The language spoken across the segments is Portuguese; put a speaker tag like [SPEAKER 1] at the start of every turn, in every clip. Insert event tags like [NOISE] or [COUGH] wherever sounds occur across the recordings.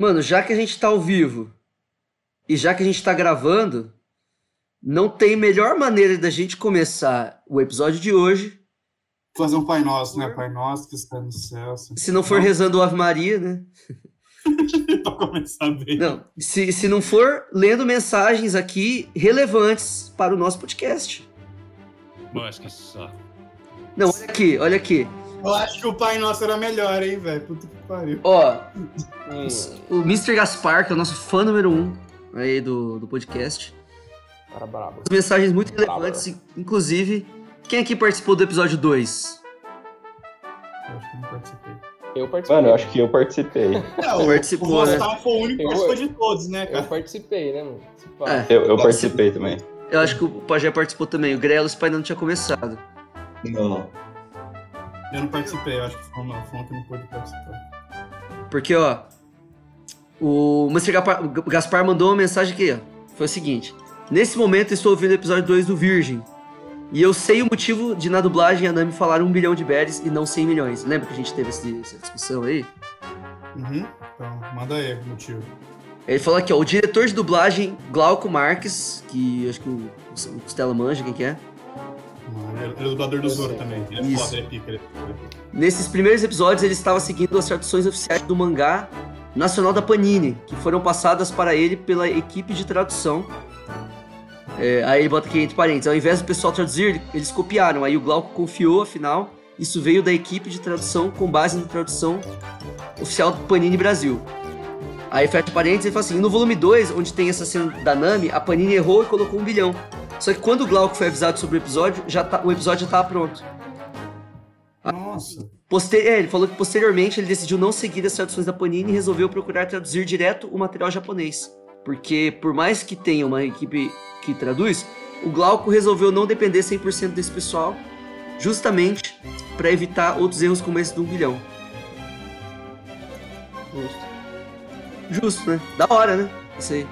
[SPEAKER 1] Mano, já que a gente tá ao vivo e já que a gente tá gravando, não tem melhor maneira da gente começar o episódio de hoje
[SPEAKER 2] Fazer um Pai Nosso, né? Pai Nosso que está no céu.
[SPEAKER 1] se não for rezando o Ave Maria, né? [LAUGHS]
[SPEAKER 2] pra começar bem.
[SPEAKER 1] Não, se, se não for lendo mensagens aqui relevantes para o nosso podcast.
[SPEAKER 3] Mas que saco.
[SPEAKER 1] Não, olha aqui, olha aqui.
[SPEAKER 2] Eu acho que o Pai Nosso era melhor, hein, velho? Puta que pariu.
[SPEAKER 1] Ó, o Mr. Gaspar, que é o nosso fã número um aí do, do podcast.
[SPEAKER 4] Cara brabo.
[SPEAKER 1] Mensagens muito relevantes, inclusive. Quem aqui participou do episódio 2?
[SPEAKER 2] Eu acho que não participei.
[SPEAKER 4] Eu participei.
[SPEAKER 5] Mano, eu acho que eu participei. [LAUGHS]
[SPEAKER 2] É, o,
[SPEAKER 1] Participou,
[SPEAKER 2] o
[SPEAKER 1] né?
[SPEAKER 2] Gustavo foi o único que
[SPEAKER 4] Eu-
[SPEAKER 2] participou de todos, né,
[SPEAKER 4] Eu
[SPEAKER 2] cara?
[SPEAKER 4] participei, né, mano?
[SPEAKER 1] É.
[SPEAKER 5] Eu, eu participei também.
[SPEAKER 1] Eu acho que o Pajé participou também. O Grelos, pai, não tinha começado.
[SPEAKER 6] Não.
[SPEAKER 2] Eu não participei, eu acho que foi uma, uma que não pôde participar.
[SPEAKER 1] Porque, ó, o Mr. Gaspar mandou uma mensagem aqui, ó. Foi o seguinte: Nesse momento estou ouvindo o episódio 2 do Virgem. E eu sei o motivo de na dublagem a Nami falar um bilhão de berries e não 100 milhões. Lembra que a gente teve essa discussão aí?
[SPEAKER 2] Uhum. Então, manda aí o motivo.
[SPEAKER 1] Ele falou aqui, ó, o diretor de dublagem, Glauco Marques, que acho que o, o Costela manja, quem que é?
[SPEAKER 2] Ele é o dublador do Zoro também. Ele é foda, ele é pica, ele é pica.
[SPEAKER 1] Nesses primeiros episódios, ele estava seguindo as traduções oficiais do mangá nacional da Panini, que foram passadas para ele pela equipe de tradução. É, aí ele bota aqui entre parênteses, ao invés do pessoal traduzir, eles copiaram. Aí o Glauco confiou, afinal, isso veio da equipe de tradução com base na tradução oficial do Panini Brasil. Aí fecha parênteses e fala assim, no volume 2, onde tem essa cena da Nami, a Panini errou e colocou um bilhão. Só que quando o Glauco foi avisado sobre o episódio, já tá- o episódio já estava pronto.
[SPEAKER 2] Nossa.
[SPEAKER 1] Poster... É, ele falou que posteriormente ele decidiu não seguir as traduções da Panini e resolveu procurar traduzir direto o material japonês. Porque, por mais que tenha uma equipe que traduz, o Glauco resolveu não depender 100% desse pessoal, justamente para evitar outros erros como esse do 1 bilhão.
[SPEAKER 4] Justo.
[SPEAKER 1] Justo, né? Da hora, né? Isso aí.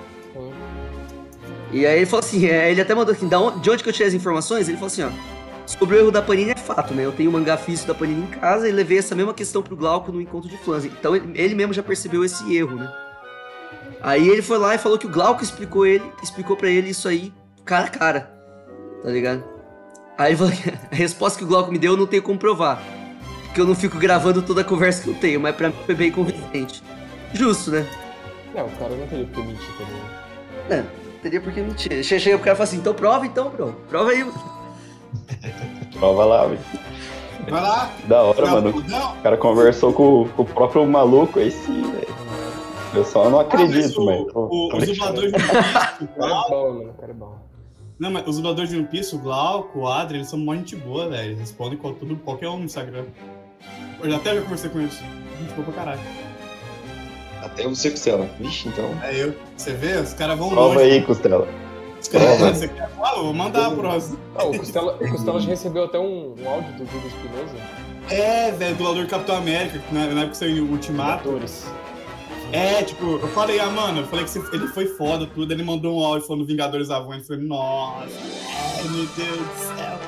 [SPEAKER 1] E aí ele falou assim, é, ele até mandou onde- de onde que eu tirei as informações? Ele falou assim, ó, sobre o erro da Panini é fato, né? Eu tenho um mangá físico da Panini em casa e levei essa mesma questão pro Glauco no encontro de fãs. Então ele, ele mesmo já percebeu esse erro, né? Aí ele foi lá e falou que o Glauco explicou ele, explicou para ele isso aí cara a cara, tá ligado? Aí ele falou [LAUGHS] a resposta que o Glauco me deu eu não tenho como provar, porque eu não fico gravando toda a conversa que eu tenho, mas pra mim foi bem convincente. Justo, né?
[SPEAKER 4] Não, o cara não teria por que mentir também.
[SPEAKER 1] É, teria por que mentir. Che- Chega pro cara e fala assim, então prova então, bro. Prova aí.
[SPEAKER 5] Prova lá, velho.
[SPEAKER 2] Vai lá.
[SPEAKER 5] Da hora,
[SPEAKER 2] Não,
[SPEAKER 5] mano.
[SPEAKER 2] Não,
[SPEAKER 5] O cara conversou com, com o próprio maluco, aí sim, velho. Eu só não
[SPEAKER 2] Ah, mas
[SPEAKER 5] acredito,
[SPEAKER 2] o-
[SPEAKER 5] velho.
[SPEAKER 2] o- dubladores de One Piece, o
[SPEAKER 4] O cara é
[SPEAKER 2] Glauco,
[SPEAKER 4] bom, mano. O cara é bom.
[SPEAKER 2] não, mas os dubladores de One Piece, o Glauco, o Adri, eles são mó gente boa, velho. Eles respondem qual, tudo, qualquer um no Instagram. Eu até já conversei com eles. Gente boa pra caralho.
[SPEAKER 6] Até você, Costela. Vixe, então.
[SPEAKER 2] É eu. Você vê? Os caras vão
[SPEAKER 5] Prova
[SPEAKER 2] longe.
[SPEAKER 5] aí, Costela.
[SPEAKER 2] Os caras,
[SPEAKER 5] prova.
[SPEAKER 2] você quer? Ah, vou mandar a próxima.
[SPEAKER 4] Ah, o Costela, o Costela já recebeu até um, um áudio do Júlio Espinosa.
[SPEAKER 2] É, velho, dublador do Capitão América, que na, na época saiu o Ultimato. É, tipo, eu falei, ah, mano, eu falei que você- ele foi foda, tudo. Ele mandou um áudio falando Vingadores Avon. Eu falei, nossa, meu Deus do céu.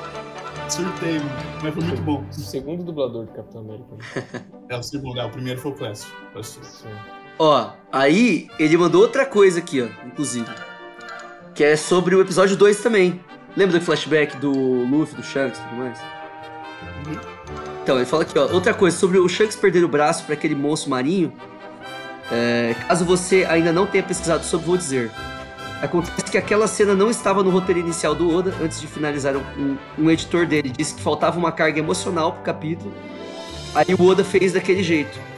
[SPEAKER 2] Surtei, mano. Mas foi muito bom.
[SPEAKER 4] O segundo dublador do Capitão América. né? [LAUGHS]
[SPEAKER 2] É o segundo, é, o primeiro foi o Clash. Clash.
[SPEAKER 4] Sim.
[SPEAKER 1] Ó, aí ele mandou outra coisa aqui, ó, inclusive. Que é sobre o episódio 2 também. Lembra do flashback do Luffy, do Shanks e tudo mais? Então, ele fala aqui, ó, outra coisa, sobre o Shanks perder o braço para aquele moço marinho. é, caso você ainda não tenha pesquisado sobre, vou dizer. Acontece que aquela cena não estava no roteiro inicial do Oda, antes de finalizar um, um editor dele disse que faltava uma carga emocional pro capítulo. Aí o Oda fez daquele jeito.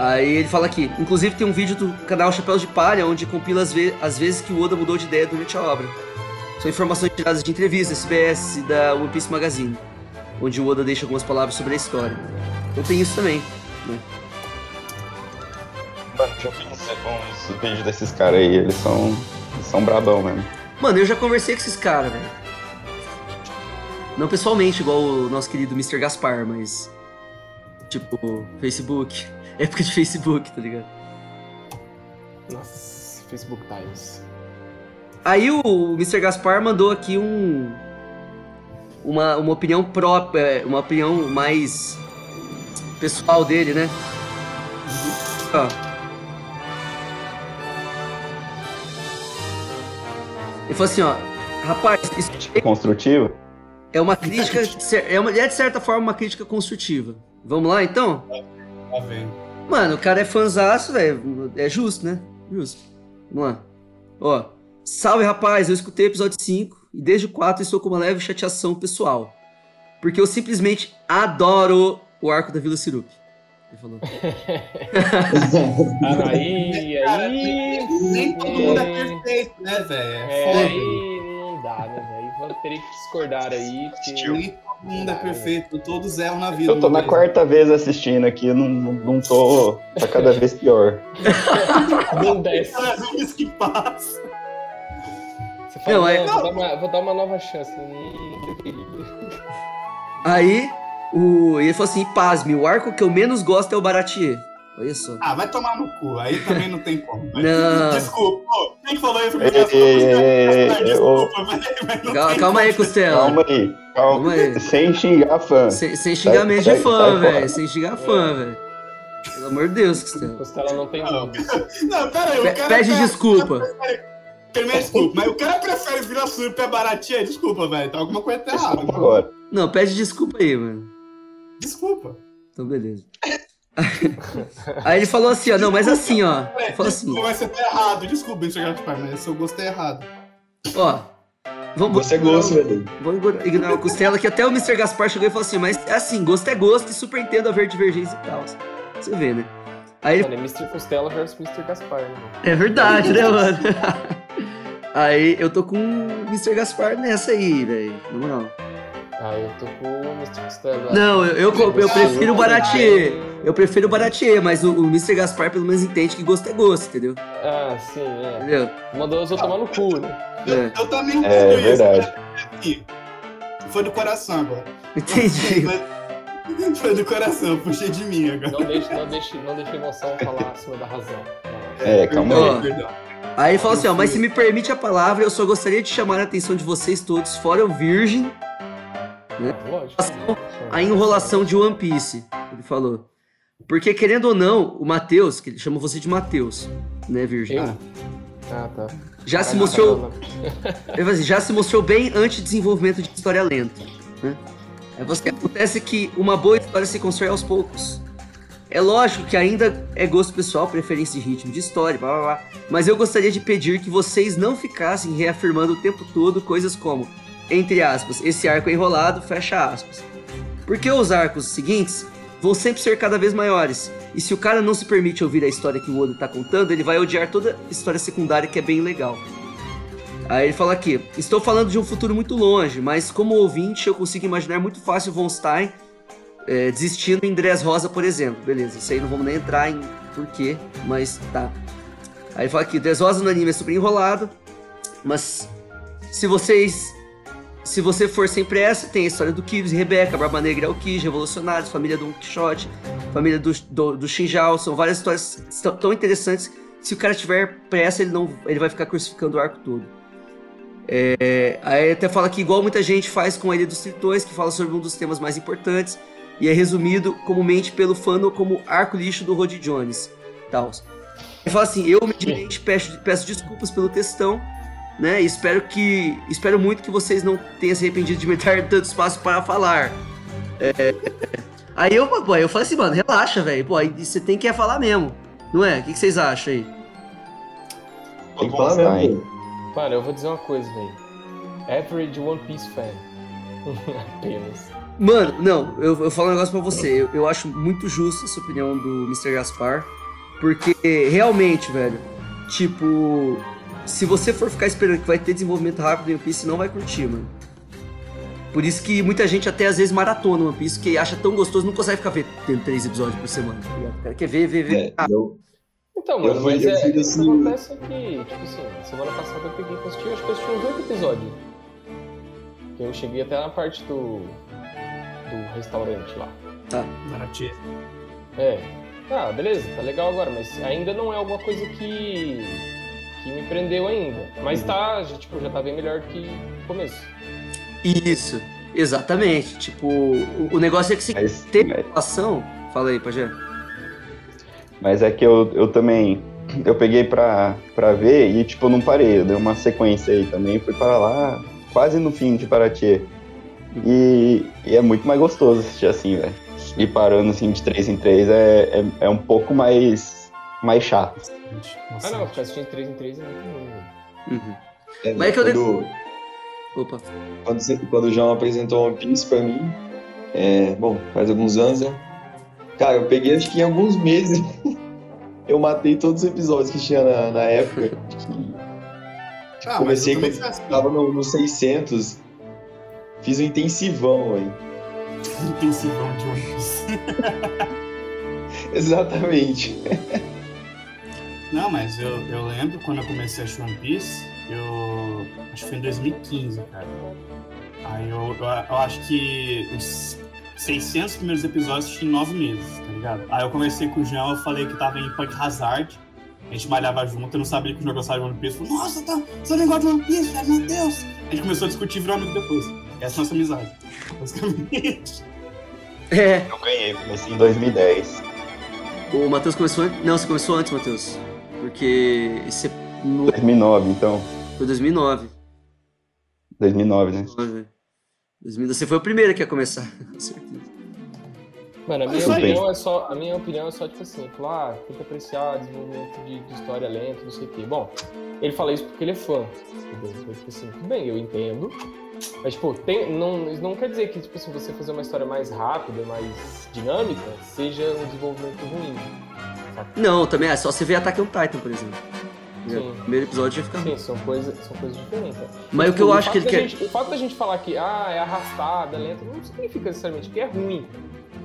[SPEAKER 1] Aí ele fala aqui, inclusive tem um vídeo do canal Chapéus de Palha, onde compila as, ve as vezes que o Oda mudou de ideia durante a obra. São informações tiradas de entrevistas, SBS e da One Piece Magazine, onde o Oda deixa algumas palavras sobre a história. Então tem isso também.
[SPEAKER 5] Mano, deixa eu pensar com os vídeos desses caras aí, eles são. Eles são brabão mesmo.
[SPEAKER 1] Mano, eu já conversei com esses caras, velho. Não pessoalmente, igual o nosso querido Mr. Gaspar, mas. Tipo, Facebook. [LAUGHS] Época de Facebook, tá ligado?
[SPEAKER 4] Nossa, Facebook Times.
[SPEAKER 1] Aí o Mr. Gaspar mandou aqui um. Uma, uma opinião própria, uma opinião mais pessoal dele, né? ó. Ele falou assim, ó. Rapaz, isso
[SPEAKER 5] Construtivo?
[SPEAKER 1] é uma crítica. É, uma, é de certa forma uma crítica construtiva. Vamos lá então?
[SPEAKER 2] Tá vendo?
[SPEAKER 1] Mano, o cara é fãzaço, velho. É justo, né? Justo. Vamos lá. Ó. Salve, rapaz. Eu escutei o episódio 5 e desde o 4 estou com uma leve chateação pessoal. Porque eu simplesmente adoro o arco da Vila Sirup. Ele falou.
[SPEAKER 4] Ah, [LAUGHS] aí,
[SPEAKER 2] Cara,
[SPEAKER 4] aí.
[SPEAKER 2] nem, nem todo mundo é perfeito, né, velho?
[SPEAKER 4] É,
[SPEAKER 2] É
[SPEAKER 4] aí não dá, né, velho? Vou ter que discordar aí, porque.
[SPEAKER 2] Todo mundo é perfeito, todos erram na vida.
[SPEAKER 5] Eu tô na
[SPEAKER 2] Luiz.
[SPEAKER 5] quarta vez assistindo aqui, eu não, não, tô. Tá cada vez pior. [LAUGHS]
[SPEAKER 4] Não desce.
[SPEAKER 2] Cada vez que passa.
[SPEAKER 4] Você fala,
[SPEAKER 1] Não,
[SPEAKER 4] não,
[SPEAKER 1] é-
[SPEAKER 4] vou, dar uma, vou dar uma nova chance.
[SPEAKER 1] Aí, o... ele falou assim: pasme, o arco que eu menos gosto é o Baratier. Olha só.
[SPEAKER 2] Ah, vai tomar no cu. Aí também não tem como. [LAUGHS] Mas-
[SPEAKER 1] Não.
[SPEAKER 2] Desculpa. Pô, quem falou isso?
[SPEAKER 5] Ei, ei, ei,
[SPEAKER 2] Desculpa, mas, mas não
[SPEAKER 1] Calma, calma aí. Costela.
[SPEAKER 5] Calma aí, calma.
[SPEAKER 1] Calma aí.
[SPEAKER 5] Sem xingar fã.
[SPEAKER 1] Sem, sem xingamento
[SPEAKER 5] Sai-
[SPEAKER 1] de fã, velho. Sem xingar fã, velho. Pelo amor de Deus, Costela.
[SPEAKER 4] Costela não tem nome.
[SPEAKER 2] Não, [LAUGHS] pera aí. o
[SPEAKER 1] Pe-
[SPEAKER 2] cara
[SPEAKER 1] Pede desculpa. [LAUGHS]
[SPEAKER 2] Primeiro, desculpa. Mas o cara prefere Vila Surpa baratinha? Desculpa, velho. Tá alguma coisa tá errada.
[SPEAKER 5] Agora.
[SPEAKER 1] Não, pede desculpa aí, mano.
[SPEAKER 2] Desculpa.
[SPEAKER 1] Então, beleza. [LAUGHS] Aí ele falou assim, ó. Não, mas assim, ó.
[SPEAKER 2] É,
[SPEAKER 1] Ele falou assim,
[SPEAKER 2] mas você tá errado. Desculpa, enxergar de pai, mas seu gosto é errado.
[SPEAKER 1] ó. Vamos,
[SPEAKER 6] Você gosta, velho.
[SPEAKER 1] Vamos ignorar o Costela, que até o Mr. Gaspar chegou e falou assim, mas é assim, gosto é gosto e super entendo a ver divergência e tal. Você vê, né? Aí ele
[SPEAKER 4] Mano, é Mr. Costela versus Mr. Gaspar, né?
[SPEAKER 1] É verdade, né, mano? [LAUGHS] Aí eu tô com o Mr. Gaspar nessa aí, velho. Na moral.
[SPEAKER 4] Ah, eu tô com o Mr. Costela.
[SPEAKER 1] Não, eu, eu, eu prefiro o Baratier. Eu prefiro o Baratier, mas o, o Mr. Gaspar pelo menos entende que gosto é gosto, entendeu?
[SPEAKER 4] Ah, sim, é.
[SPEAKER 1] Entendeu?
[SPEAKER 4] Mandou outros tomar no cu, né?
[SPEAKER 1] É,
[SPEAKER 2] Eu também
[SPEAKER 5] É
[SPEAKER 2] entendo isso,
[SPEAKER 5] verdade.
[SPEAKER 2] Aqui. Foi do coração agora.
[SPEAKER 1] entendi.
[SPEAKER 2] Foi, do coração, puxei de mim agora.
[SPEAKER 4] Não deixe, não deixe, não deixe a emoção falar acima da razão. Não.
[SPEAKER 5] É, calma aí.
[SPEAKER 2] Perdão.
[SPEAKER 1] Aí ele falou assim, ó, mas se me permite a palavra, eu só gostaria de chamar a atenção de vocês todos, fora o Virgem,
[SPEAKER 4] Lógico.
[SPEAKER 1] a enrolação de One Piece. Ele falou. Porque, querendo ou não, o Matheus, que ele chama você de Matheus, né, Virgem?
[SPEAKER 4] Eu? Ah, tá.
[SPEAKER 1] Já se mostrou [LAUGHS] já se mostrou bem antes de desenvolvimento de história lenta. Né? Aí você acontece que uma boa história se constrói aos poucos. É lógico que ainda é gosto pessoal, preferência de ritmo de história, blá blá blá. Mas eu gostaria de pedir que vocês não ficassem reafirmando o tempo todo coisas como, entre aspas, esse arco enrolado, fecha aspas. Porque os arcos seguintes vão sempre ser cada vez maiores. E se o cara não se permite ouvir a história que o Oda tá contando, ele vai odiar toda a história secundária que é bem legal. Aí ele fala aqui: Estou falando de um futuro muito longe, mas como ouvinte eu consigo imaginar muito fácil Von Stein é, desistindo em Dress Rosa, por exemplo. Beleza, isso aí não vamos nem entrar em porquê, mas tá. Aí ele fala aqui: Dress Rosa no anime é super enrolado, mas se vocês. Se você for sem pressa, tem a história do e Rebeca, Barba Negra e Aokiji, Revolucionários, família do Don Quixote, família do, do, do Shinjao, são várias histórias tão- tão interessantes se o cara tiver pressa, ele, não, ele vai ficar crucificando o arco todo. É, aí até fala que igual muita gente faz com a Ilha dos Tritões, que fala sobre um dos temas mais importantes, e é resumido comumente pelo fandom como arco lixo do Rod Jones. Tals. Ele fala assim, eu humildemente peço, peço desculpas pelo textão, né? Espero que. Espero muito que vocês não tenham se arrependido de me [LAUGHS] dar tanto espaço para falar. É, aí eu, pô, eu falei assim, mano, relaxa, velho. Pô, aí você tem que falar mesmo. Não é? O que, que vocês acham aí?
[SPEAKER 6] Tem que falar mesmo.
[SPEAKER 4] Mano, eu vou dizer uma coisa, velho. Average One Piece fan. [LAUGHS] Apenas.
[SPEAKER 1] Mano, não, eu, eu falo um negócio pra você. Eu, eu acho muito justa essa opinião do Mr. Gaspar. Porque realmente, velho, tipo, se você for ficar esperando que vai ter desenvolvimento rápido em One Piece, você não vai curtir, mano. Por isso que muita gente até às vezes maratona One Piece, que acha tão gostoso, não consegue ficar vendo três episódios por semana, tá? O cara quer ver, ver, ver.
[SPEAKER 6] É, eu,
[SPEAKER 4] Então,
[SPEAKER 6] Eu
[SPEAKER 4] mano,
[SPEAKER 6] fui-
[SPEAKER 4] mas
[SPEAKER 6] eu
[SPEAKER 4] é,
[SPEAKER 6] fui
[SPEAKER 4] o que
[SPEAKER 6] desse-
[SPEAKER 4] acontece é que, tipo assim, semana passada eu peguei pra assistir, eu acho que eu assisti uns oito episódios. Que eu cheguei até na parte do. do restaurante lá.
[SPEAKER 2] Baratinha.
[SPEAKER 4] É. Ah, beleza, tá legal agora, mas ainda não é alguma coisa que. Que me prendeu ainda. Mas tá, já, tipo, já tá bem melhor que no começo.
[SPEAKER 1] Isso, exatamente. Tipo, o, o negócio é que se
[SPEAKER 5] Mas,
[SPEAKER 1] tem
[SPEAKER 5] mas-
[SPEAKER 1] relação. Fala aí, Pajé.
[SPEAKER 5] Mas é que eu, eu também. Eu peguei pra, pra ver e, tipo, eu não parei. Eu dei uma sequência aí também. Fui para lá, quase no fim de Paraty. E, e é muito mais gostoso assistir assim, velho. E parando assim de 3 em 3 é, é, é um pouco mais, mais chato.
[SPEAKER 2] Nossa,
[SPEAKER 4] Ah, não, ficar assistindo 3 em 3 é muito ruim. velho.
[SPEAKER 1] Uhum.
[SPEAKER 6] É,
[SPEAKER 1] Mas é que eu
[SPEAKER 6] quando,
[SPEAKER 1] Opa.
[SPEAKER 6] quando, você- quando o João apresentou One Piece pra mim, é, bom, faz alguns anos, né? Cara, eu peguei acho que em alguns meses [LAUGHS] eu matei todos os episódios que tinha na, na época. Que, [LAUGHS]
[SPEAKER 2] Ah,
[SPEAKER 6] comecei
[SPEAKER 2] eu também
[SPEAKER 6] quando
[SPEAKER 2] fui assim.
[SPEAKER 6] tava no, no 600, fiz um intensivão, velho.
[SPEAKER 2] Intensivão de One Piece. [LAUGHS]
[SPEAKER 6] Exatamente.
[SPEAKER 2] Não, mas eu, eu lembro quando eu comecei a assistir One Piece, eu. Acho que foi em 2015, cara. Aí eu, eu, eu acho que os 600 primeiros episódios eu assisti em 9 meses, tá ligado? Aí eu conversei com o João, eu falei que tava em Punk Hazard. A gente malhava junto, eu não sabia que o jogo gostava de One Piece. Eu falei, nossa, tá, você não gosta de One Piece, velho, meu Deus! A gente começou a discutir e virou amigo depois. Essa é a nossa amizade. [LAUGHS] Basicamente.
[SPEAKER 1] É,
[SPEAKER 5] Eu ganhei, comecei em 2010.
[SPEAKER 1] o Matheus começou antes. Não, você começou antes, Matheus. Porque esse no...
[SPEAKER 5] 2009, então.
[SPEAKER 1] foi 2009.
[SPEAKER 5] 2009, né?
[SPEAKER 1] 2009. Você foi o primeiro que ia começar. [LAUGHS] com certeza.
[SPEAKER 4] Mano, a minha opinião é só, a minha opinião é só tipo assim, falar, ah, tem que apreciar desenvolvimento de, de história lento, não sei o quê. Bom, ele fala isso porque ele é fã. Entendeu? Então, tipo assim, tudo bem, eu entendo. Mas, tipo, tem, não, não quer dizer que, tipo assim, você fazer uma história mais rápida, mais dinâmica, seja um desenvolvimento ruim.
[SPEAKER 1] Não, também é só você ver Attack on Titan, por exemplo.
[SPEAKER 4] Sim.
[SPEAKER 1] O primeiro episódio já fica ruim.
[SPEAKER 4] Sim, são coisas, são coisas diferentes. né?
[SPEAKER 1] Mas o que
[SPEAKER 4] Tipo,
[SPEAKER 1] eu acho que ele quer.
[SPEAKER 4] gente- o fato da gente falar que ah, é arrastada, lento, não significa necessariamente que é ruim.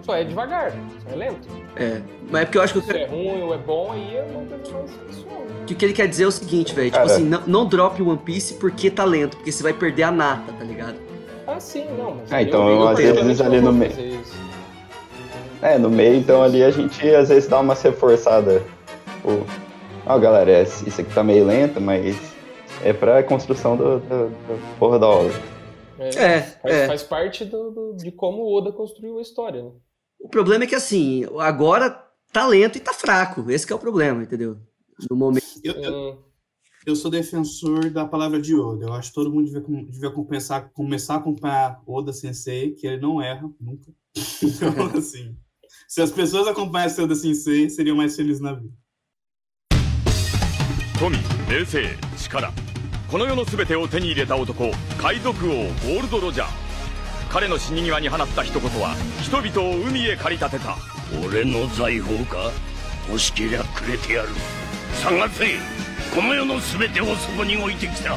[SPEAKER 4] Só é devagar, só é lento.
[SPEAKER 1] É. Mas é porque eu acho que,
[SPEAKER 4] Se é ruim ou é bom, aí é uma coisa mais pessoal.
[SPEAKER 1] que o que ele quer dizer é o seguinte, velho. Tipo assim, não, não drop o One Piece porque tá lento, porque você vai perder a nata, tá ligado?
[SPEAKER 4] Ah, sim, não, mas.
[SPEAKER 5] Ah, então,
[SPEAKER 4] eu,
[SPEAKER 5] às
[SPEAKER 1] vezes,
[SPEAKER 5] ali no meio. É, no meio, então ali a gente às vezes dá uma reforçada. Tipo, ó, galera, é- isso aqui tá meio lento, mas é pra construção do, do- da porra da obra.
[SPEAKER 1] É,
[SPEAKER 4] faz,
[SPEAKER 1] é.
[SPEAKER 4] faz parte do, do- de como o Oda construiu a história, né?
[SPEAKER 1] O problema é que assim, agora tá lento e tá fraco. Esse que é o problema, entendeu? No momento.
[SPEAKER 2] Eu, eu,
[SPEAKER 4] Hum,
[SPEAKER 2] eu sou defensor da palavra de Oda. Eu acho que todo mundo devia, com- devia começar, começar a acompanhar Oda Sensei, que ele não erra nunca. [LAUGHS] Então, assim, se as pessoas acompanhassem Oda Sensei, seriam mais felizes na vida.
[SPEAKER 7] 富名声力この世の全てを手に入れた男海賊王ゴールド・ロジャー 彼の死に際に放った一言は人々を海へ駆り立てた。
[SPEAKER 8] 俺の財宝か？欲しけりゃくれてやる。探せ！この世の全てをそこに置いてきた。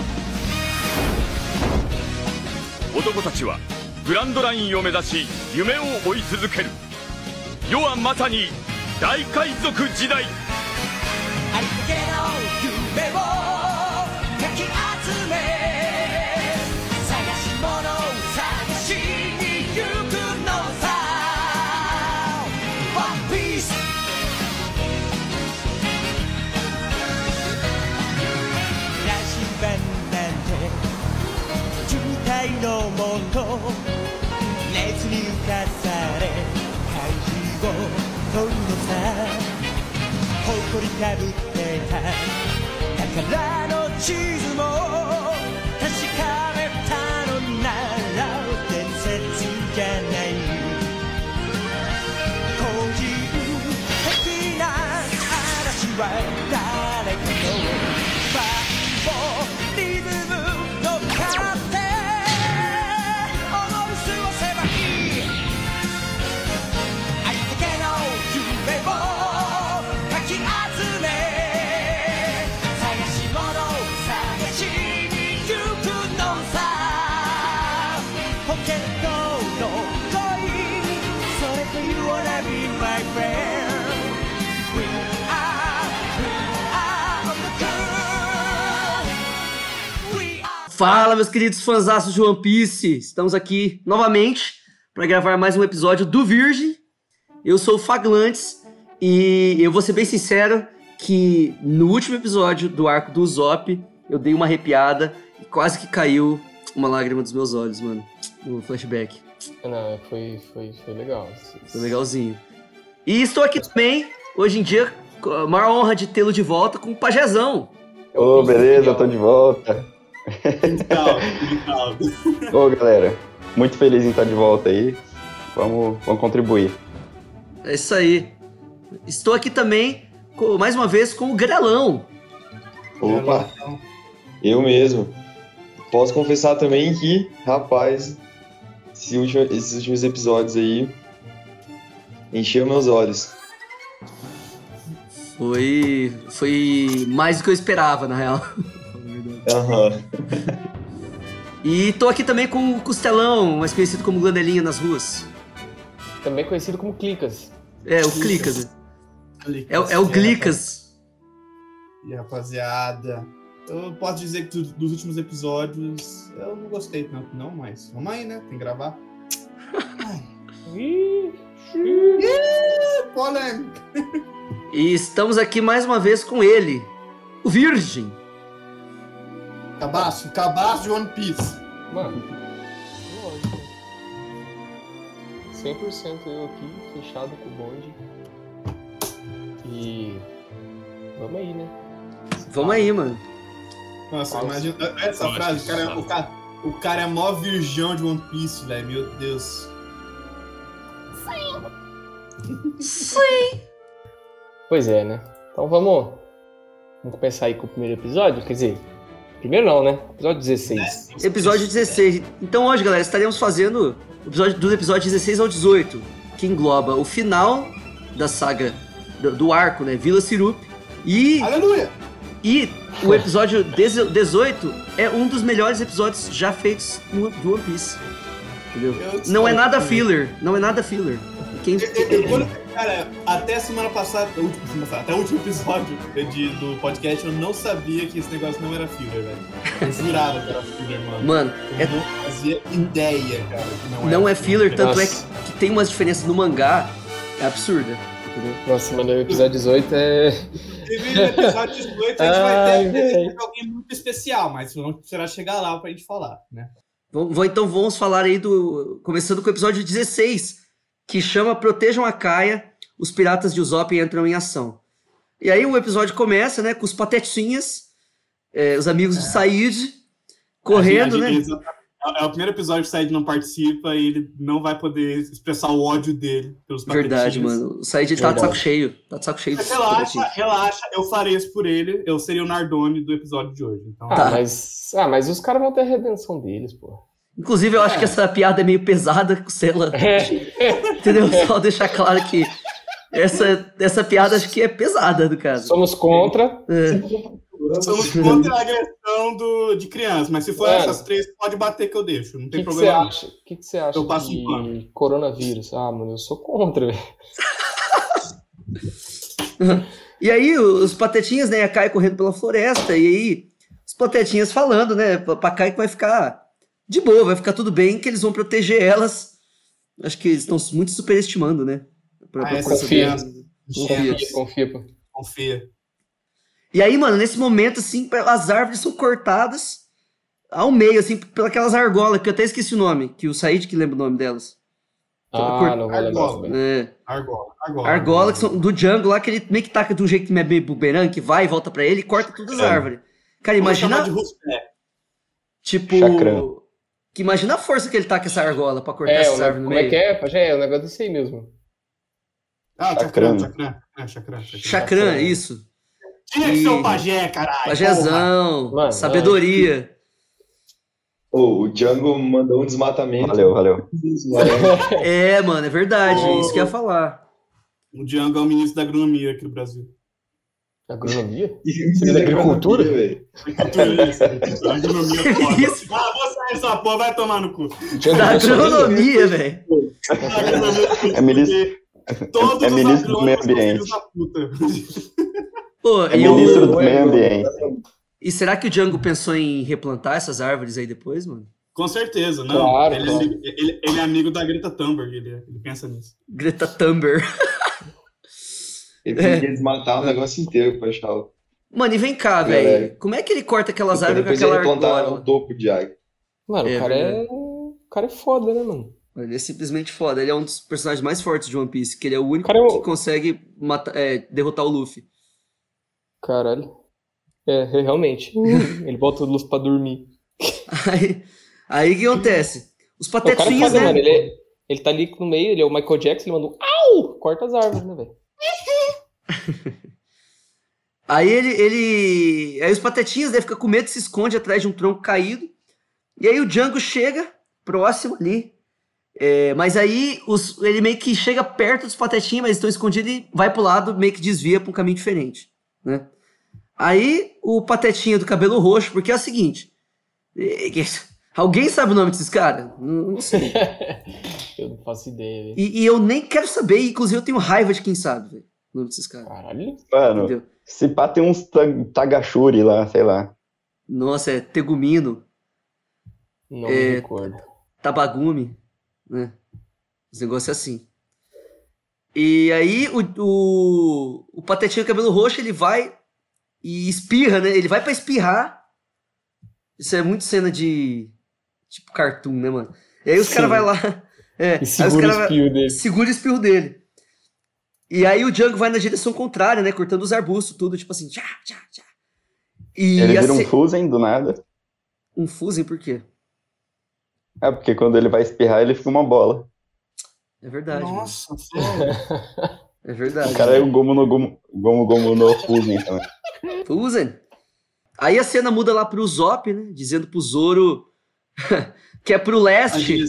[SPEAKER 7] 男たちはグランドラインを目指し夢を追い続ける。世はまさに大海賊時代
[SPEAKER 9] のもと熱に浮かされ怪獣を取るのさ誇りかぶってた宝の地図も確かめ
[SPEAKER 1] Fala, meus queridos fãs de One Piece! Estamos aqui novamente para gravar mais um episódio do Virgem. Eu sou o Faglantes e eu vou ser bem sincero que no último episódio do arco do Usopp eu dei uma arrepiada e quase que caiu uma lágrima dos meus olhos, mano. No flashback.
[SPEAKER 4] Não, foi, foi, foi legal.
[SPEAKER 1] Foi legalzinho. E estou aqui também, hoje em dia, com a maior honra de tê-lo de volta com o Pajezão.
[SPEAKER 5] Ô,
[SPEAKER 4] príncipe
[SPEAKER 5] beleza, tô de volta.
[SPEAKER 2] Calma, calma. [LAUGHS]
[SPEAKER 5] Ô, galera, muito feliz em estar de volta aí. Vamos, vamos contribuir.
[SPEAKER 1] É isso aí. Estou aqui também, com- mais uma vez, com o Grelão.
[SPEAKER 6] Opa, eu mesmo. Posso confessar também que, rapaz, esse último- esses últimos episódios aí encheu meus olhos.
[SPEAKER 1] Foi, foi mais do que eu esperava, na real. [LAUGHS]
[SPEAKER 6] Aham.
[SPEAKER 1] E tô aqui também com o Costelão, mais conhecido como Glanelinha nas ruas.
[SPEAKER 4] Também conhecido como Clicas.
[SPEAKER 1] É, o Clicas. É, o- é o Glicas.
[SPEAKER 2] E rapaziada, eu posso dizer que do- dos últimos episódios eu não gostei tanto, não, mas vamos aí, né? Tem que gravar. Polêmica.
[SPEAKER 1] E estamos aqui mais uma vez com ele, o Virgem.
[SPEAKER 2] Cabaço, cabaço de One Piece.
[SPEAKER 4] Mano, lógico. 100% eu aqui, fechado com o bonde. E. Vamos aí, né?
[SPEAKER 1] Vamos aí, mano.
[SPEAKER 2] Nossa, imagina essa
[SPEAKER 3] Nossa,
[SPEAKER 2] frase, o cara,
[SPEAKER 3] sabe.
[SPEAKER 2] o, cara, o cara é mó virgão de One Piece, velho. Meu Deus.
[SPEAKER 4] Pois é, né? Então vamos. Vamos começar aí com o primeiro episódio? Quer dizer, primeiro não, né? Episódio 16.
[SPEAKER 1] Episódio 16. Então hoje, galera, estaremos fazendo o episódio, do episódio 16 ao 18, que engloba o final da saga do, do arco, né? Vila Sirup. E,
[SPEAKER 2] Aleluia!
[SPEAKER 1] e o episódio 18 é um dos melhores episódios já feitos no, do One Piece. Entendeu?
[SPEAKER 2] Eu
[SPEAKER 1] Não é nada filler. Não é nada filler. Quem,
[SPEAKER 2] Eu- eu- eu- quando- Cara, até semana passada, até o último episódio de- do podcast, eu não sabia que esse negócio não era filler, velho. Eu jurava que era filler, mano.
[SPEAKER 1] Mano,
[SPEAKER 2] Eu
[SPEAKER 1] é-
[SPEAKER 2] não fazia ideia, cara. que Não,
[SPEAKER 1] não é filler, tanto é
[SPEAKER 4] Nossa.
[SPEAKER 1] que, que tem umas diferenças no mangá. É absurda.
[SPEAKER 4] Nossa, mano, o episódio 18 é.
[SPEAKER 2] Teve no episódio 18, a gente
[SPEAKER 4] Ai,
[SPEAKER 2] vai ter, alguém muito especial, mas não será chegar lá pra gente falar, né?
[SPEAKER 1] Vamos- então vamos falar aí do. Começando com o episódio 16, que chama Protejam a Caia, os piratas de Usopp entram em ação. E aí o episódio começa, né, com os patetinhas, é, os amigos de Said, correndo,
[SPEAKER 2] A
[SPEAKER 1] né?
[SPEAKER 2] gente- É, é o primeiro episódio que o Said não participa e ele não vai poder expressar o ódio dele pelos
[SPEAKER 1] Verdade,
[SPEAKER 2] patetinhas.
[SPEAKER 1] mano. O Said ele tá de
[SPEAKER 4] Verdade.
[SPEAKER 1] saco cheio. Tá de saco cheio
[SPEAKER 2] Mas relaxa,
[SPEAKER 1] patetinhas.
[SPEAKER 2] relaxa, eu farei isso por ele. Eu seria o Nardone do episódio de hoje. Então,
[SPEAKER 4] Ah,
[SPEAKER 1] Tá.
[SPEAKER 4] mas. Ah, mas os caras vão ter a redenção deles, pô.
[SPEAKER 1] Inclusive, eu acho
[SPEAKER 2] É.
[SPEAKER 1] que essa piada é meio pesada com Cela.
[SPEAKER 4] É.
[SPEAKER 1] Entendeu? Só deixar claro que essa, essa piada acho que é pesada, no caso.
[SPEAKER 4] Somos contra.
[SPEAKER 1] É.
[SPEAKER 2] somos contra a agressão do, de criança, mas se for
[SPEAKER 4] Mano.
[SPEAKER 2] essas três, pode bater que eu deixo. Não tem
[SPEAKER 4] que que você
[SPEAKER 2] problema.
[SPEAKER 4] acha? O que que você acha
[SPEAKER 2] Eu passo um pano.
[SPEAKER 4] de coronavírus? Ah, mano, eu sou contra, velho. [LAUGHS]
[SPEAKER 1] E aí, os patetinhas, né, a Kai correndo pela floresta, e aí, os patetinhas falando, né, pra pra Kai que vai ficar de boa, vai ficar tudo bem, que eles vão proteger elas. Acho que eles estão muito superestimando, né? Pra,
[SPEAKER 2] Ah,
[SPEAKER 1] pra força
[SPEAKER 4] confia.
[SPEAKER 2] Confia.
[SPEAKER 4] Confia, confia, pô.
[SPEAKER 2] Confia.
[SPEAKER 1] E aí, mano, nesse momento, assim, as árvores são cortadas ao meio, assim, pelas argolas, que eu até esqueci o nome, que o Said que lembra o nome delas.
[SPEAKER 4] Ah, não vou
[SPEAKER 2] Argola.
[SPEAKER 1] É,
[SPEAKER 2] Argola. Argola.
[SPEAKER 1] argola, que são do jungle lá, que ele meio que taca de um jeito meio bumerangue, que vai e volta pra ele e corta todas as
[SPEAKER 2] É.
[SPEAKER 1] árvores. Cara,
[SPEAKER 2] Vamos
[SPEAKER 1] imagina... Tipo.
[SPEAKER 5] Chacrã.
[SPEAKER 1] Que imagina a força que ele tá com essa argola pra cortar
[SPEAKER 4] É, ne-
[SPEAKER 1] árvores no
[SPEAKER 4] como é
[SPEAKER 1] meio.
[SPEAKER 4] que é? Pajé, é o negócio aí mesmo.
[SPEAKER 2] Ah,
[SPEAKER 5] Chacrã.
[SPEAKER 2] Chacrã. Chacrã. É, Chacrã.
[SPEAKER 1] Isso.
[SPEAKER 2] Tinha que ser o pajé, caralho. porra.
[SPEAKER 1] Pajezão,
[SPEAKER 4] Mano,
[SPEAKER 1] sabedoria.
[SPEAKER 6] Ô, o Django mandou um desmatamento.
[SPEAKER 5] Valeu, valeu. [LAUGHS]
[SPEAKER 1] É, mano, é verdade.
[SPEAKER 2] Oh.
[SPEAKER 1] Isso que eu ia falar.
[SPEAKER 2] O Django é o ministro da agronomia aqui do Brasil.
[SPEAKER 4] Agronomia? [LAUGHS]
[SPEAKER 6] Isso
[SPEAKER 4] da agricultura?
[SPEAKER 6] velho.
[SPEAKER 2] Tudo isso. [LAUGHS] Agronomia é foda. Ah, vou dessa porra, vai tomar no cu.
[SPEAKER 1] Da agronomia, velho.
[SPEAKER 2] A agronomia
[SPEAKER 5] É ministro-
[SPEAKER 2] Todos
[SPEAKER 5] é ministro do meio ambiente.
[SPEAKER 2] filhos da puta.
[SPEAKER 1] Pô,
[SPEAKER 5] É ministro do meio ambiente.
[SPEAKER 1] e será que o Django pensou em replantar essas árvores aí depois, mano?
[SPEAKER 2] Com certeza, não.
[SPEAKER 4] Claro,
[SPEAKER 2] ele,
[SPEAKER 4] claro.
[SPEAKER 2] É, amigo- ele, ele é amigo da Greta Thunberg, ele, ele pensa nisso.
[SPEAKER 1] Greta Thunberg.
[SPEAKER 6] Ele
[SPEAKER 1] É.
[SPEAKER 6] podia desmatar o negócio inteiro pra achar o.
[SPEAKER 1] Mano, e vem cá,
[SPEAKER 6] É,
[SPEAKER 1] velho. Como é que ele corta aquelas árvores com
[SPEAKER 6] Depois ele
[SPEAKER 1] aquela
[SPEAKER 6] plantar
[SPEAKER 1] argola?
[SPEAKER 6] o topo de água.
[SPEAKER 4] Mano,
[SPEAKER 1] É
[SPEAKER 4] o cara é. O cara é foda, né, mano?
[SPEAKER 1] Ele é simplesmente foda. Ele é um dos personagens mais fortes de One Piece, que ele é o único
[SPEAKER 4] Cara, eu-
[SPEAKER 1] que consegue matar, é, derrotar o Luffy.
[SPEAKER 4] Caralho. É, é, realmente. [LAUGHS] Ele bota o Luffy pra dormir.
[SPEAKER 1] Aí, aí o que acontece? Os
[SPEAKER 4] é
[SPEAKER 1] patetinhas,
[SPEAKER 4] foda,
[SPEAKER 1] né?
[SPEAKER 4] mano. Ele, é- ele tá ali no meio, ele é o Michael Jackson, ele manda um au! Corta as árvores, né, velho? [LAUGHS]
[SPEAKER 1] Aí ele, ele. Aí os patetinhas né, fica com medo, se esconde atrás de um tronco caído. E aí o Django chega próximo ali. É, mas aí os- ele meio que chega perto dos patetinhas, mas estão escondidos e vai pro lado, meio que desvia pra um caminho diferente. Né? Aí o patetinha do cabelo roxo, porque é o seguinte. é, [LAUGHS] Alguém sabe o nome desses caras? Não, não sei. [LAUGHS]
[SPEAKER 4] Eu não faço ideia, velho.
[SPEAKER 1] E, e eu nem quero saber, inclusive eu tenho raiva de quem sabe, velho. O nome desses caras.
[SPEAKER 4] Caralho.
[SPEAKER 5] Mano,
[SPEAKER 1] Entendeu?
[SPEAKER 5] se pá tem uns ta- Tagashuri lá, sei lá.
[SPEAKER 1] Nossa, é Tegumino.
[SPEAKER 4] Não
[SPEAKER 1] É,
[SPEAKER 4] me recordo.
[SPEAKER 1] Tabagumi, né? Os negócios assim. E aí o, o, o Patetinho Cabelo Roxo, ele vai e espirra, né? Ele vai pra espirrar. Isso é muito cena de tipo cartoon, né, mano? E aí os caras vai lá, é, aí
[SPEAKER 4] E
[SPEAKER 1] os
[SPEAKER 4] segura o
[SPEAKER 1] caras vai-
[SPEAKER 4] dele.
[SPEAKER 1] segura o espirro dele. E aí o Django vai na direção contrária, né? Cortando os arbustos, tudo, tipo assim, tchá, tchá, tchá. E
[SPEAKER 5] Ele vira um
[SPEAKER 1] ce-
[SPEAKER 5] Fusen do nada.
[SPEAKER 1] um Fusen, por quê?
[SPEAKER 5] É porque quando ele vai espirrar, ele fica uma bola.
[SPEAKER 1] É verdade.
[SPEAKER 2] Nossa, sério.
[SPEAKER 1] É verdade.
[SPEAKER 5] O cara é o Gomu no Gomu, Gomu, Gomu no Fusen também.
[SPEAKER 1] Fusen. Aí a cena muda lá pro Zop, né? Dizendo pro Zoro [LAUGHS] que é pro leste.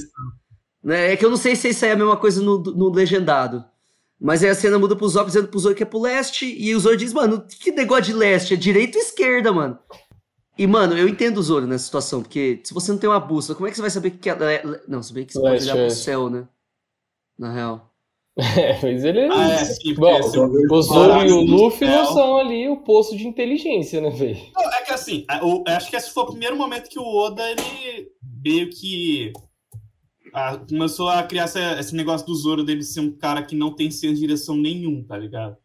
[SPEAKER 1] Né? É que eu não sei se isso aí é a mesma coisa no, no legendado. Mas aí a cena muda pro Zop dizendo pro Zoro que é pro leste. E o Zoro diz, mano, que negócio de leste? É direita ou esquerda, mano? E, mano, eu entendo o Zoro nessa situação. Porque se você não tem uma bússola, como é que você vai saber que é... Não, se bem que você pode
[SPEAKER 4] Leste,
[SPEAKER 1] olhar pro
[SPEAKER 4] é.
[SPEAKER 1] céu, né? Na real. [LAUGHS]
[SPEAKER 4] É, mas ele.
[SPEAKER 2] Ah, é, sim, porque
[SPEAKER 4] Bom,
[SPEAKER 2] eu-
[SPEAKER 4] o Zoro e o Luffy não são ali o poço de inteligência, né, velho?
[SPEAKER 2] Não, é que assim, a- eu acho que esse foi o primeiro momento que o Oda, ele meio que ah, começou a criar essa- esse negócio do Zoro dele ser um cara que não tem senso de direção nenhum, tá ligado?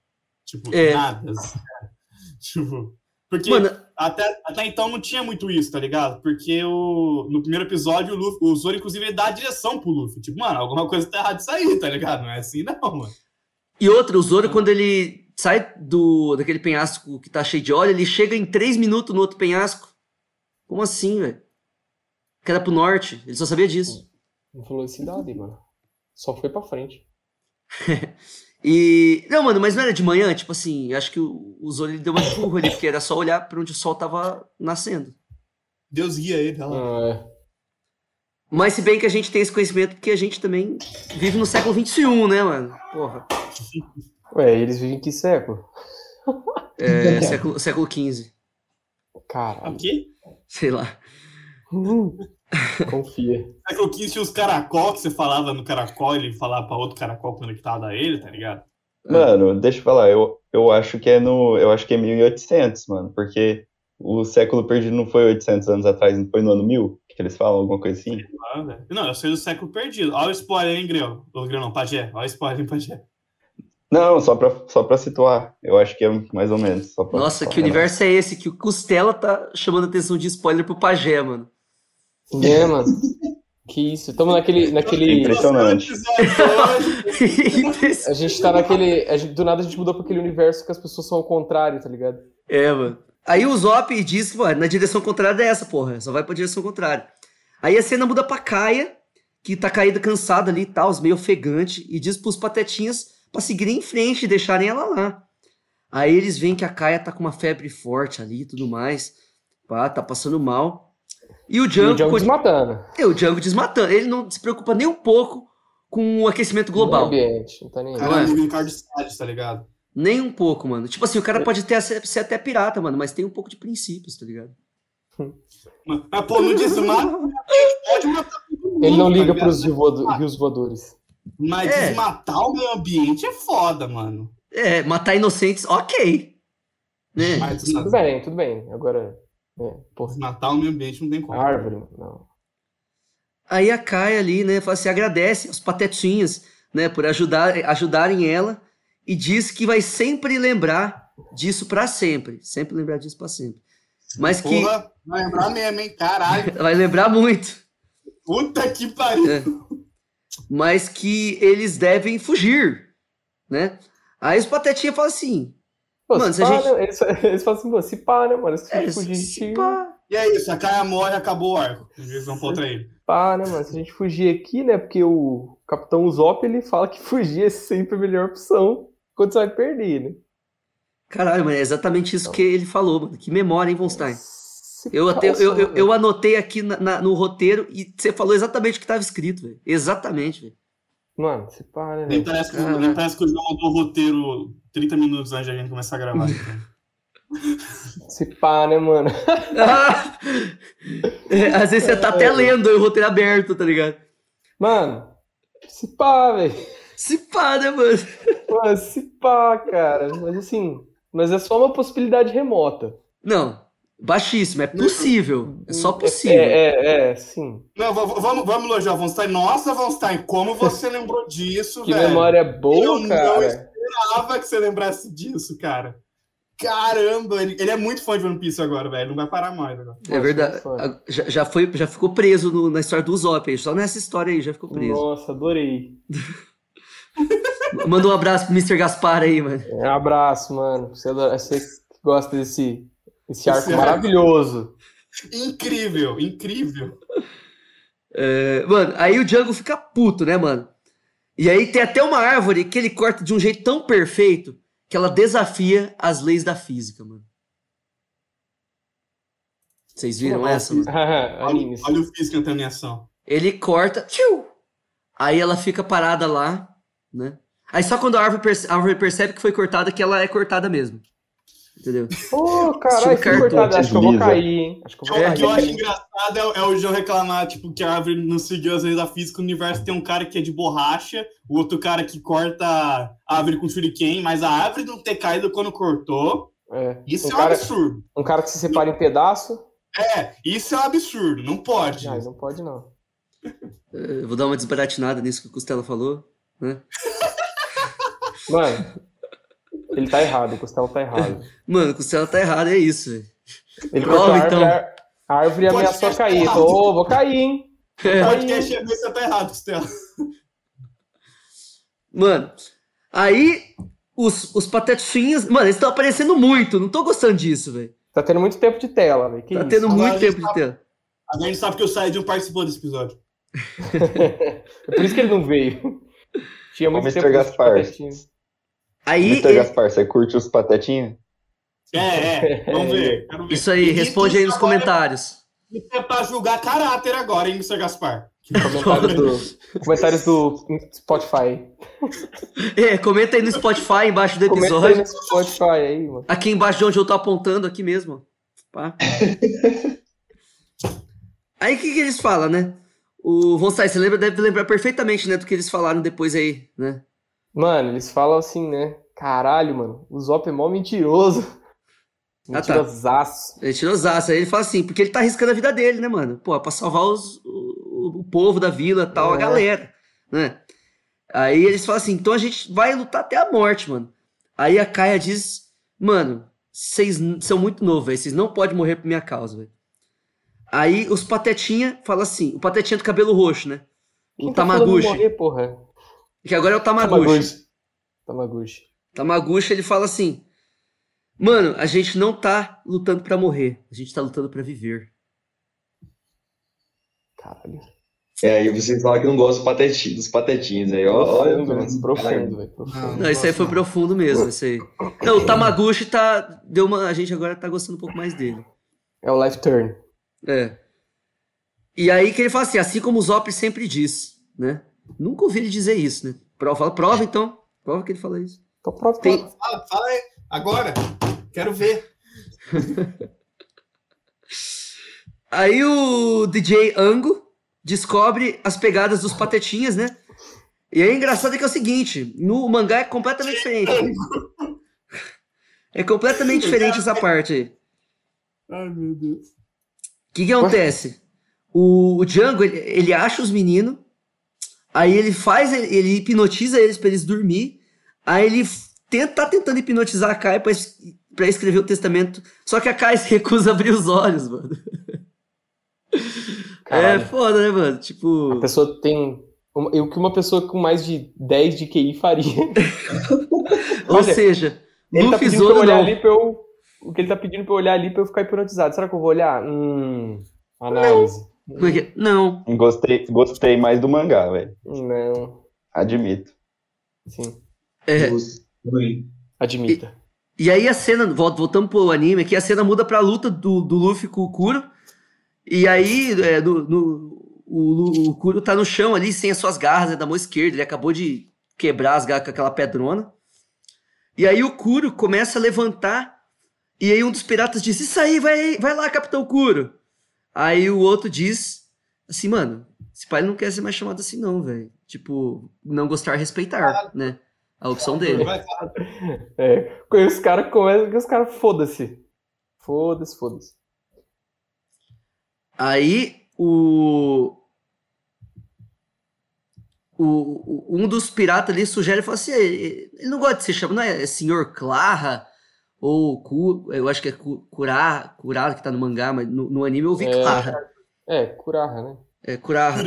[SPEAKER 2] Tipo,
[SPEAKER 1] É.
[SPEAKER 2] nada. assim. [LAUGHS] tipo, porque
[SPEAKER 1] Mano,
[SPEAKER 2] até, até então não tinha muito isso, tá ligado? Porque o, no primeiro episódio o, Luffy, o Zoro, inclusive, ele dá a direção pro Luffy. Tipo, mano, alguma coisa tá errada isso aí, tá ligado? Não é assim não, mano.
[SPEAKER 1] E outra, o Zoro, quando ele sai do daquele penhasco que tá cheio de óleo, ele chega em três minutos no outro penhasco. Como assim, velho? Que era pro norte. Ele só sabia disso.
[SPEAKER 4] Não falou cidade, mano. Só foi pra frente. [LAUGHS]
[SPEAKER 1] E. Não, mano, mas não era de manhã? Tipo assim, acho que o, o Zoro ele deu uma empurra ali, porque era só olhar pra onde o sol tava nascendo.
[SPEAKER 2] Deus guia ele, olha lá.
[SPEAKER 4] Ah, é.
[SPEAKER 1] Mas se bem que a gente tem esse conhecimento, porque a gente também vive no século XXI, né, mano? Porra.
[SPEAKER 4] Ué, eles vivem em que século?
[SPEAKER 1] É, [LAUGHS] século, século XV.
[SPEAKER 4] Caralho.
[SPEAKER 2] Aqui?
[SPEAKER 1] Sei lá.
[SPEAKER 4] Confia.
[SPEAKER 2] Século XV tinha os caracol que você falava no caracol, ele falava pra outro caracol conectado a ele, tá ligado?
[SPEAKER 5] Mano, deixa eu falar, eu, eu acho que é no. Eu acho que é 1800, mano, porque o século perdido não foi 800 anos atrás, não foi no ano 1000? Que eles falam alguma coisa assim?
[SPEAKER 2] Não, eu sei do século perdido. Olha o spoiler, hein? Ô, Greu não, Pajé. Olha o spoiler, hein, Pajé.
[SPEAKER 5] Não, só pra, só pra situar. Eu acho que é mais ou menos. Só pra,
[SPEAKER 1] Nossa,
[SPEAKER 5] só
[SPEAKER 1] que universo é esse que o Costela tá chamando atenção de spoiler pro Pajé, mano?
[SPEAKER 4] É, [LAUGHS] mano. Que isso. Tamo naquele. naquele...
[SPEAKER 5] Impressionante.
[SPEAKER 4] A gente tá naquele. a gente- do nada a gente mudou pra aquele universo que as pessoas são ao contrário, tá ligado?
[SPEAKER 1] É, mano. Aí o Zop diz que, mano, na direção contrária é essa, porra. Só vai pra direção contrária. Aí a cena muda pra Kaia, que tá caída, cansada ali e tal, meio ofegante, e diz pros patetinhas pra seguirem em frente e deixarem ela lá. Aí eles veem que a Kaia tá com uma febre forte ali e tudo mais. Pá, tá passando mal. E o
[SPEAKER 4] E
[SPEAKER 1] Django,
[SPEAKER 4] o Django desmatando.
[SPEAKER 1] É, o Django desmatando. Ele não se preocupa nem um pouco com o aquecimento
[SPEAKER 4] No
[SPEAKER 1] global.
[SPEAKER 4] ambiente. Não tá nem.
[SPEAKER 2] Cara, é um card estádio, tá ligado?
[SPEAKER 1] Nem um pouco, mano. Tipo assim, o cara pode ter, ser até pirata, mano, mas tem um pouco de princípios, tá ligado?
[SPEAKER 2] Mas, pô, não desmata, pode matar todo mundo,
[SPEAKER 4] Ele não
[SPEAKER 2] tá
[SPEAKER 4] liga
[SPEAKER 2] ligado?
[SPEAKER 4] pros voado- rios voadores.
[SPEAKER 2] Mas
[SPEAKER 1] É.
[SPEAKER 2] desmatar o meio ambiente é foda, mano.
[SPEAKER 1] É, matar inocentes, ok. Né?
[SPEAKER 2] Mas
[SPEAKER 4] Tudo bem, tudo bem. Agora. É, porra.
[SPEAKER 2] desmatar o meio ambiente não tem como.
[SPEAKER 4] Árvore. Não.
[SPEAKER 1] Aí a Kai ali, né, fala assim, agradece aos patetinhas, né, por ajudar, ajudarem ela e diz que vai sempre lembrar disso pra sempre. Sempre lembrar disso pra sempre. Mas que
[SPEAKER 2] Porra, vai lembrar mesmo, hein? Caralho. [LAUGHS]
[SPEAKER 1] vai lembrar muito.
[SPEAKER 2] Puta que pariu.
[SPEAKER 1] É. mas que eles devem fugir, né? Aí os Patetinha falam assim,
[SPEAKER 4] Pô,
[SPEAKER 1] Mano,
[SPEAKER 4] se
[SPEAKER 1] se
[SPEAKER 4] pá,
[SPEAKER 1] gente-
[SPEAKER 4] né? Eles, eles falam assim, pô, se pá, né, mano? Se a
[SPEAKER 1] é,
[SPEAKER 4] gente fugir,
[SPEAKER 1] se
[SPEAKER 4] de-
[SPEAKER 1] pá,
[SPEAKER 2] E é isso, a Kaia morre acabou o arco. Eles vão outra ilha.
[SPEAKER 4] pá, né, mano? Se a gente fugir aqui, né? Porque o Capitão Usopp, ele fala que [LAUGHS] fugir é sempre a melhor opção quando você vai perder, né?
[SPEAKER 1] Caralho, mas é exatamente isso que ele falou, mano. Que memória, hein, Von Stein?
[SPEAKER 4] Se
[SPEAKER 1] Eu, até, eu, eu,
[SPEAKER 4] mano.
[SPEAKER 1] eu anotei aqui na- na- no roteiro e você falou exatamente o que estava escrito, velho. Exatamente, velho.
[SPEAKER 4] Mano, se pá, né?
[SPEAKER 2] Nem
[SPEAKER 4] velho?
[SPEAKER 2] parece, que, nem parece que o João mandou o roteiro 30 minutos antes de a gente começar a gravar. [LAUGHS] então.
[SPEAKER 4] Se pá, né, mano?
[SPEAKER 1] Ah! [LAUGHS] É, às vezes você tá até lendo aí o roteiro aberto, tá ligado?
[SPEAKER 4] Mano, se pá, velho.
[SPEAKER 1] Se pá, né, mano?
[SPEAKER 4] Mano, se pá, cara. Mas assim, mas é só uma possibilidade remota.
[SPEAKER 1] Não, baixíssimo, é possível. É só possível.
[SPEAKER 4] É, é, é, sim.
[SPEAKER 2] Não, vamos, vamos elogiar o Von Stein. Nossa, Von Stein, como você lembrou disso,
[SPEAKER 4] Que
[SPEAKER 2] velho?
[SPEAKER 4] memória
[SPEAKER 2] Eu
[SPEAKER 4] boa,
[SPEAKER 2] não
[SPEAKER 4] cara.
[SPEAKER 2] esperava que você lembrasse disso, cara. Caramba, ele, ele é muito fã de One Piece agora, velho. Não vai parar mais agora.
[SPEAKER 1] É verdade. Já, já foi, já ficou preso no- na história do Usopp aí. Só nessa história aí já ficou preso.
[SPEAKER 4] Nossa, adorei. [LAUGHS]
[SPEAKER 1] Manda um abraço pro Mr. Gaspar aí, mano.
[SPEAKER 4] Um abraço, mano. Você, adora- você que gosta desse, arco
[SPEAKER 2] Esse arco.
[SPEAKER 4] maravilhoso.
[SPEAKER 2] Incrível, incrível.
[SPEAKER 1] É, mano, aí o Django fica puto, né, mano? E aí tem até uma árvore que ele corta de um jeito tão perfeito que ela desafia as leis da física, mano. Vocês viram essa, mano?
[SPEAKER 2] Olha, [LAUGHS] olha o físico entrando em ação.
[SPEAKER 1] Ele corta, tchiu! aí ela fica parada lá, né? Aí só quando a árvore, perce- a árvore percebe que foi cortada, que ela é cortada mesmo. Entendeu?
[SPEAKER 4] Pô, caralho, cortado. Acho que eu vou cair, hein? Acho que eu
[SPEAKER 2] O
[SPEAKER 4] vou
[SPEAKER 2] que eu acho
[SPEAKER 4] cair.
[SPEAKER 2] engraçado é, é o João reclamar, tipo, que a árvore não seguiu as leis da física. No universo tem um cara que é de borracha, o outro cara que corta a árvore com shuriken, mas a árvore não ter caído quando cortou,
[SPEAKER 4] É.
[SPEAKER 2] isso
[SPEAKER 4] um,
[SPEAKER 2] é um
[SPEAKER 4] cara,
[SPEAKER 2] absurdo.
[SPEAKER 4] um cara que se separa em pedaço.
[SPEAKER 2] É, isso é um absurdo, não pode.
[SPEAKER 4] Ai, não pode, não.
[SPEAKER 1] É, Eu vou dar uma desbaratinada nisso que o Costela falou, né?
[SPEAKER 4] Mano, ele tá errado, o Costelo tá errado. [LAUGHS]
[SPEAKER 1] Mano, o Costela tá errado, é isso, velho.
[SPEAKER 4] Ele
[SPEAKER 1] Prova, então.
[SPEAKER 4] árvore, a árvore ameaçou cair. Ô, vou cair, hein?
[SPEAKER 1] É.
[SPEAKER 2] O podcast é você tá errado, Costela. [LAUGHS]
[SPEAKER 1] Mano, aí os, os patetinhas. Mano, eles estão aparecendo muito, não tô gostando disso, velho.
[SPEAKER 4] Tá tendo muito tempo de tela, velho.
[SPEAKER 1] Tá
[SPEAKER 4] isso?
[SPEAKER 1] tendo
[SPEAKER 2] Agora
[SPEAKER 1] muito tempo
[SPEAKER 2] tá-
[SPEAKER 1] de tela.
[SPEAKER 2] A gente sabe que o Saiyajin participou desse episódio. [LAUGHS]
[SPEAKER 4] É por isso que ele não veio. Tinha muito
[SPEAKER 5] Ô,
[SPEAKER 4] tempo
[SPEAKER 5] Mr.
[SPEAKER 4] de
[SPEAKER 5] Gaspar.
[SPEAKER 1] Aí,
[SPEAKER 5] Mr.
[SPEAKER 1] ele-
[SPEAKER 5] Gaspar, você curte os patetinhas?
[SPEAKER 2] É, é, vamos ver. Quero ver.
[SPEAKER 1] isso aí,
[SPEAKER 2] E
[SPEAKER 1] responde aí nos
[SPEAKER 2] agora-
[SPEAKER 1] comentários.
[SPEAKER 2] Isso é pra julgar caráter agora, hein, Mr. Gaspar?
[SPEAKER 4] Comentários do, [LAUGHS] comentários do Spotify.
[SPEAKER 1] É, comenta aí no Spotify embaixo do
[SPEAKER 4] Comenta aí
[SPEAKER 1] episódio.
[SPEAKER 4] no Spotify aí, mano.
[SPEAKER 1] Aqui embaixo de onde eu tô apontando, aqui mesmo. Pá. [LAUGHS] Aí o que, que eles falam, né? O Von Stein, você lembra, deve lembrar perfeitamente, né, do que eles falaram depois aí, né?
[SPEAKER 4] Mano, eles falam assim, né? Caralho, mano, o Zop é mó mentiroso.
[SPEAKER 1] Ah, tá.
[SPEAKER 4] Mentirosaço.
[SPEAKER 1] Aí ele fala assim, porque ele tá arriscando a vida dele, né, mano? Pô, pra salvar os, o, o povo da vila tal, a
[SPEAKER 4] É.
[SPEAKER 1] galera, né? Aí eles falam assim, então a gente vai lutar até a morte, mano. Aí a Kaia diz, mano, vocês são muito novos, velho. Vocês não podem morrer por minha causa, velho. Aí os Patetinha falam assim, o Patetinha do cabelo roxo, né?
[SPEAKER 4] Quem
[SPEAKER 1] O
[SPEAKER 4] tá
[SPEAKER 1] Tamaguchi.
[SPEAKER 4] morrer, porra?
[SPEAKER 1] Que agora é o Tamaguchi.
[SPEAKER 4] Tamaguchi.
[SPEAKER 1] Tamaguchi, ele fala assim: Mano, a gente não tá lutando pra morrer, a gente tá lutando pra viver.
[SPEAKER 4] Caralho.
[SPEAKER 6] É, aí vocês falam que não gostam dos patetinhos, dos patetinhos aí, ó. Olha,
[SPEAKER 4] Profundo, velho. Profundo, velho. Profundo.
[SPEAKER 1] Não, isso aí foi profundo mesmo, isso aí. [LAUGHS] Não, o Tamaguchi tá. Deu uma, a gente agora tá gostando um pouco mais dele.
[SPEAKER 4] É o Life Turn.
[SPEAKER 1] É. E aí que ele fala assim, assim como o Zop sempre diz, né? Nunca ouvi ele dizer isso, né? Prova, prova então. Prova que ele fala isso.
[SPEAKER 4] Então, prova
[SPEAKER 1] Tem-
[SPEAKER 2] Fala, fala aí, agora. Quero ver. [LAUGHS]
[SPEAKER 1] Aí o DJ Ango descobre as pegadas dos patetinhas, né? E aí engraçado é que é o seguinte, no mangá é completamente diferente. É completamente [LAUGHS] diferente essa parte aí.
[SPEAKER 2] Ai, meu Deus.
[SPEAKER 1] O que que acontece? O, o Django, ele, ele acha os meninos, aí ele faz, ele, hipnotiza eles pra eles dormir, aí ele tenta, tá tentando hipnotizar a Kai pra, es- pra escrever o testamento, só que a Kai se recusa a abrir os olhos, mano. [LAUGHS] É
[SPEAKER 4] Caralho.
[SPEAKER 1] foda, né, mano? Tipo...
[SPEAKER 4] A pessoa tem Um- O que uma pessoa com mais de 10 de QI faria. [LAUGHS]
[SPEAKER 1] Ou
[SPEAKER 4] Olha,
[SPEAKER 1] seja,
[SPEAKER 4] Ele tá pedindo pra eu olhar
[SPEAKER 1] não.
[SPEAKER 4] ali pra eu. O que ele tá pedindo pra eu olhar ali pra eu ficar hipnotizado. Será que eu vou olhar? Hum. Análise.
[SPEAKER 1] Porque, não.
[SPEAKER 5] Gostei, gostei mais do mangá, velho.
[SPEAKER 4] Não.
[SPEAKER 5] Admito.
[SPEAKER 4] Sim.
[SPEAKER 1] É.
[SPEAKER 4] Admita.
[SPEAKER 1] E aí a cena, vol- voltando pro anime aqui, a cena muda pra luta do, do Luffy com o Kuro. E aí, é, no- no- o, o Kuro tá no chão ali, sem as suas garras, é da mão esquerda. Ele acabou de quebrar as garras com aquela pedrona. E aí o Kuro começa a levantar. E aí um dos piratas diz: Isso aí, vai, vai lá, Capitão Kuro. Aí o outro diz assim, mano, esse pai não quer ser mais chamado assim, não, velho. Tipo, não gostar, respeitar, né? A opção dele.
[SPEAKER 4] É. Com os caras começam os caras, foda-se. Foda-se, foda-se.
[SPEAKER 1] Aí o, o, o- um dos piratas ali sugere, fala assim, ele ele não gosta de ser chamado, não é, é Senhor Clara ou Ku, eu acho que é Ku- Kurara, Kurara que tá no mangá, mas no, no anime eu ouvi
[SPEAKER 4] É.
[SPEAKER 1] Clara.
[SPEAKER 4] É, Kuraha, né?
[SPEAKER 1] É Kurara.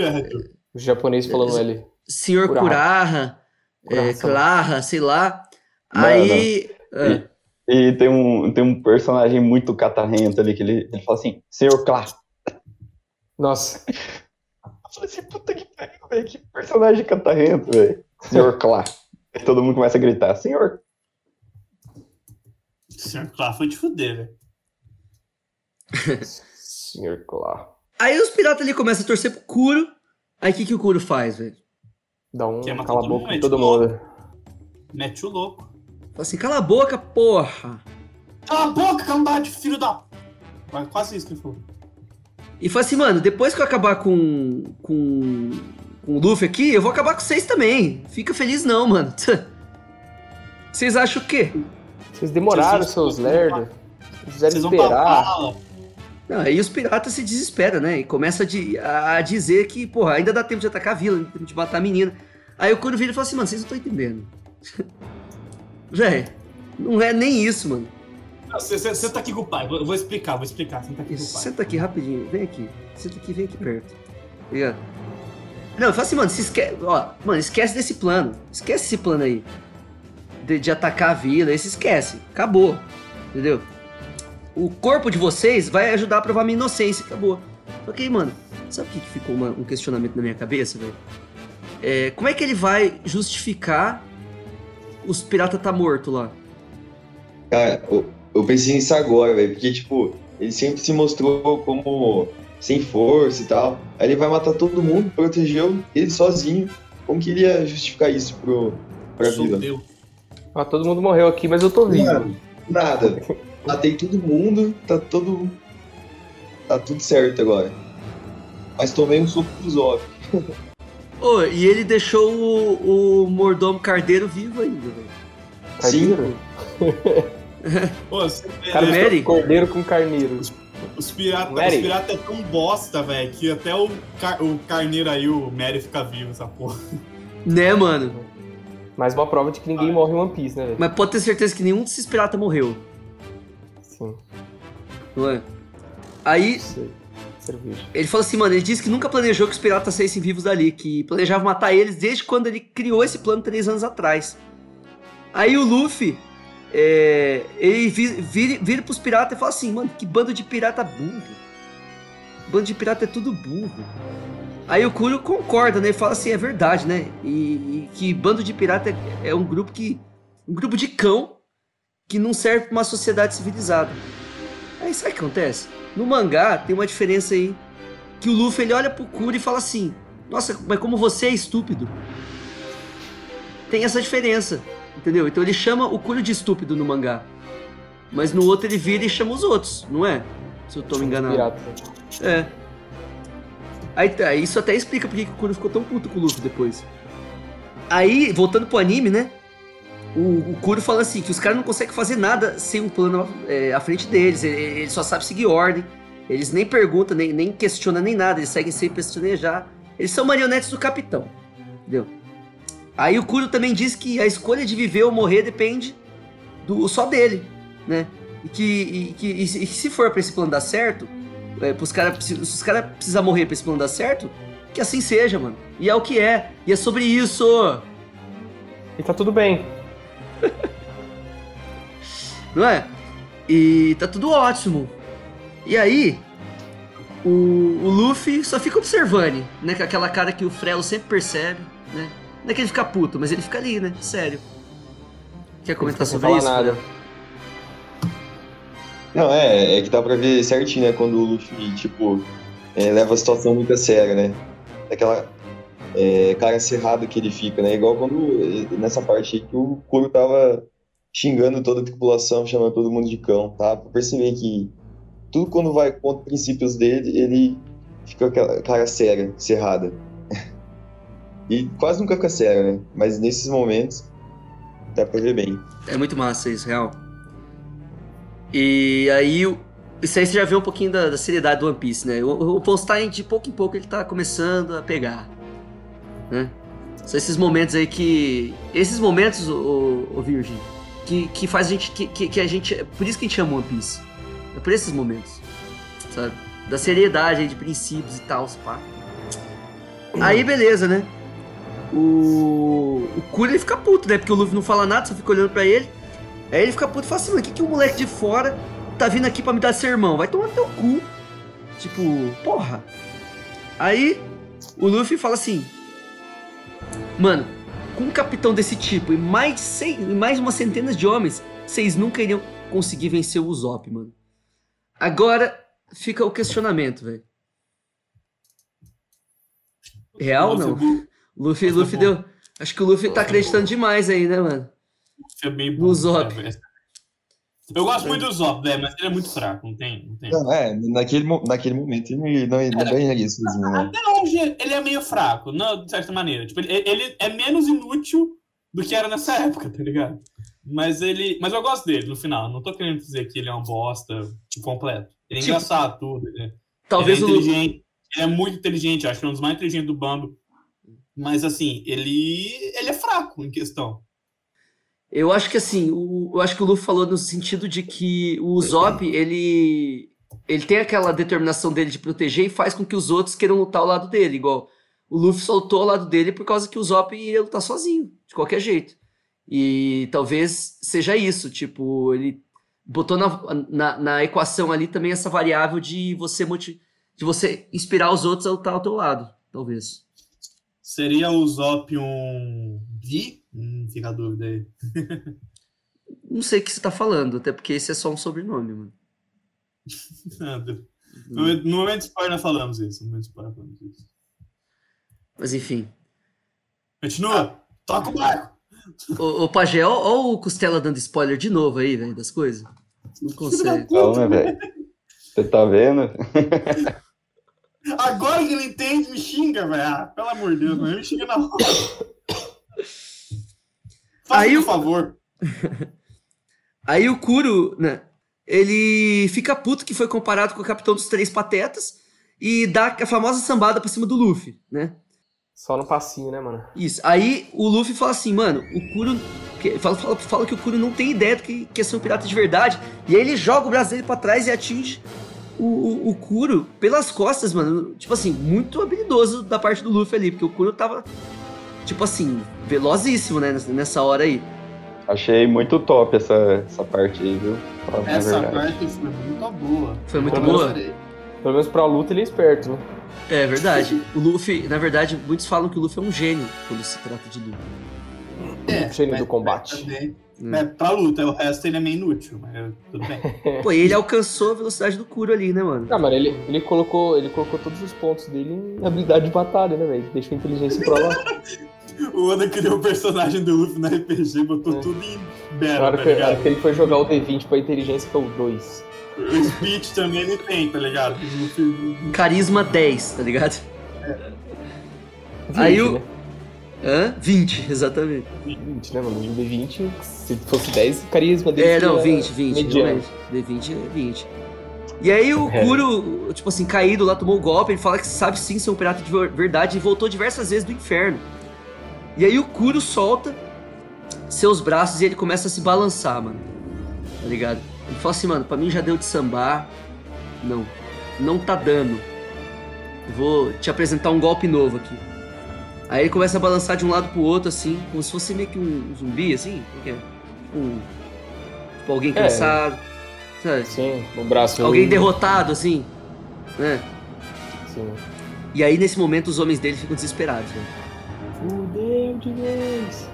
[SPEAKER 4] O japonês falando ali.
[SPEAKER 1] Senhor
[SPEAKER 4] Kurara.
[SPEAKER 1] Kurara, é. Clara, sei lá.
[SPEAKER 5] Mano,
[SPEAKER 1] Aí. ah,
[SPEAKER 5] E tem um, tem um personagem muito catarrento ali que ele, ele fala assim, Senhor Clark.
[SPEAKER 4] Nossa.
[SPEAKER 5] Eu falei assim, puta que pariu, velho. Que personagem catarrento, velho. Senhor Clark. E todo mundo começa a gritar, Senhor.
[SPEAKER 2] Senhor Clark foi te fuder, velho. [LAUGHS]
[SPEAKER 4] Senhor Claw.
[SPEAKER 1] aí os piratas ali começam a torcer pro Kuro. Aí o que, que o Kuro faz, velho?
[SPEAKER 4] Dá um cala a boca em todo mundo.
[SPEAKER 2] Mete o louco.
[SPEAKER 1] Fala assim, cala a boca, porra.
[SPEAKER 2] Cala a boca, cambate, filho da. Vai, Quase isso que ele falou.
[SPEAKER 1] E fala assim, mano, depois que eu acabar com, com, com o Luffy aqui, eu vou acabar com vocês também. Fica feliz não, mano. [LAUGHS] Vocês acham o quê?
[SPEAKER 4] Vocês demoraram, seus lerdos.
[SPEAKER 2] Vocês
[SPEAKER 4] esperar.
[SPEAKER 1] Não, aí os piratas se desesperam, né? E começa a, di- a dizer que, porra, ainda dá tempo de atacar a vila, ainda dá tempo de matar a menina. Aí o e fala assim, mano, vocês não estão entendendo. [LAUGHS] Véi, não é nem isso, mano.
[SPEAKER 2] Não, Você tá aqui com o pai. Eu vou explicar, vou explicar. Você tá aqui com o pai.
[SPEAKER 1] Senta aqui rapidinho, vem aqui. Senta aqui, vem aqui perto. Ligado? Não, eu falo assim, mano, se esquece. Ó, mano, esquece desse plano. Esquece esse plano aí. De, de atacar a vila, esse esquece. Acabou. Entendeu? O corpo de vocês vai ajudar a provar minha inocência. Acabou. Só que aí, mano, sabe o que, que ficou uma- um questionamento na minha cabeça, velho? É, como é que ele vai justificar os piratas tá morto lá?
[SPEAKER 6] Cara, eu, eu pensei nisso agora, velho, porque, tipo, ele sempre se mostrou como sem força e tal. Aí ele vai matar todo mundo, protegeu ele sozinho. Como que ele ia justificar isso pro, pra
[SPEAKER 2] Sou
[SPEAKER 6] vila?
[SPEAKER 2] Deus.
[SPEAKER 4] Ah, todo mundo morreu aqui, mas eu tô vivo.
[SPEAKER 6] Mano, nada. Matei todo mundo, tá todo. Tá tudo certo agora. Mas tomei um soco do Zop.
[SPEAKER 1] Ô, e ele deixou o, o mordomo cardeiro vivo ainda, velho.
[SPEAKER 4] Carneiro?
[SPEAKER 2] Pô, [LAUGHS] [LAUGHS]
[SPEAKER 4] cordeiro com carneiro.
[SPEAKER 2] Os piratas pirata é tão bosta, velho, que até o, car- o carneiro aí, o Mary, fica vivo, essa porra.
[SPEAKER 1] Né, mano?
[SPEAKER 4] Mais uma prova de que ninguém morre em One Piece, né, velho?
[SPEAKER 1] Mas pode ter certeza que nenhum desses piratas morreu,
[SPEAKER 4] Sim.
[SPEAKER 1] não é? Aí.
[SPEAKER 4] Cerveja.
[SPEAKER 1] ele falou assim, mano, ele disse que nunca planejou que os piratas saíssem vivos dali, que planejava matar eles desde quando ele criou esse plano três anos atrás. Aí o Luffy, é, ele vi- vira, vira pros piratas e fala assim, mano, que bando de pirata burro. Bando de pirata é tudo burro. Aí o Kuro concorda, né? Ele fala assim, é verdade, né? E, e que bando de pirata é, é um grupo que. um grupo de cão que não serve pra uma sociedade civilizada. Aí sabe o que acontece? No mangá tem uma diferença aí. Que o Luffy ele olha pro Kuro e fala assim: Nossa, mas como você é estúpido. Tem essa diferença, entendeu? Então ele chama o Kuro de estúpido no mangá. Mas no outro ele vira e chama os outros, não é? Se eu tô me enganando.
[SPEAKER 4] Pirata.
[SPEAKER 1] É. Aí, tá, isso até explica porque que o Kuro ficou tão puto com o Luffy depois. Aí, voltando pro anime, né? O, o Kuro fala assim, que os caras não conseguem fazer nada sem um plano é, à frente deles. Ele, ele só sabe seguir ordem. Eles nem perguntam, nem, nem questionam, nem nada. Eles seguem sem pestanejar. Eles são marionetes do capitão. Entendeu? Aí o Kuro também diz que a escolha de viver ou morrer depende do só dele, né? E que, e que e se for pra esse plano dar certo, é, pros cara, se, se os caras precisar morrer pra esse plano dar certo, que assim seja, mano. E é o que é. E é sobre isso.
[SPEAKER 4] E tá tudo bem. [LAUGHS]
[SPEAKER 1] Não é? E tá tudo ótimo. E aí, o, o Luffy só fica observando, né? Com aquela cara que o Frelo sempre percebe, né? Não é que ele fica puto, mas ele fica ali, né? Sério. Quer comentar sobre isso?
[SPEAKER 4] nada.
[SPEAKER 1] Frelo?
[SPEAKER 6] Não, é, é que dá pra ver certinho, né? Quando o Luffy, tipo, é, leva a situação muito a sério, né? Daquela é, cara cerrada que ele fica, né? Igual quando, eh, nessa parte aí, que o Kuro tava xingando toda a tripulação, chamando todo mundo de cão, tá? Pra perceber que tudo quando vai contra os princípios dele, ele fica aquela cara séria, cerrada. [LAUGHS] E quase nunca fica sério, né? Mas nesses momentos, dá pra ver bem.
[SPEAKER 1] É muito massa isso, real. E aí, isso aí você já vê um pouquinho da, da seriedade do One Piece, né? O, o Polstein, de pouco em pouco, ele tá começando a pegar, né? São esses momentos aí que... Esses momentos, o, o Virgem, que, que faz a gente... Que, que, que a gente... é Por isso que a gente ama One Piece. É por esses momentos, sabe? Da seriedade aí, de princípios e tal, pá. Aí, beleza, né? O, o Kuro ele fica puto, né? Porque o Luffy não fala nada, só fica olhando pra ele. Aí ele fica puto e fala assim, mano, o que, que o moleque de fora tá vindo aqui pra me dar sermão? Vai tomar teu cu. Tipo, porra. Aí o Luffy fala assim, mano, com um capitão desse tipo e mais, e mais umas centenas de homens, vocês nunca iriam conseguir vencer o Usopp, mano. Agora fica o questionamento, velho. Real ou não?
[SPEAKER 2] Luffy
[SPEAKER 1] Luffy, Luffy
[SPEAKER 2] bom.
[SPEAKER 1] deu. Acho que o Luffy tá acreditando demais aí, né, mano?
[SPEAKER 2] É bem
[SPEAKER 1] No
[SPEAKER 2] bom.
[SPEAKER 1] Zop.
[SPEAKER 2] né? Eu gosto muito do Zop, velho, mas ele é muito fraco, não tem? Não tem.
[SPEAKER 6] Não, é, naquele, naquele momento ele não, não ganharia isso mesmo, né?
[SPEAKER 2] Até hoje ele é meio fraco, não, de certa maneira. Tipo, ele, ele é menos inútil do que era nessa época, tá ligado? Mas ele. Mas eu gosto dele no final. Não tô querendo dizer que ele é um bosta tipo, completo. Ele é
[SPEAKER 1] Tipo,
[SPEAKER 2] engraçado, tudo. Ele,
[SPEAKER 1] Talvez
[SPEAKER 2] ele
[SPEAKER 1] o
[SPEAKER 2] é inteligente. Ele é muito inteligente, acho que é um dos mais inteligentes do bando. Mas assim, ele. ele é fraco em questão.
[SPEAKER 1] Eu acho que assim, o, eu acho que o Luffy falou no sentido de que o Usopp, ele. Ele tem aquela determinação dele de proteger e faz com que os outros queiram lutar ao lado dele. Igual o Luffy soltou ao lado dele por causa que o Usopp ia lutar sozinho, de qualquer jeito. E talvez seja isso, tipo, ele botou na, na, na equação ali também essa variável de você de você inspirar os outros a lutar ao teu lado, talvez.
[SPEAKER 2] Seria o Zop um. Vi? Hum, fica a dúvida aí. [LAUGHS]
[SPEAKER 1] Não sei o que você tá falando, até porque esse é só um sobrenome, mano. [LAUGHS]
[SPEAKER 2] No, no momento spoiler nós falamos isso. No momento spoiler falamos isso.
[SPEAKER 1] Mas enfim.
[SPEAKER 2] Continua! Toca o barco!
[SPEAKER 1] Ô, ô Pajé, ó, ó o Costela dando spoiler de novo aí, velho, das coisas. Não consegue.
[SPEAKER 5] Calma, velho. Você tá vendo? [LAUGHS]
[SPEAKER 2] Agora que ele entende, me xinga, velho. Ah, pelo amor de Deus, mas me xinga na hora. Faça
[SPEAKER 1] Aí
[SPEAKER 2] por
[SPEAKER 1] o-
[SPEAKER 2] favor. [LAUGHS]
[SPEAKER 1] Aí o Kuro, né, ele fica puto que foi comparado com o Capitão dos Três Patetas e dá a famosa sambada pra cima do Luffy, né?
[SPEAKER 4] Só no passinho, né, mano?
[SPEAKER 1] Isso. Aí o Luffy fala assim, mano, o Kuro. Fala, fala, fala que o Kuro não tem ideia do que, que é ser um pirata de verdade. E aí ele joga o braço dele pra trás e atinge o, o, o Kuro pelas costas, mano. Tipo assim, muito habilidoso da parte do Luffy ali, porque o Kuro tava, tipo assim, velozíssimo, né, nessa- hora aí.
[SPEAKER 5] Achei muito top essa, essa parte aí, viu?
[SPEAKER 2] Essa
[SPEAKER 5] verdade.
[SPEAKER 2] parte foi muito boa.
[SPEAKER 1] Foi muito boa.
[SPEAKER 4] Pelo menos pra luta ele é esperto, né?
[SPEAKER 1] É verdade. O Luffy, na verdade, muitos falam que o Luffy é um gênio quando se trata de luta.
[SPEAKER 2] É,
[SPEAKER 4] Gênio
[SPEAKER 2] mas-
[SPEAKER 4] do combate.
[SPEAKER 2] também-
[SPEAKER 1] Hum.
[SPEAKER 2] É, pra luta, o resto ele é meio inútil, mas tudo bem. [LAUGHS]
[SPEAKER 1] Pô, e ele alcançou a velocidade do Kuro ali, né, mano?
[SPEAKER 4] Não, mano, ele, ele, colocou, ele colocou todos os pontos dele em habilidade de batalha, né, velho? Deixou a inteligência pra lá. [LAUGHS]
[SPEAKER 2] O Oda criou o personagem do Luffy no RPG, botou
[SPEAKER 4] É.
[SPEAKER 2] tudo em
[SPEAKER 4] Na
[SPEAKER 2] Battle,
[SPEAKER 4] hora
[SPEAKER 2] tá
[SPEAKER 4] que, na hora
[SPEAKER 2] ligado?
[SPEAKER 4] que ele foi jogar o D20 pra inteligência, que é o 2.
[SPEAKER 2] O Speech também ele tem, tá ligado?
[SPEAKER 1] Carisma 10, tá ligado?
[SPEAKER 4] 20,
[SPEAKER 1] Aí o-
[SPEAKER 4] né?
[SPEAKER 1] Hã? 20, exatamente.
[SPEAKER 4] 20, né, mano? O D20, se fosse 10, carisma dele
[SPEAKER 1] É, não,
[SPEAKER 4] seria
[SPEAKER 1] 20, 20,
[SPEAKER 4] mediano.
[SPEAKER 1] realmente. D20 é 20. E aí o
[SPEAKER 4] É.
[SPEAKER 1] Kuro, tipo assim, caído lá, tomou o golpe, ele fala que sabe sim ser um pirata de ver- verdade e voltou diversas vezes do inferno. E aí o Kuro solta seus braços e ele começa a se balançar, mano. Tá ligado? Ele fala assim, mano, pra mim já deu de sambar. Não. Não tá dando. Eu vou te apresentar um golpe novo aqui. Aí ele começa a balançar de um lado pro outro, assim, como se fosse meio que um zumbi, assim. Que é? Tipo, um- tipo alguém
[SPEAKER 4] É.
[SPEAKER 1] cansado. Sabe?
[SPEAKER 4] Sim, o braço.
[SPEAKER 1] Alguém derrotado, assim. Né?
[SPEAKER 4] Sim.
[SPEAKER 1] E aí, nesse momento, os homens dele ficam desesperados. Né?
[SPEAKER 4] Fudeu de vez.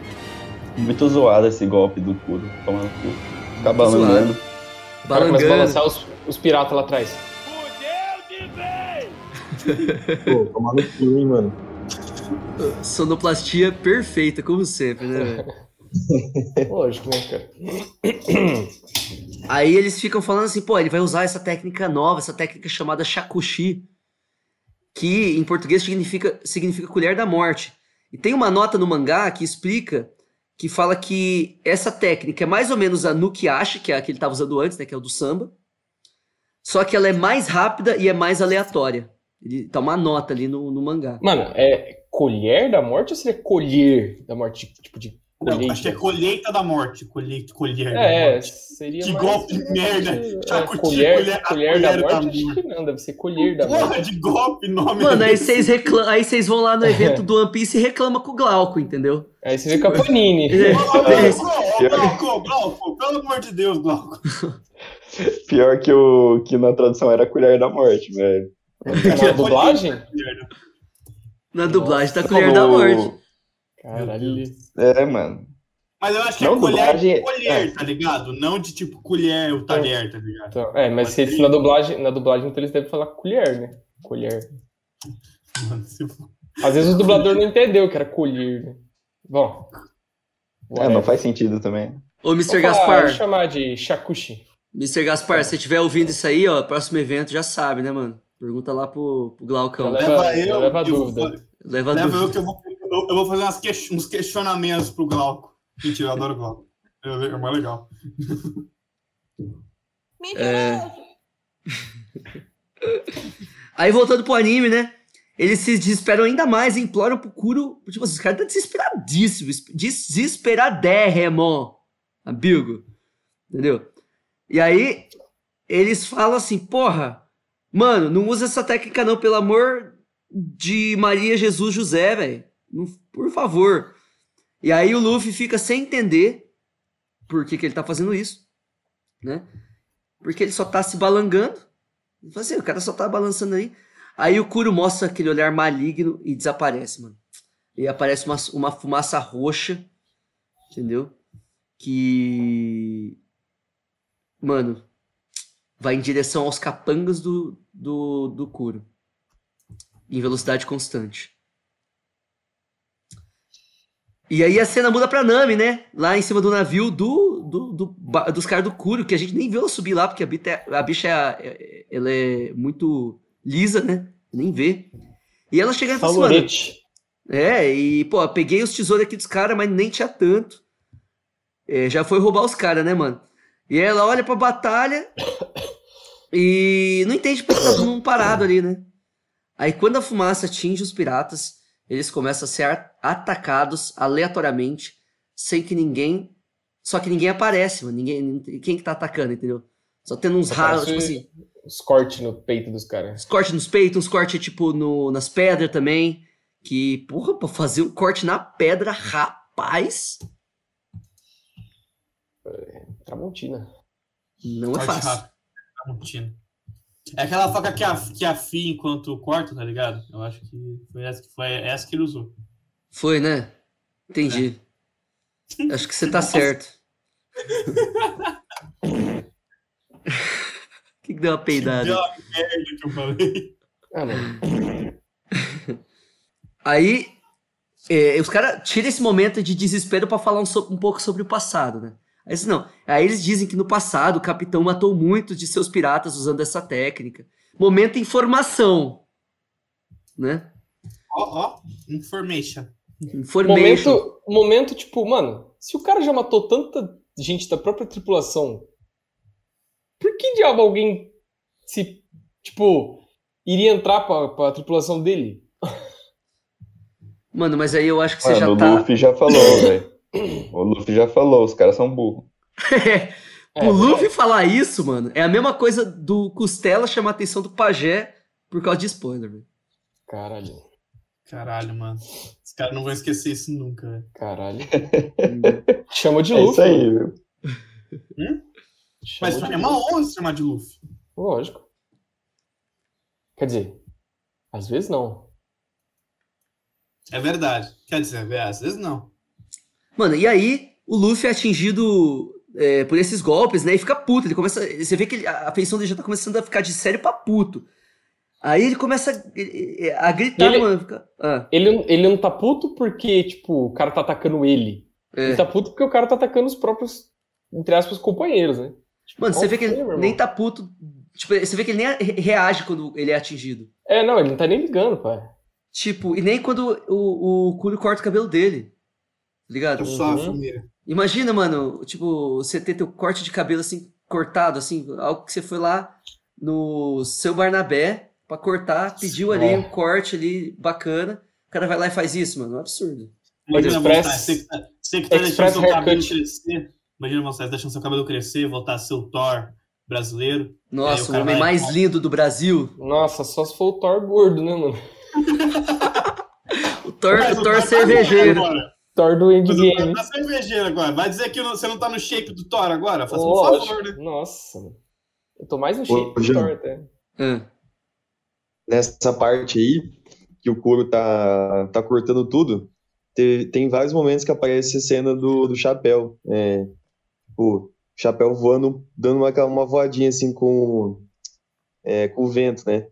[SPEAKER 5] Muito zoado esse golpe do Kuro. Tomando cu. Ficar
[SPEAKER 1] Muito
[SPEAKER 5] balangando.
[SPEAKER 4] Cara começa a balançar os, os piratas lá atrás. [LAUGHS]
[SPEAKER 6] Pô, tomar no cu, hein, mano.
[SPEAKER 1] Sonoplastia perfeita, como sempre, né, velho? [LAUGHS]
[SPEAKER 4] Lógico, né, cara?
[SPEAKER 1] Aí eles ficam falando assim, pô, ele vai usar essa técnica nova, essa técnica chamada shakushi, que em português significa, significa colher da morte. E tem uma nota no mangá que explica, que fala que essa técnica é mais ou menos a nukiashi, que é a que ele estava usando antes, né, que é o do samba, só que ela é mais rápida e é mais aleatória. Ele tá uma nota ali no, no mangá.
[SPEAKER 4] Mano, é colher da morte ou seria colher da morte? Tipo de
[SPEAKER 2] Não, acho que é colheita da morte. Colheita, colher da
[SPEAKER 4] É,
[SPEAKER 2] morte.
[SPEAKER 4] seria
[SPEAKER 2] Que
[SPEAKER 4] mais-
[SPEAKER 2] golpe de merda. [LAUGHS]
[SPEAKER 4] É, colher,
[SPEAKER 2] colher- a
[SPEAKER 4] colher da
[SPEAKER 2] colher da
[SPEAKER 4] morte? Acho que não, deve ser colher da
[SPEAKER 2] Porra
[SPEAKER 4] morte.
[SPEAKER 2] de golpe, nome
[SPEAKER 1] Mano, aí vocês reclam... aí vocês vão lá no evento do One Piece e reclamam com o Glauco, entendeu?
[SPEAKER 4] Aí você vê com a Panini.
[SPEAKER 1] É.
[SPEAKER 2] Glauco, Glauco, pelo amor de Deus, Glauco. [LAUGHS]
[SPEAKER 5] Pior que, o, que na tradução era colher da morte, velho.
[SPEAKER 4] Na dublagem?
[SPEAKER 1] Na dublagem tá colher da morte.
[SPEAKER 4] Caralho.
[SPEAKER 5] É, mano.
[SPEAKER 2] Mas eu acho que
[SPEAKER 5] Não,
[SPEAKER 2] é colher,
[SPEAKER 5] dublagem-
[SPEAKER 2] colher,
[SPEAKER 5] é.
[SPEAKER 2] tá ligado? Não de tipo colher, o talher, tá ligado?
[SPEAKER 4] Então, é, mas se eles, na dublagem, na dublagem então eles devem falar colher, né? Colher.
[SPEAKER 2] Mano, se-
[SPEAKER 4] Às vezes o dublador não entendeu que era colher, né? Bom.
[SPEAKER 5] É, não faz sentido também.
[SPEAKER 1] Ô, Mr.
[SPEAKER 4] Falar-
[SPEAKER 1] Gaspar,
[SPEAKER 4] Vou chamar de shakushi.
[SPEAKER 1] Mr. Gaspar, se você estiver ouvindo isso aí, ó, próximo evento já sabe, né, mano? Pergunta lá pro, pro Glaucão.
[SPEAKER 2] Leva
[SPEAKER 4] Leva-
[SPEAKER 2] eu,
[SPEAKER 4] leva a
[SPEAKER 2] eu
[SPEAKER 4] dúvida.
[SPEAKER 1] Leva
[SPEAKER 2] leva eu
[SPEAKER 1] dúvida.
[SPEAKER 2] que eu vou, eu, eu vou fazer umas que- uns questionamentos pro Glauco. Mentira, eu adoro o Glauco. É, é mais legal.
[SPEAKER 1] É. Aí voltando pro anime, né? Eles se desesperam ainda mais, imploram pro Kuro. Tipo, assim, os caras tá desesperadíssimo, es- desesperadérrimo. Amigo. Entendeu? E aí, eles falam assim, porra, mano, não usa essa técnica não, pelo amor de Maria Jesus José, velho. Por favor. E aí o Luffy fica sem entender por que, que ele tá fazendo isso, né? Porque ele só tá se balangando. Assim, o cara só tá balançando aí. Aí o Kuro mostra aquele olhar maligno e desaparece, mano. E aparece uma, uma fumaça roxa, entendeu? Que. Mano, vai em direção aos capangas do, do, do Kuro. Em velocidade constante. E aí a cena muda pra Nami, né? Lá em cima do navio do, do, do- dos caras do Kuro, que a gente nem viu ela subir lá, porque a, bita é- a bicha é, é- ela é muito lisa, né? Nem vê. E ela chega e fala assim, é, e, pô, peguei os tesouros aqui dos caras, mas nem tinha tanto. É, já foi roubar os caras, né, mano? E ela olha pra batalha [COUGHS] e não entende porque tá todo mundo parado ali, né? Aí quando a fumaça atinge os piratas, eles começam a ser a- atacados aleatoriamente, sem que ninguém. Só que ninguém aparece, mano. Ninguém, quem que tá atacando, entendeu? Só tendo uns raros, tipo assim,
[SPEAKER 4] Os cortes no peito dos caras.
[SPEAKER 1] uns cortes nos peitos, uns cortes, tipo, no, nas pedras também. Que, porra, pra fazer um corte na pedra, rapaz,
[SPEAKER 4] Tramontina.
[SPEAKER 1] não é
[SPEAKER 2] Corte
[SPEAKER 1] fácil.
[SPEAKER 2] rápido, tá mentindo. É aquela faca que, af, que afia enquanto corta, tá ligado? Eu acho que foi essa que, foi essa que ele usou.
[SPEAKER 1] Foi, né? Entendi. Acho que você tá certo. O [LAUGHS] que, que deu uma peidada?
[SPEAKER 2] Deu uma merda que eu falei.
[SPEAKER 4] Ah.
[SPEAKER 1] Aí, é, os caras tiram esse momento de desespero pra falar um, so- um pouco sobre o passado, né? Aí, não. Aí eles dizem que no passado o capitão matou muitos de seus piratas usando essa técnica. Momento informação. Né?
[SPEAKER 2] Ó, ó, information.
[SPEAKER 1] Information.
[SPEAKER 4] Momento, momento, tipo, mano, se o cara já matou tanta gente da própria tripulação, por que diabo alguém se, tipo, iria entrar pra, pra tripulação dele? [LAUGHS]
[SPEAKER 1] Mano, mas aí eu acho que você
[SPEAKER 5] Mano,
[SPEAKER 1] já
[SPEAKER 5] o
[SPEAKER 1] tá.
[SPEAKER 5] Luffy já falou, [LAUGHS] velho. O Luffy já falou, os caras são burros. [LAUGHS]
[SPEAKER 4] É,
[SPEAKER 1] o Luffy falar isso, mano, é a mesma coisa do Costela chamar a atenção do pajé por causa de spoiler, velho.
[SPEAKER 4] Caralho.
[SPEAKER 2] Caralho, mano. Os caras não vão esquecer isso nunca, velho.
[SPEAKER 4] Caralho. [LAUGHS] Chama de
[SPEAKER 5] É
[SPEAKER 4] Luffy.
[SPEAKER 5] isso aí, viu?
[SPEAKER 4] Chama
[SPEAKER 2] Mas é uma honra se chamar de Luffy.
[SPEAKER 4] Lógico. Quer dizer, às vezes não.
[SPEAKER 2] É verdade. Quer dizer, é, às vezes não.
[SPEAKER 1] Mano, e aí o Luffy é atingido é, por esses golpes, né? E fica puto. Ele começa. Você vê que ele- a feição dele já tá começando a ficar de sério pra puto. Aí ele começa a, a gritar,
[SPEAKER 4] Ele-
[SPEAKER 1] mano. Fica, ah,
[SPEAKER 4] Ele, não- ele não tá puto porque, tipo, o cara tá atacando ele.
[SPEAKER 1] é.
[SPEAKER 4] Ele tá puto porque o cara tá atacando os próprios, entre aspas, companheiros, né?
[SPEAKER 1] Mano, você vê que ele nem tá puto. Tipo, você vê que ele nem re- reage quando ele é atingido.
[SPEAKER 4] É, não, ele não tá nem ligando, pai.
[SPEAKER 1] Tipo, e nem quando o, o corta o cabelo dele. Tá ligado?
[SPEAKER 2] Eu
[SPEAKER 4] Uhum.
[SPEAKER 1] Imagina, mano, tipo, você ter teu corte de cabelo assim, cortado, assim, algo que você foi lá no seu Barnabé pra cortar, pediu ali
[SPEAKER 4] É.
[SPEAKER 1] um corte ali bacana. O cara vai lá e faz isso, mano. É um absurdo.
[SPEAKER 2] Imagina
[SPEAKER 4] Express-
[SPEAKER 2] você que tá, você que tá deixando seu cabelo
[SPEAKER 4] haircut.
[SPEAKER 2] crescer. Imagina você deixando seu cabelo crescer, voltar a ser o Thor brasileiro.
[SPEAKER 1] Nossa,
[SPEAKER 2] o
[SPEAKER 1] o homem
[SPEAKER 2] vai-
[SPEAKER 1] mais lindo do Brasil.
[SPEAKER 4] Nossa, só se for o Thor gordo, né, mano? [LAUGHS]
[SPEAKER 1] O Thor,
[SPEAKER 2] Mas
[SPEAKER 1] o Thor
[SPEAKER 2] tá
[SPEAKER 1] cervejeiro.
[SPEAKER 4] Thor do Endgame.
[SPEAKER 2] tá cervejeiro agora. Vai dizer que você não tá no shape do Thor agora? Faça um favor, né?
[SPEAKER 4] Nossa, mano. Eu tô mais no
[SPEAKER 6] Ô,
[SPEAKER 4] shape do
[SPEAKER 6] Jean.
[SPEAKER 4] Thor até.
[SPEAKER 1] Ah,
[SPEAKER 6] Nessa parte aí, que o couro tá, tá cortando tudo, te- tem vários momentos que aparece a cena do, do chapéu. É, o chapéu voando, dando uma, uma voadinha assim com, é, com o vento, né?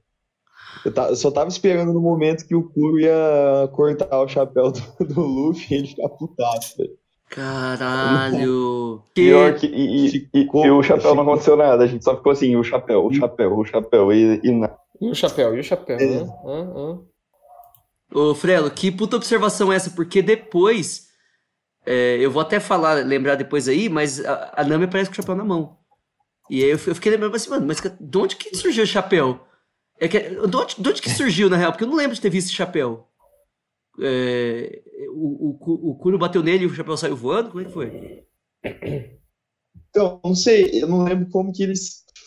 [SPEAKER 6] Eu, ta- eu só tava esperando no momento que o Kuro ia cortar o chapéu do, do Luffy e ele ficar putaço, velho.
[SPEAKER 1] Caralho. [LAUGHS]
[SPEAKER 5] Pior que. E, e- e-
[SPEAKER 6] Ficou-
[SPEAKER 5] e o chapéu não aconteceu nada, a gente só ficou assim, o chapéu, o chapéu, o chapéu, e, e nada.
[SPEAKER 4] E o chapéu, e o chapéu,
[SPEAKER 6] É.
[SPEAKER 4] né?
[SPEAKER 1] Ô, Frelo, que puta observação é essa? Porque depois, é, eu vou até falar, lembrar depois aí, mas a, a Nami aparece com o chapéu na mão. E aí eu, eu fiquei lembrando assim, mano, mas de onde que surgiu o chapéu? É que, de, onde, de onde que surgiu, na real? Porque eu não lembro de ter visto esse chapéu. É, o, o, o Kuro bateu nele e o chapéu saiu voando? Como é que foi?
[SPEAKER 6] Então, não sei, eu não lembro como que ele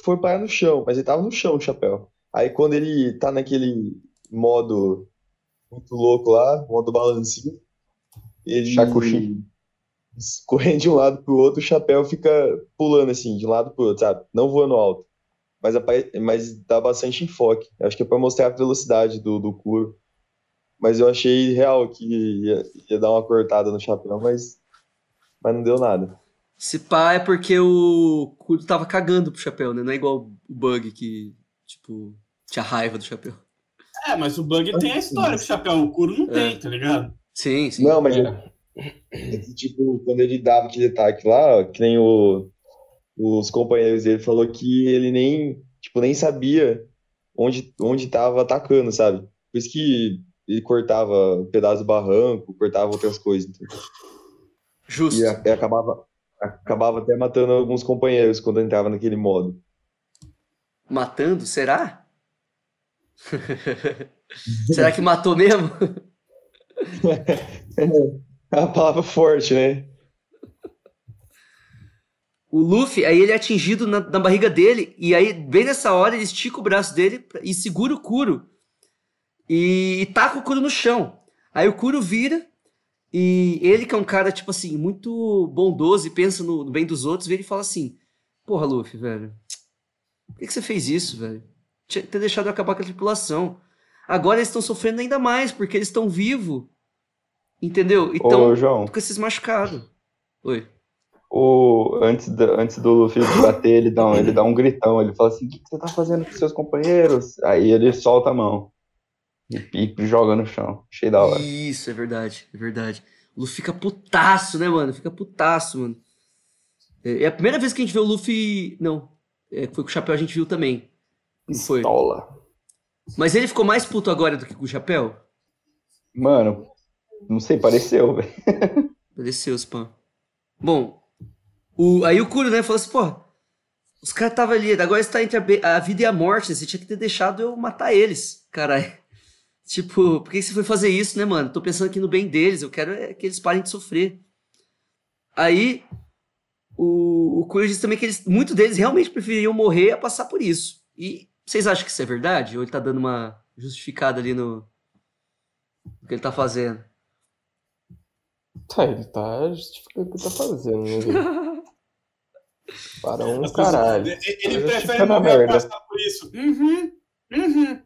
[SPEAKER 6] foi parar no chão, mas ele tava no chão, o chapéu. Aí quando ele tá naquele modo muito louco lá, modo balancinho, ele correndo de um lado pro outro, o chapéu fica pulando assim, de um lado pro outro, sabe? Não voando alto. Mas, mas dá bastante enfoque. Acho que é pra mostrar a velocidade do, do Kuro. Mas eu achei real que ia, ia dar uma cortada no chapéu, mas, mas não deu nada.
[SPEAKER 1] Se pá é porque o Kuro tava cagando pro chapéu, né? Não é igual o Bug que, tipo, tinha raiva do chapéu.
[SPEAKER 2] É, mas o Bug tem a história que o chapéu, o Kuro não tem, tá ligado?
[SPEAKER 1] Sim, sim.
[SPEAKER 6] Não, mas
[SPEAKER 4] É.
[SPEAKER 6] É que, tipo, quando ele dava aquele ataque lá, ó, que nem o, os companheiros dele falou que ele nem, tipo, nem sabia onde, onde tava atacando, sabe? Por isso que ele cortava um pedaço do barranco, cortava outras coisas. entendeu?
[SPEAKER 1] Justo.
[SPEAKER 6] E, e acabava, acabava até matando alguns companheiros quando entrava naquele modo.
[SPEAKER 1] Matando? Será? [LAUGHS] Será que matou mesmo? [LAUGHS]
[SPEAKER 6] É uma palavra forte, né?
[SPEAKER 1] O Luffy, aí ele é atingido na, na barriga dele, e aí, bem nessa hora, ele estica o braço dele e segura o Kuro. E, e taca o Kuro no chão. Aí o Kuro vira, e ele, que é um cara, tipo assim, muito bondoso e pensa no, no bem dos outros, vira e fala assim: Porra, Luffy, velho, por que, que você fez isso, velho? Ter deixado acabar com a tripulação. Agora eles estão sofrendo ainda mais, porque eles estão vivos. Entendeu? Então,
[SPEAKER 5] João,
[SPEAKER 1] com esses machucados. Oi.
[SPEAKER 5] o, antes, da- antes do Luffy bater, ele dá, um, ele dá um gritão, ele fala assim, o que, que você tá fazendo com seus companheiros? Aí ele solta a mão e, e joga no chão, cheio da hora.
[SPEAKER 1] Isso, é verdade, é verdade. O Luffy fica putaço, né, mano? Fica putaço, mano. É é a primeira vez que a gente vê o Luffy. Não, é, foi com o chapéu a gente viu também. Não foi?
[SPEAKER 5] Pistola.
[SPEAKER 1] Mas ele ficou mais puto agora do que com o chapéu?
[SPEAKER 5] Mano, não sei, pareceu, [LAUGHS] velho.
[SPEAKER 1] Pareceu, spam. Bom, o, aí o Kuro, né, falou assim, pô, os caras estavam ali, agora está entre a, a vida e a morte, você tinha que ter deixado eu matar eles, caralho. [LAUGHS] Tipo, por que você foi fazer isso, né, mano? Tô pensando aqui no bem deles, eu quero é que eles parem de sofrer. Aí, o, o Kuro disse também que eles, muitos deles realmente preferiam morrer a passar por isso. E vocês acham que isso é verdade? Ou ele tá dando uma justificada ali no, o que ele tá fazendo.
[SPEAKER 4] Tá, ele tá justificando o que tá fazendo, né? [LAUGHS] Para um
[SPEAKER 2] As pessoas-
[SPEAKER 4] caralho.
[SPEAKER 2] Ele, ele
[SPEAKER 4] Tá
[SPEAKER 2] prefere morrer passar por isso. Uhum, uhum.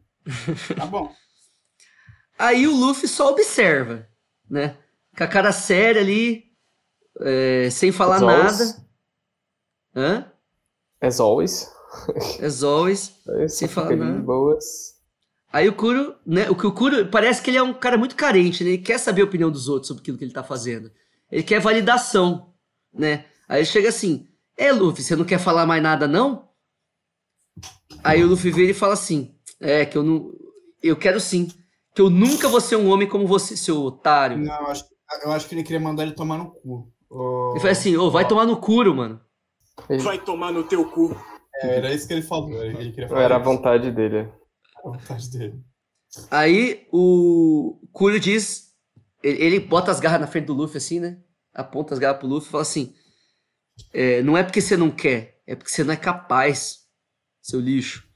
[SPEAKER 2] Tá bom. [LAUGHS]
[SPEAKER 1] Aí o Luffy só observa, né? Com a cara séria ali, é, sem falar
[SPEAKER 4] As always.
[SPEAKER 1] nada. Hã?
[SPEAKER 4] As always.
[SPEAKER 1] As always. [LAUGHS] Sem falar
[SPEAKER 4] fica ali
[SPEAKER 1] nada.
[SPEAKER 4] boas.
[SPEAKER 1] Aí o Kuro, né? O que o Kuro parece que ele é um cara muito carente, né? Ele quer saber a opinião dos outros sobre aquilo que ele tá fazendo. Ele quer validação, né? Aí ele chega assim: É, Luffy, você não quer falar mais nada, não? Aí o Luffy vira e fala assim: É, que eu não. Eu quero sim. Que eu nunca vou ser um homem como você, seu otário.
[SPEAKER 2] Não, eu acho, eu acho que ele queria mandar ele tomar no cu. Ô,
[SPEAKER 1] Ele fala assim: Ô, vai
[SPEAKER 2] ó,
[SPEAKER 1] tomar no Kuro, mano.
[SPEAKER 4] Ele-
[SPEAKER 7] Vai tomar no teu cu.
[SPEAKER 2] É, Era isso que ele falou. Ele queria falar
[SPEAKER 4] era a vontade dele.
[SPEAKER 2] a vontade dele.
[SPEAKER 1] Aí o Kuro diz. Ele, ele bota as garras na frente do Luffy, assim, né? Aponta as garras pro Luffy e fala assim: é, Não é porque você não quer, é porque você não é capaz, seu lixo.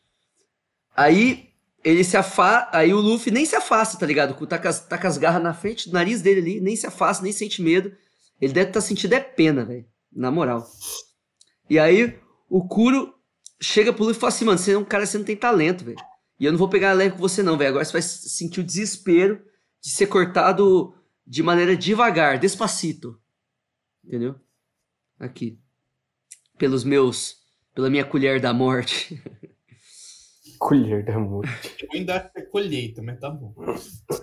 [SPEAKER 1] Aí ele se afasta. Aí o Luffy nem se afasta, tá ligado? Tá com, as, tá com as garras na frente do nariz dele ali, nem se afasta, nem sente medo. Ele deve estar sentindo é pena, velho. Na moral. E aí o Kuro chega pro Luffy e fala assim: Mano, você é um cara, você não tem talento, velho. E eu não vou pegar leve com você, não, velho. Agora você vai sentir o desespero de ser cortado de maneira devagar, despacito. Entendeu? Aqui. Pelos meus. Pela minha colher da morte. [LAUGHS]
[SPEAKER 4] Colher da morte.
[SPEAKER 2] Eu ainda acho que é colheita, mas tá bom.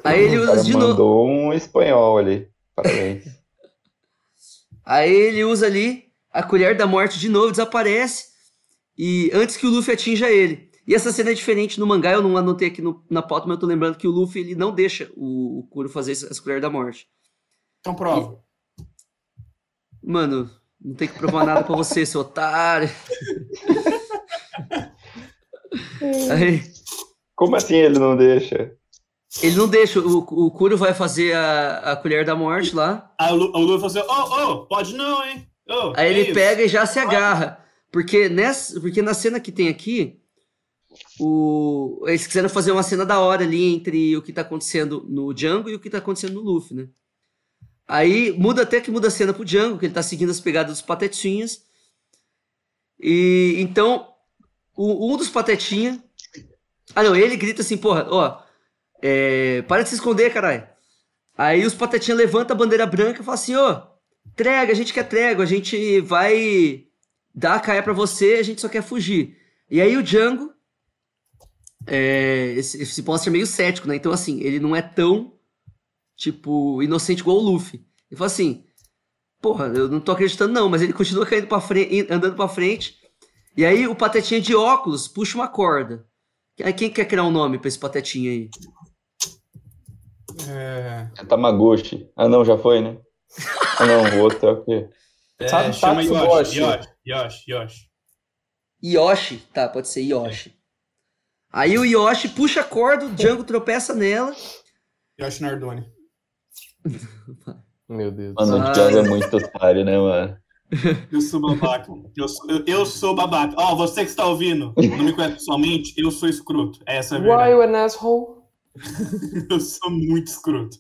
[SPEAKER 1] Aí ele usa de novo.
[SPEAKER 5] mandou um espanhol ali. Parabéns. [LAUGHS]
[SPEAKER 1] Aí ele usa ali a colher da morte de novo, desaparece. E antes que o Luffy atinja ele. E essa cena é diferente no mangá, eu não anotei aqui no- na pauta, mas eu tô lembrando que o Luffy ele não deixa o, o Kuro fazer essa essa colher da morte.
[SPEAKER 2] Então prova.
[SPEAKER 1] Mano, não tem que provar nada pra você, seu otário. [LAUGHS] Aí,
[SPEAKER 5] Como assim ele não deixa?
[SPEAKER 1] ele não deixa, o, o Kuro vai fazer a, a colher da morte lá.
[SPEAKER 2] Aí o Lu, o Lu falou assim: Ô, ô, pode não, hein? Ô,
[SPEAKER 1] Aí
[SPEAKER 2] que
[SPEAKER 1] ele
[SPEAKER 2] isso?
[SPEAKER 1] pega e já se agarra. Porque, nessa, porque na cena que tem aqui, o, eles quiseram fazer uma cena da hora ali entre o que tá acontecendo no Django e o que tá acontecendo no Luffy, né? Aí muda até que muda a cena pro Django, que ele tá seguindo as pegadas dos patetinhas. E então, o- um dos patetinhas. Ah, não, ele grita assim, porra, ó. é, para de se esconder, caralho. Aí os patetinhas levantam a bandeira branca e falam assim, ô, trégua, a gente quer trégua, a gente vai dar a caia pra você, a gente só quer fugir. E aí o Django é, esse, esse mostra meio cético, né? Então, assim, ele não é tão, tipo, inocente igual o Luffy. Ele fala assim, porra, eu não tô acreditando não, mas ele continua caindo pra frente, andando pra frente. E aí o Patetinha de óculos puxa uma corda. Aí quem quer criar um nome pra esse Patetinha aí?
[SPEAKER 2] É,
[SPEAKER 5] É Tamagotchi. Ah, não, já foi, né? [LAUGHS] Ah, não, o outro é o quê?
[SPEAKER 2] é,
[SPEAKER 4] Sabe,
[SPEAKER 2] chama Yoshi. Yoshi, Yoshi, Yoshi.
[SPEAKER 1] Yoshi, tá, pode ser Yoshi. Aí o Yoshi puxa a corda, o Django tropeça nela.
[SPEAKER 2] Yoshi Nardone. [LAUGHS]
[SPEAKER 4] Meu Deus.
[SPEAKER 5] Mano, o Django é muito otário, né, mano? [LAUGHS]
[SPEAKER 2] Eu sou babaca. Eu sou, eu, eu sou babaca. Ó, você que está ouvindo, não me conhece pessoalmente, eu sou escroto. Essa é a
[SPEAKER 4] Why
[SPEAKER 2] verdade.
[SPEAKER 4] you an asshole? [LAUGHS]
[SPEAKER 2] Eu sou muito escroto.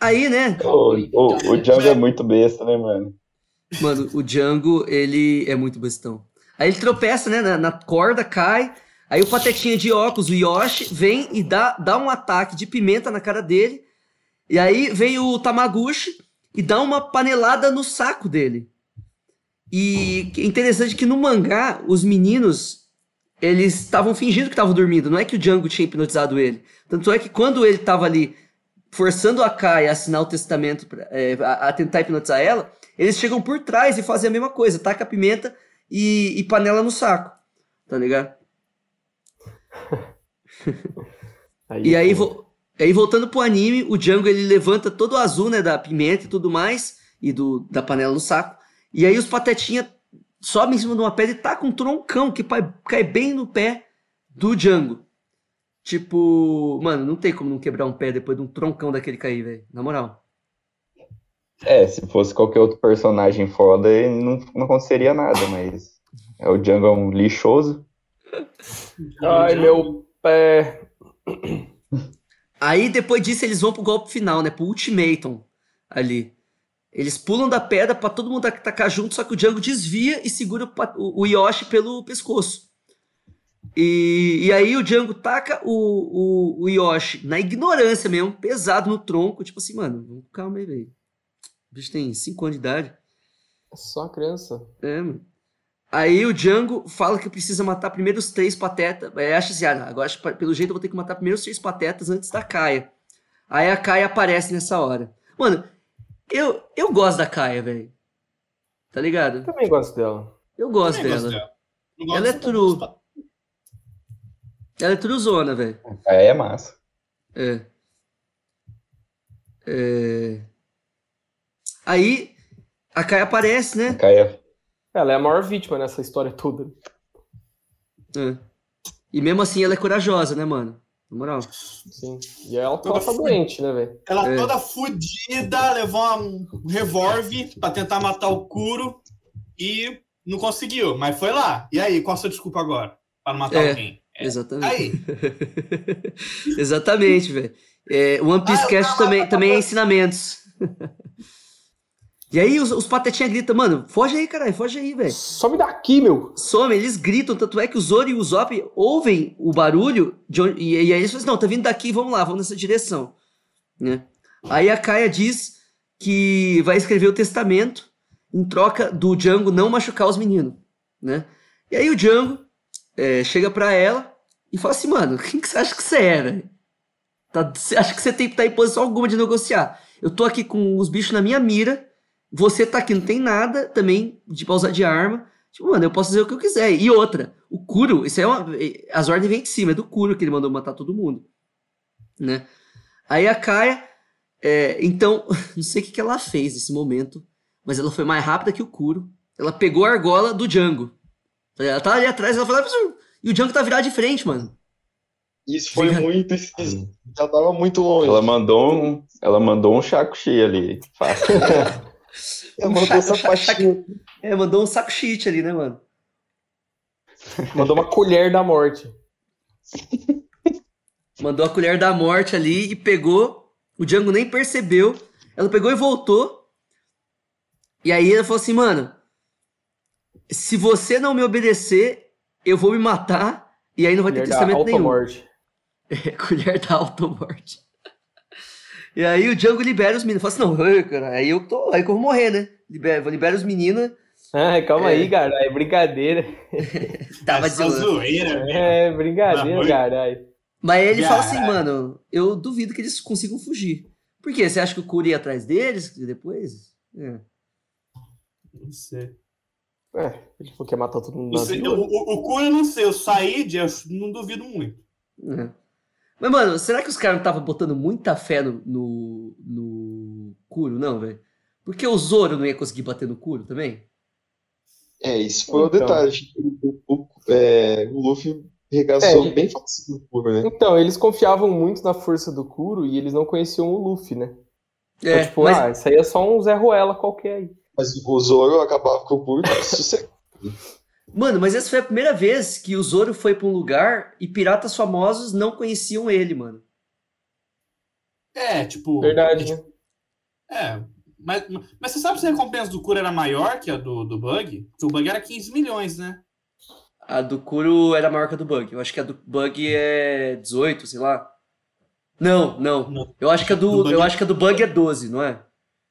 [SPEAKER 1] Aí, né?
[SPEAKER 5] O, o, o Django é muito besta, né, mano?
[SPEAKER 1] Mano, o Django, ele é muito bestão. Aí ele tropeça, né, na, na corda, cai. Aí o patetinha de óculos, o Yoshi, vem e dá, dá um ataque de pimenta na cara dele. E aí vem o Tamaguchi e dá uma panelada no saco dele. E é interessante que no mangá, os meninos, eles estavam fingindo que estavam dormindo. Não é que o Django tinha hipnotizado ele. Tanto é que quando ele tava ali forçando a Kai a assinar o testamento, pra- é, a, a tentar hipnotizar ela, eles chegam por trás e fazem a mesma coisa. Taca a pimenta e, e panela no saco. Tá ligado? [LAUGHS] E aí, vo- aí voltando pro anime, o Django ele levanta todo o azul, né, da pimenta e tudo mais, e do, da panela no saco. E aí os patetinha sobem em cima de uma pedra e tacam um troncão que cai bem no pé do Django. Tipo, mano, não tem como não quebrar um pé depois de um troncão daquele cair, velho. Na moral.
[SPEAKER 5] É, se fosse qualquer outro personagem foda, não, não aconteceria nada, mas é, o Django é um lixoso. [LAUGHS]
[SPEAKER 4] Ai, meu pé.
[SPEAKER 1] Aí depois disso eles vão pro golpe final, né? Pro ultimatum ali. Eles pulam da pedra pra todo mundo atacar junto, só que o Django desvia e segura o o, Yoshi pelo pescoço. E, e aí o Django taca o, o, o Yoshi na ignorância mesmo, pesado no tronco, tipo assim, mano, vamos com calma aí, velho. O bicho tem 5 anos de idade.
[SPEAKER 4] É só criança.
[SPEAKER 1] É, mano. Aí o Django fala que precisa matar primeiro os três patetas. Aí acha assim, ah, agora pelo jeito eu vou ter que matar primeiro os três patetas antes da Kaia. Aí a Kaia aparece nessa hora. Mano, eu, eu gosto da Kaia, velho. Tá ligado?
[SPEAKER 4] Eu também gosto dela.
[SPEAKER 1] Eu gosto
[SPEAKER 2] Também
[SPEAKER 1] dela.
[SPEAKER 2] gosto dela. Gosto
[SPEAKER 1] Ela é true. Ela é truzona, velho.
[SPEAKER 5] Aí é massa.
[SPEAKER 1] É. É. Aí a Kaia aparece, né?
[SPEAKER 5] Caia.
[SPEAKER 4] Ela é a maior vítima nessa história toda.
[SPEAKER 1] É. E mesmo assim ela é corajosa, né, mano? Na moral.
[SPEAKER 4] Sim. E ela,
[SPEAKER 2] Toda
[SPEAKER 4] ela tá
[SPEAKER 2] fu-
[SPEAKER 4] doente, né, velho?
[SPEAKER 2] Ela
[SPEAKER 1] É.
[SPEAKER 2] toda fudida, levou um revólver pra tentar matar o Kuro e não conseguiu, mas foi lá. E aí, qual a sua desculpa agora? Pra não matar
[SPEAKER 1] É.
[SPEAKER 2] alguém?
[SPEAKER 1] Exatamente.
[SPEAKER 2] Aí, [LAUGHS]
[SPEAKER 1] Exatamente, velho. É, One Piece
[SPEAKER 2] Ah,
[SPEAKER 1] Cast também, também é ensinamentos. E aí os, os patetinhas gritam, mano, foge aí, caralho, foge aí, velho.
[SPEAKER 4] Some daqui, meu!
[SPEAKER 1] Some, eles gritam, tanto é que o Zoro e o Zop ouvem o barulho de onde- e, e aí eles falam assim, não, tá vindo daqui, vamos lá, vamos nessa direção. Né? Aí a Kaia diz que vai escrever o testamento em troca do Django não machucar os meninos, né? E aí o Django é, chega pra ela e fala assim, mano, [LAUGHS] quem que você acha que você é, velho? Tá, acha que você tem que estar em posição alguma de negociar? Eu tô aqui com os bichos na minha mira, você tá aqui, não tem nada também de pra usar de arma. Tipo, mano, eu posso fazer o que eu quiser. E outra, o Kuro, isso é uma. As ordens vêm de cima, é do Kuro que ele mandou matar todo mundo. Né? Aí a Kaia, é, então, [LAUGHS] não sei o que, que ela fez nesse momento, mas ela foi mais rápida que o Kuro. Ela pegou a argola do Django. Ela tá ali atrás, ela falou, e o Django tá virado de frente, mano.
[SPEAKER 6] Isso foi
[SPEAKER 1] Diga.
[SPEAKER 6] muito esquisito. Já tava muito longe.
[SPEAKER 5] Ela mandou um, ela mandou um chaco cheio ali. Fácil. [LAUGHS]
[SPEAKER 6] Ela mandou faixinha.
[SPEAKER 1] É, mandou um saco shit ali, né, mano?
[SPEAKER 4] Mandou uma colher da morte.
[SPEAKER 1] Mandou a colher da morte ali e pegou. O Django nem percebeu. Ela pegou e voltou. E aí ela falou assim, mano, se você não me obedecer, eu vou me matar. E aí não vai ter
[SPEAKER 4] Colher da
[SPEAKER 1] testamento nenhum.
[SPEAKER 4] automorte. [LAUGHS]
[SPEAKER 1] É, colher da automorte. E aí o Django libera os meninos. Fala assim, não, "Ai, [LAUGHS] cara, aí eu tô. Aí que eu vou morrer, né? Libera, vou liberar os meninos.
[SPEAKER 4] Ai, calma
[SPEAKER 1] É.
[SPEAKER 4] aí, cara. É brincadeira. [LAUGHS]
[SPEAKER 1] Tava
[SPEAKER 2] é
[SPEAKER 1] de
[SPEAKER 2] zoeira, velho.
[SPEAKER 4] É brincadeira,
[SPEAKER 2] Amor.
[SPEAKER 4] caralho.
[SPEAKER 1] Mas aí ele fala assim, mano, eu duvido que eles consigam fugir. Por quê? Você acha que o Kuro ia atrás deles depois? É.
[SPEAKER 2] Não sei.
[SPEAKER 4] É, ele falou que ia matar todo mundo
[SPEAKER 2] sei, o, o, o Kuro eu não sei, eu saí de. Eu não duvido muito.
[SPEAKER 1] É. Mas, mano, será que os caras não estavam botando muita fé no, no, no Kuro, não, velho? Porque o Zoro não ia conseguir bater no Kuro também?
[SPEAKER 6] É, isso foi o
[SPEAKER 4] Então.
[SPEAKER 6] detalhe. Acho que O, o, é, o Luffy regaçou
[SPEAKER 4] É,
[SPEAKER 6] bem fácil no Kuro, né?
[SPEAKER 4] Então, eles confiavam muito na força do Kuro e eles não conheciam o Luffy, né? Então,
[SPEAKER 1] É,
[SPEAKER 4] tipo,
[SPEAKER 1] mas,
[SPEAKER 4] ah, isso aí é só um Zé Ruela qualquer aí.
[SPEAKER 6] Mas o Zoro acabava com o Kuro [LAUGHS] sossego.
[SPEAKER 1] Mano, mas essa foi a primeira vez que o Zoro foi pra um lugar e piratas famosos não conheciam ele, mano.
[SPEAKER 2] É, tipo.
[SPEAKER 4] Verdade, né?
[SPEAKER 2] É. Mas, mas você sabe se a recompensa do Kuro era maior que a do, do Bug? Porque o Bug era 15 milhões, né?
[SPEAKER 1] A do Kuro era maior que a do Bug. Eu acho que a do Bug é 18, sei lá. Não, não.
[SPEAKER 2] Não.
[SPEAKER 1] Eu acho que a do,
[SPEAKER 2] Do Bug-
[SPEAKER 1] eu acho que a do Bug é 12, não é?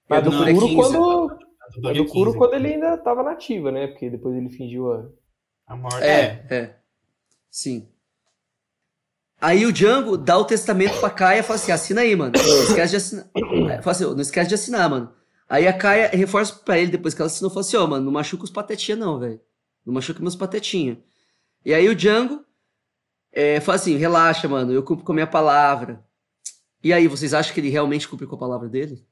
[SPEAKER 4] A do
[SPEAKER 1] Não,
[SPEAKER 2] Não, é
[SPEAKER 4] Kuro
[SPEAKER 2] 15,
[SPEAKER 4] quando.
[SPEAKER 2] A do é 15.
[SPEAKER 4] quando ele ainda tava nativa, né? Porque depois ele fingiu a.
[SPEAKER 2] A maior...
[SPEAKER 1] É, é. Sim. Aí o Django dá o testamento pra Kaia e fala assim: assina aí, mano. Não esquece de assinar. Aí Fala assim, "Ô, não esquece de assinar, mano. Aí a Kaia reforça pra ele, depois que ela assinou, fala assim: ó, mano, não machuca os patetinha, não, velho. Não machuca meus patetinha. E aí o Django é, fala assim: relaxa, mano, eu cumpro com a minha palavra. E aí, vocês acham que ele realmente cumpriu com a palavra dele?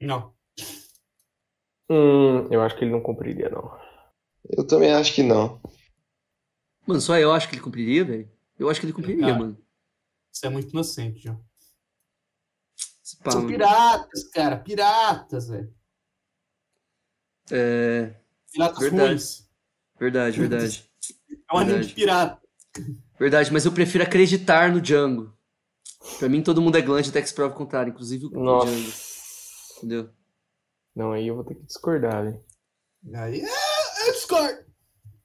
[SPEAKER 2] Não.
[SPEAKER 4] Hum, eu acho que ele não cumpriria, não.
[SPEAKER 6] Eu também acho que não.
[SPEAKER 1] Mano, só eu acho que ele cumpriria, velho. Eu acho que ele cumpriria,
[SPEAKER 2] Cara.
[SPEAKER 1] mano.
[SPEAKER 2] Você é muito inocente, João.
[SPEAKER 1] Pá,
[SPEAKER 2] São
[SPEAKER 1] mano.
[SPEAKER 2] piratas, cara. Piratas, velho.
[SPEAKER 1] É,
[SPEAKER 2] Piratas
[SPEAKER 1] Verdade.
[SPEAKER 2] ruins.
[SPEAKER 1] verdade, verdade.
[SPEAKER 2] É um anime de pirata.
[SPEAKER 1] Verdade, mas eu prefiro acreditar no Django. Pra mim, todo mundo é glande até que se prova o contrário, inclusive o
[SPEAKER 4] Nossa.
[SPEAKER 1] Django, entendeu?
[SPEAKER 4] Não, aí eu vou ter que discordar, velho.
[SPEAKER 2] Aí, ah, eu discordo.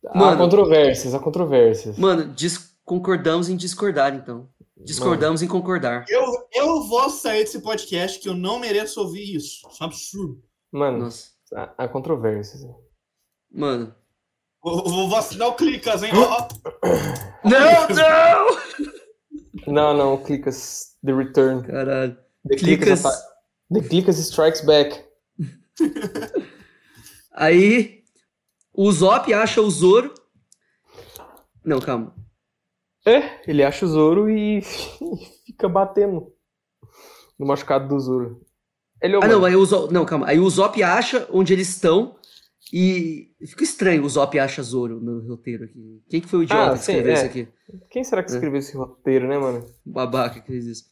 [SPEAKER 4] Há
[SPEAKER 1] Mano.
[SPEAKER 4] controvérsias, há controvérsias.
[SPEAKER 1] Mano, dis- concordamos em discordar, então. Discordamos em concordar.
[SPEAKER 2] Eu, eu vou sair desse podcast que eu não mereço ouvir isso. Isso é um absurdo.
[SPEAKER 4] Mano,
[SPEAKER 1] Nossa.
[SPEAKER 4] há, há controvérsias.
[SPEAKER 1] Mano.
[SPEAKER 2] Vou, vou, vou assinar o Clicas, hein? [COUGHS]
[SPEAKER 1] Não, não!
[SPEAKER 4] Não, não, Clicas The Return.
[SPEAKER 1] Caralho.
[SPEAKER 4] The
[SPEAKER 1] Clicas.
[SPEAKER 4] The Clicas Strikes Back. [LAUGHS]
[SPEAKER 1] Aí, o Zop acha o Zoro. Não, calma.
[SPEAKER 4] É, ele acha o Zoro e [LAUGHS] fica batendo no machucado do Zoro. Ele é
[SPEAKER 1] Ah, não, aí o Zop. Não, calma. Aí o Zop acha onde eles estão. E fica estranho o Zop acha Zoro no roteiro aqui. Quem que foi o idiota
[SPEAKER 4] Ah,
[SPEAKER 1] que
[SPEAKER 4] sim,
[SPEAKER 1] escreveu
[SPEAKER 4] é.
[SPEAKER 1] isso aqui?
[SPEAKER 4] Quem será que
[SPEAKER 1] É.
[SPEAKER 4] escreveu esse roteiro, né, mano?
[SPEAKER 1] Babaca que fez isso.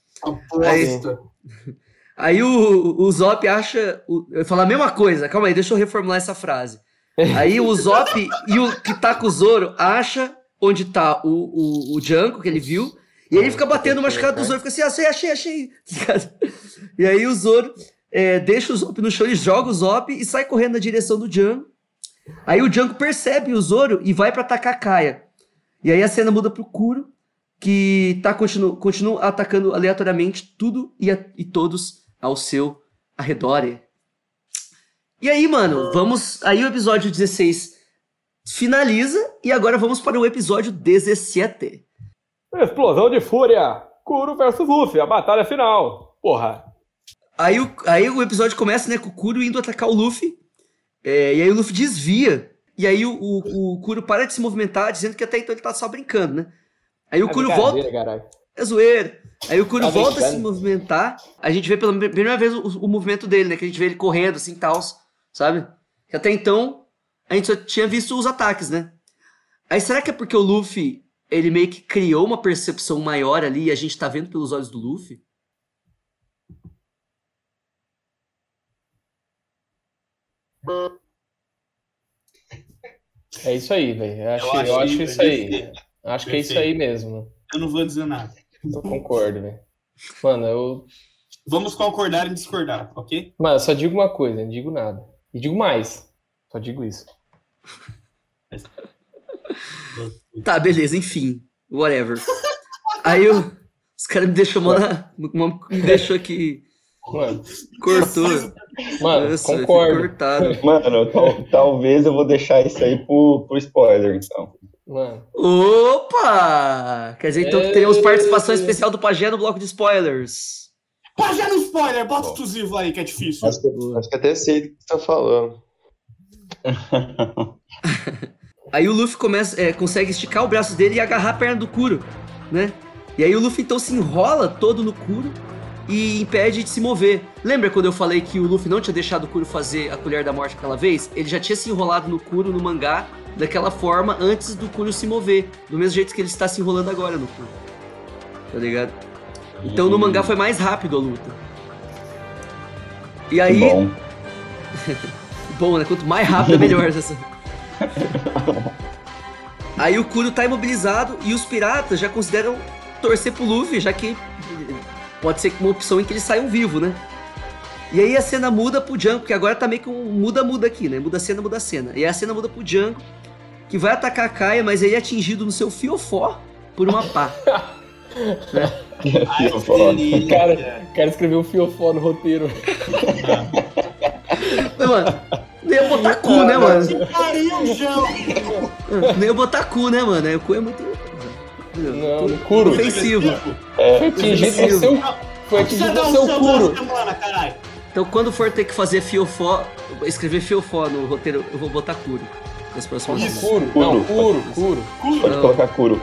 [SPEAKER 2] Aí, [LAUGHS]
[SPEAKER 1] Aí o, o Zop acha. O, eu falar a mesma coisa, calma aí, deixa eu reformular essa frase. [LAUGHS] Aí o Zop e o que tá com o Zoro acha onde tá o, o, o Django, que ele viu, e ele fica batendo o machucado do Zoro, fica assim, achei, achei, achei. [LAUGHS] E aí o Zoro é, deixa o Zop no chão, ele joga o Zop e sai correndo na direção do Django. Aí o Django percebe o Zoro e vai pra atacar a Kaia. E aí a cena muda pro Kuro, que tá, continu, continua atacando aleatoriamente tudo e, a- e todos ao seu arredor. E aí, mano, vamos. Aí o episódio 16 finaliza e agora vamos para o episódio 17.
[SPEAKER 4] Explosão de fúria! Kuro versus Luffy, a batalha final! Porra!
[SPEAKER 1] Aí o, aí o episódio começa, né, com o Kuro indo atacar o Luffy. é, e aí o Luffy desvia. E aí o, o, o Kuro para de se movimentar, dizendo que até então ele tá só brincando, né? Aí o
[SPEAKER 4] É
[SPEAKER 1] Kuro volta.
[SPEAKER 4] caralho.
[SPEAKER 1] É zoeira. Aí o Kuro
[SPEAKER 4] Tá
[SPEAKER 1] volta a se movimentar. A gente vê pela primeira vez o, o movimento dele, né? Que a gente vê ele correndo assim e tal, sabe? Que até então a gente só tinha visto os ataques, né? Aí será que é porque o Luffy ele meio que criou uma percepção maior ali e a gente tá vendo pelos olhos do Luffy?
[SPEAKER 4] É isso aí, velho. Eu acho,
[SPEAKER 2] Eu
[SPEAKER 4] eu
[SPEAKER 2] acho
[SPEAKER 4] isso aí. Acho que é isso aí mesmo.
[SPEAKER 2] Eu não vou dizer nada.
[SPEAKER 4] Eu concordo, velho. Mano, eu.
[SPEAKER 2] Vamos concordar em discordar, ok?
[SPEAKER 4] Mano, eu só digo uma coisa, não digo nada. E digo mais. Só digo isso. [LAUGHS]
[SPEAKER 1] Tá, beleza, enfim. Whatever. Aí eu, os caras me deixou mó na, me deixou aqui.
[SPEAKER 4] Mano,
[SPEAKER 1] Cortou.
[SPEAKER 4] mano
[SPEAKER 1] Nossa,
[SPEAKER 4] concordo.
[SPEAKER 1] cortado.
[SPEAKER 5] Mano, tal- talvez eu vou deixar isso aí pro, pro spoiler, então.
[SPEAKER 4] Mano,
[SPEAKER 1] Opa! Quer dizer então que teremos participação especial do Pajé no bloco de spoilers.
[SPEAKER 2] Pá, já no spoiler, bota exclusivo aí, que é difícil.
[SPEAKER 6] Acho que, acho que até sei do que você tá falando. [LAUGHS]
[SPEAKER 1] Aí o Luffy começa, é, consegue esticar o braço dele e agarrar a perna do Kuro, né? E aí o Luffy então se enrola todo no Kuro e impede de se mover. Lembra quando eu falei que o Luffy não tinha deixado o Kuro fazer a colher da morte aquela vez? Ele já tinha se enrolado no Kuro no mangá daquela forma antes do Kuro se mover, do mesmo jeito que ele está se enrolando agora no Kuro. Tá ligado? Então no mangá foi mais rápido a luta. E aí,
[SPEAKER 5] bom. [LAUGHS]
[SPEAKER 1] Bom, né? Quanto mais rápido é melhor. essa- [LAUGHS] Aí o Kuro tá imobilizado e os piratas já consideram torcer pro Luffy, já que pode ser uma opção em que eles saiam vivo, né? E aí a cena muda pro Django, porque agora tá meio que um muda-muda aqui, né? Muda a cena, muda a cena. E aí a cena muda pro Django, que vai atacar a Kaia, mas aí é atingido no seu fiofó por uma pá. [LAUGHS]
[SPEAKER 2] Ai,
[SPEAKER 5] Eu
[SPEAKER 2] que
[SPEAKER 5] falo.
[SPEAKER 2] delícia.
[SPEAKER 4] o cara, o cara escreveu fiofó no roteiro.
[SPEAKER 1] Mas, mano, não ia botar cu, né, mano?
[SPEAKER 2] Que pariu, João!
[SPEAKER 1] Não ia botar cu, né, mano? Aí O cu é muito...
[SPEAKER 4] Não, no Kuro.
[SPEAKER 1] Ofensivo.
[SPEAKER 4] Foi atingido no seu. Foi atingido no seu
[SPEAKER 2] da semana, caralho.
[SPEAKER 1] Então, quando for ter que fazer fiofó, escrever fiofó no roteiro, eu vou botar Kuro. Nas próximas
[SPEAKER 2] Isso.
[SPEAKER 1] semanas.
[SPEAKER 4] Kuro. Não,
[SPEAKER 5] Kuro.
[SPEAKER 4] Kuro, Kuro.
[SPEAKER 5] Pode
[SPEAKER 1] Não.
[SPEAKER 5] colocar Kuro.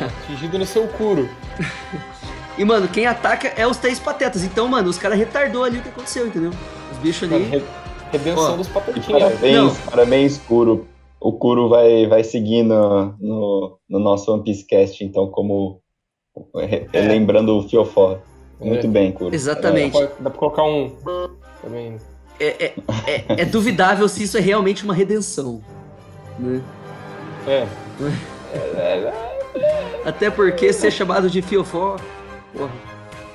[SPEAKER 4] Atingido no seu Kuro. [LAUGHS]
[SPEAKER 1] E, mano, quem ataca é os três patetas. Então, mano, os caras retardou ali o que aconteceu, entendeu? Os bichos ali.
[SPEAKER 4] re- Redenção
[SPEAKER 1] Ó,
[SPEAKER 4] dos patetinhos.
[SPEAKER 5] parabéns,
[SPEAKER 1] Não.
[SPEAKER 5] parabéns, Kuro. O Kuro vai, vai seguir no, no, no nosso One Piece Cast, então, como
[SPEAKER 2] É.
[SPEAKER 5] lembrando o Fiofó. Muito
[SPEAKER 4] É.
[SPEAKER 5] bem, Kuro.
[SPEAKER 1] Exatamente.
[SPEAKER 4] Dá pra, dá pra colocar um. Também.
[SPEAKER 1] É, é, é, é duvidável se isso é realmente uma redenção. Né?
[SPEAKER 4] É. [LAUGHS]
[SPEAKER 1] Até porque ser chamado de fiofó. Porra.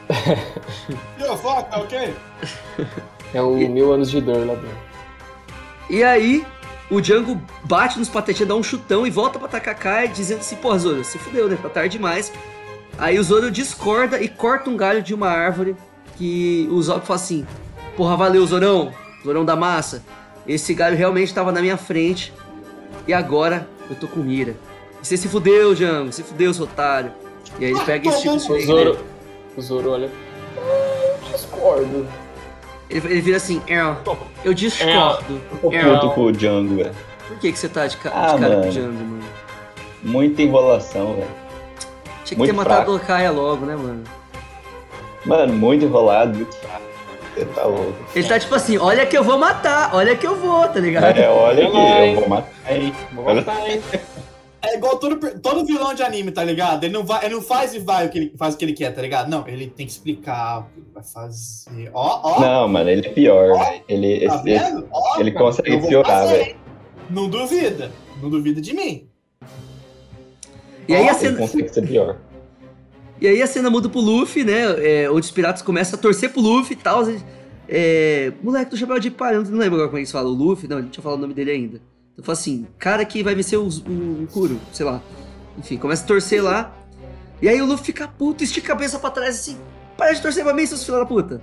[SPEAKER 1] [LAUGHS]
[SPEAKER 2] Fuck, tá ok? [LAUGHS]
[SPEAKER 4] É o Mil Anos de Dor lá dentro.
[SPEAKER 1] E aí, o Django bate nos patetinhos, dá um chutão e volta pra atacar Kai, dizendo assim, porra, Zoro, se fudeu, né? Tá tarde demais. Aí o Zoro discorda e corta um galho de uma árvore que o Zoro fala assim, porra, valeu, Zorão, Zorão da massa. Esse galho realmente tava na minha frente e agora eu tô com mira. E você se fudeu, Django, se fudeu, seu otário. E aí ele pega esse tipo de
[SPEAKER 4] O Zoro, o Zoro olha. "Ah, Discordo.
[SPEAKER 1] Ele, ele vira assim, "É, eu discordo.
[SPEAKER 5] Tô
[SPEAKER 1] É,
[SPEAKER 5] puto com o Django, velho.
[SPEAKER 1] Por que, que você tá de, ca
[SPEAKER 5] Ah,
[SPEAKER 1] de cara
[SPEAKER 5] mano.
[SPEAKER 1] pro Django, mano?
[SPEAKER 5] Muita enrolação, velho.
[SPEAKER 1] Tinha que
[SPEAKER 5] Muito
[SPEAKER 1] ter matado
[SPEAKER 5] fraco.
[SPEAKER 1] o Kaia logo, né, mano?
[SPEAKER 5] Mano, muito enrolado, muito fraco. Você tá louco.
[SPEAKER 1] Ele tá tipo assim, olha que eu vou matar, olha que eu vou, tá ligado?
[SPEAKER 5] É, olha
[SPEAKER 4] Vai.
[SPEAKER 5] eu vou matar, hein?
[SPEAKER 4] Vou
[SPEAKER 5] Olha-
[SPEAKER 4] matar, hein?
[SPEAKER 2] É igual todo, todo vilão de anime, tá ligado? Ele não, vai, ele não faz e vai o que ele faz o que ele quer, tá ligado? Não, ele tem que explicar o que ele vai fazer. Ó, ó,
[SPEAKER 5] Não, mano, ele é pior, velho. Ele,
[SPEAKER 2] tá
[SPEAKER 5] esse- esse-
[SPEAKER 2] vendo? Ó,
[SPEAKER 5] ele
[SPEAKER 2] cara,
[SPEAKER 5] consegue piorar, velho.
[SPEAKER 2] Não duvida. Não duvida de mim.
[SPEAKER 1] E aí a
[SPEAKER 5] ele
[SPEAKER 1] cena,
[SPEAKER 5] consegue ser pior.
[SPEAKER 1] E aí a cena muda pro Luffy, né? É, onde os piratas começam a torcer pro Luffy e tal. É, moleque do chapéu de palha, não lembro agora como é eles falam. O Luffy, não, a gente tinha falado o nome dele ainda. Então fala assim, cara que vai vencer o, o Kuro, sei lá. Enfim, começa a torcer lá. E aí o Luffy fica puto, estica a cabeça pra trás assim. Para de torcer pra mim, seus filhos da puta.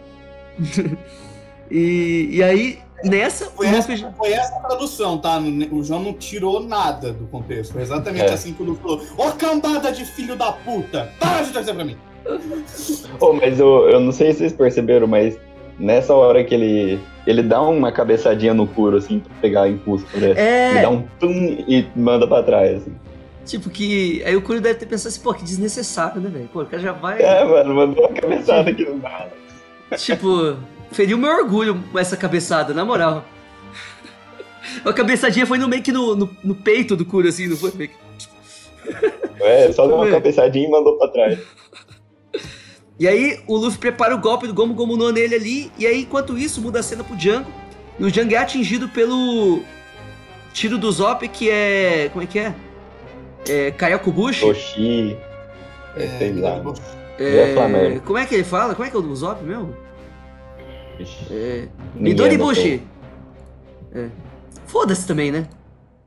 [SPEAKER 1] [LAUGHS] e, e aí, nessa,
[SPEAKER 2] Foi essa, foi essa a tradução, tá? O João não tirou nada do contexto. Foi exatamente
[SPEAKER 5] É.
[SPEAKER 2] assim que o Luffy falou. Ô cambada de filho da puta! Para de torcer pra mim! [LAUGHS]
[SPEAKER 5] Ô, mas eu, eu não sei se vocês perceberam, mas nessa hora que ele, ele dá uma cabeçadinha no Kuro, assim, pra pegar impulso, né?
[SPEAKER 1] É.
[SPEAKER 5] Ele dá um tum e manda pra trás, assim.
[SPEAKER 1] Tipo que. Aí o Kuro deve ter pensado assim, pô, que desnecessário, né, velho? Pô, o cara já vai.
[SPEAKER 5] É, mano, mandou uma cabeçada aqui no nada.
[SPEAKER 1] Tipo, feriu meu orgulho essa cabeçada, na moral. A cabeçadinha foi no meio que no, no, no peito do Kuro, assim, não foi? Meio que-
[SPEAKER 5] É, só deu uma
[SPEAKER 1] É.
[SPEAKER 5] cabeçadinha e mandou pra trás.
[SPEAKER 1] E aí o Luffy prepara o golpe do Gomu Gomu no nele ali, e aí enquanto isso muda a cena pro Django, e o Django é atingido pelo tiro do Zop, que é... como é que é? É Kayakubushi?
[SPEAKER 5] Toshi. É, sei lá.
[SPEAKER 1] É,
[SPEAKER 5] é Flamengo.
[SPEAKER 1] como é que ele fala? Como é que é o do Zop mesmo? É...
[SPEAKER 5] ninguém
[SPEAKER 1] Midoribushi. É. Foda-se também, né?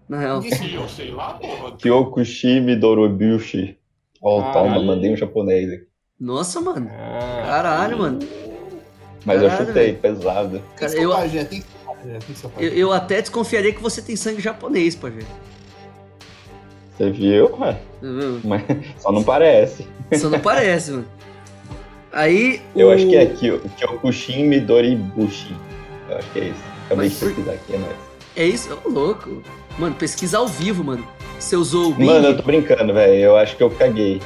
[SPEAKER 1] Na real.
[SPEAKER 8] Eu.
[SPEAKER 5] Kyokushi Midoribushi. Ó, toma,
[SPEAKER 4] Caralho.
[SPEAKER 5] mandei um japonês aqui.
[SPEAKER 1] Nossa, mano.
[SPEAKER 4] Ah,
[SPEAKER 1] Caralho, mano.
[SPEAKER 5] Mas eu
[SPEAKER 1] Caralho,
[SPEAKER 5] chutei, pesado.
[SPEAKER 1] Cara, eu-. Eu, eu até desconfiaria que você tem sangue japonês, pajé.
[SPEAKER 5] Você viu? Ué,
[SPEAKER 1] Entendeu?
[SPEAKER 5] Mas só não parece.
[SPEAKER 1] Só não parece, mano. Aí o...
[SPEAKER 5] Eu acho que é Kyo- Kyokushin Midoribushi. Eu acho que é isso. Acabei
[SPEAKER 1] Mas
[SPEAKER 5] de pesquisar aqui, é nóis.
[SPEAKER 1] É isso? Ô, louco. Mano, pesquisa ao vivo, mano. Você usou o Bing?
[SPEAKER 5] Mano, eu tô brincando, velho. Eu acho que eu caguei.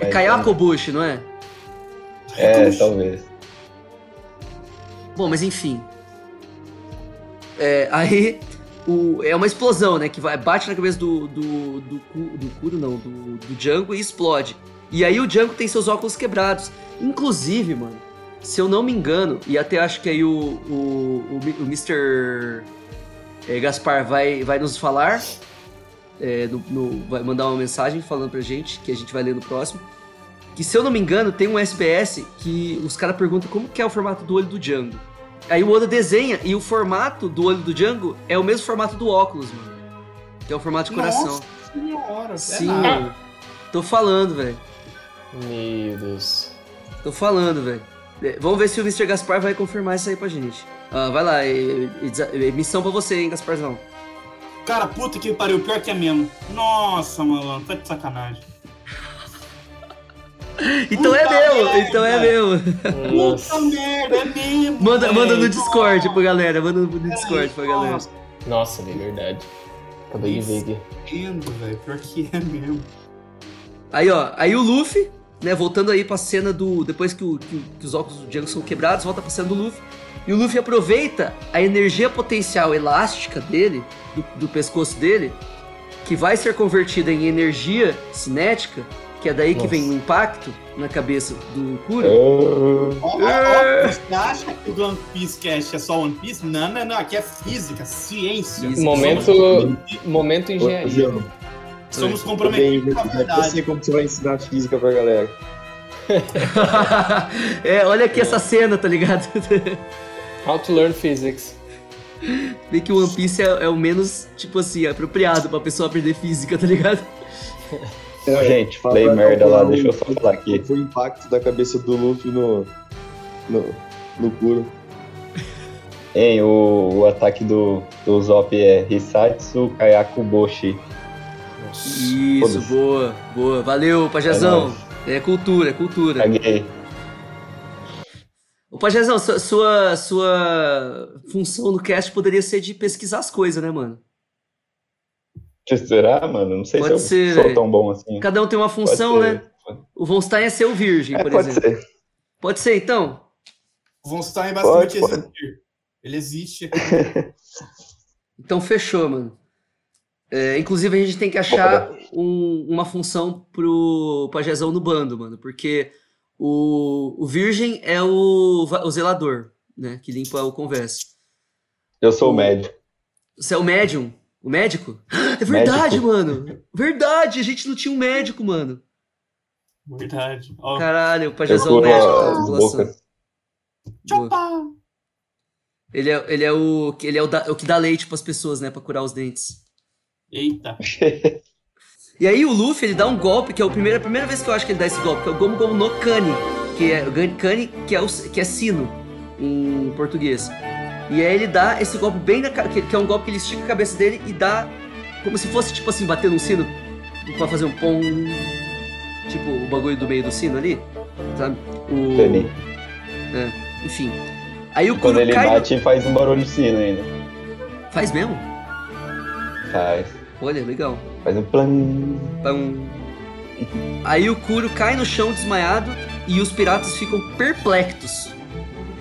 [SPEAKER 1] É
[SPEAKER 5] Mas,
[SPEAKER 1] Kayakobushi, não é?
[SPEAKER 5] É, talvez.
[SPEAKER 1] Bom, mas enfim. É, aí o, é uma explosão, né? Que vai, bate na cabeça do. do. do, do Kuro, não, do, do Django e explode. E aí o Django tem seus óculos quebrados. Inclusive, mano, se eu não me engano, e até acho que aí o, o, o, o Mr. é, Gaspar vai, vai nos falar. é, no- no- vai mandar uma mensagem falando pra gente, que a gente vai ler no próximo. Que se eu não me engano, tem um SBS que os caras perguntam como que é o formato do olho do Django. Aí o Oda desenha e o formato do olho do Django é o mesmo formato do óculos, mano. Que é o formato de coração.
[SPEAKER 2] Nossa senhora,
[SPEAKER 1] Sim,
[SPEAKER 2] é.
[SPEAKER 1] Tô falando, velho.
[SPEAKER 4] Meu Deus.
[SPEAKER 1] Tô falando, velho. É, Vamos ver se o Mr. Gaspar vai confirmar isso aí pra gente. Ah, vai lá, é, é- é missão pra você, hein, Gasparzão.
[SPEAKER 2] Cara, puta que pariu, pior que é mesmo. Nossa, mano, tá de sacanagem. [LAUGHS]
[SPEAKER 1] Então é
[SPEAKER 2] Puta
[SPEAKER 1] meu,
[SPEAKER 2] merda.
[SPEAKER 1] então é meu.
[SPEAKER 2] Puta merda, é mesmo.
[SPEAKER 1] Manda, manda no Discord pra galera, manda no Discord pra galera.
[SPEAKER 2] Nossa,
[SPEAKER 4] Nossa, de verdade. Acabei de ver aqui.
[SPEAKER 2] entendo, velho. Pior que é mesmo.
[SPEAKER 1] Aí, ó, aí o Luffy, né, voltando aí pra cena do. Depois que, o- que o- que os óculos do Django são quebrados, volta pra cena do Luffy. E o Luffy aproveita a energia potencial elástica dele, do, do pescoço dele, que vai ser convertida em energia cinética, que é daí que
[SPEAKER 4] Nossa.
[SPEAKER 1] vem o impacto na cabeça do Kuro. É.
[SPEAKER 2] ó, você acha que o One Piece Cast é só One Piece? Não, não, não. Aqui é física, ciência.
[SPEAKER 4] Momento, momento engenharia.
[SPEAKER 2] Somos
[SPEAKER 5] Bem,
[SPEAKER 2] comprometidos com a
[SPEAKER 5] eu
[SPEAKER 2] verdade.
[SPEAKER 5] sei como você vai ensinar física pra galera. [LAUGHS]
[SPEAKER 1] é, olha aqui essa cena, tá ligado? [LAUGHS]
[SPEAKER 4] How to learn physics.
[SPEAKER 1] Vê que o One Piece é, é o menos, tipo assim, apropriado pra pessoa aprender física, tá ligado?
[SPEAKER 5] Gente,
[SPEAKER 6] Fala
[SPEAKER 5] falei merda lá, deixa eu só falar aqui.
[SPEAKER 6] O impacto da cabeça do Luffy no. no, no Kuro?
[SPEAKER 5] Hein, o, o ataque do, do Zop é Hisatsu Kayaku Boshi.
[SPEAKER 1] Isso,
[SPEAKER 5] Foda-se.
[SPEAKER 1] boa, boa. Valeu, Pajazão. É, cultura, é cultura.
[SPEAKER 5] Caguei.
[SPEAKER 1] Ô, Pajazão, sua, sua, sua função no cast poderia ser de pesquisar as coisas, né, mano?
[SPEAKER 5] Será, mano? Não sei
[SPEAKER 1] Pode
[SPEAKER 5] se eu
[SPEAKER 1] ser,
[SPEAKER 5] sou
[SPEAKER 1] velho.
[SPEAKER 5] tão bom assim.
[SPEAKER 1] Cada um tem uma função,
[SPEAKER 5] Pode
[SPEAKER 1] né? O Von Stein é ser o virgem,
[SPEAKER 5] É,
[SPEAKER 1] por
[SPEAKER 5] pode
[SPEAKER 1] exemplo.
[SPEAKER 5] ser.
[SPEAKER 1] Pode ser, então?
[SPEAKER 2] O Von Stein basicamente
[SPEAKER 5] Pode, pode.
[SPEAKER 2] existir. Ele existe. [LAUGHS]
[SPEAKER 1] Então fechou, mano. É, inclusive a gente tem que achar um- uma função pro Pajezão no bando, mano. Porque o, o virgem é o, o zelador, né? Que limpa o converse.
[SPEAKER 5] Eu sou o médico.
[SPEAKER 1] Você é o médium? O médico? [GASPS] É verdade,
[SPEAKER 5] Médico.
[SPEAKER 1] mano. Verdade, a gente não tinha um médico, mano.
[SPEAKER 2] Verdade. Ó,
[SPEAKER 1] Caralho, o
[SPEAKER 5] Eu
[SPEAKER 1] Pajezão é o médico
[SPEAKER 5] as.
[SPEAKER 1] Boa. Ele é, ele é, o, ele é o, da- o que dá leite pras pessoas, né? Pra curar os dentes.
[SPEAKER 2] Eita. [LAUGHS]
[SPEAKER 1] E aí o Luffy, ele dá um golpe, que é a primeira, a primeira vez que eu acho que ele dá esse golpe, que é o Gomu Gomu no Kani, que é Kani, que é, o, que é sino em português. E aí ele dá esse golpe bem na ca- que, que é um golpe que ele estica a cabeça dele e dá como se fosse tipo assim, bater num sino pra fazer um pom. Tipo o bagulho do meio do sino ali, sabe? O,
[SPEAKER 5] Entendi.
[SPEAKER 1] é, enfim. Aí o
[SPEAKER 5] Quando ele
[SPEAKER 1] cai no-
[SPEAKER 5] bate, faz um barulho de sino ainda.
[SPEAKER 1] Faz mesmo?
[SPEAKER 5] Faz.
[SPEAKER 1] Olha, legal.
[SPEAKER 5] Faz um plan.
[SPEAKER 1] Pam. Aí o Kuro cai no chão desmaiado e os piratas ficam perplexos.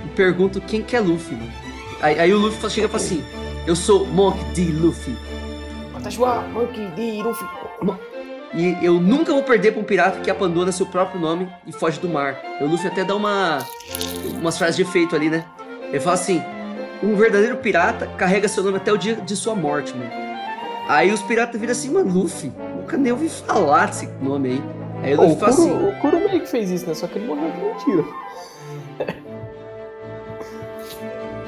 [SPEAKER 1] E perguntam quem que é Luffy, mano. Aí, aí o Luffy chega e fala assim: Eu sou Monk D. Luffy.
[SPEAKER 4] Watashwa, Monkey D. Luffy.
[SPEAKER 1] E eu nunca vou perder pra um pirata que abandona seu próprio nome e foge do mar. E o Luffy até dá uma. umas frases de efeito ali, né? Ele fala assim: Um verdadeiro pirata carrega seu nome até o dia de sua morte, mano. Aí os piratas viram assim, mano, Luffy, nunca nem ouvi falar desse nome aí. Aí o Luffy
[SPEAKER 4] o,
[SPEAKER 1] fala
[SPEAKER 4] Kuro,
[SPEAKER 1] assim.
[SPEAKER 4] o Kuro meio que fez isso, né? Só que ele morreu com mentira. [LAUGHS]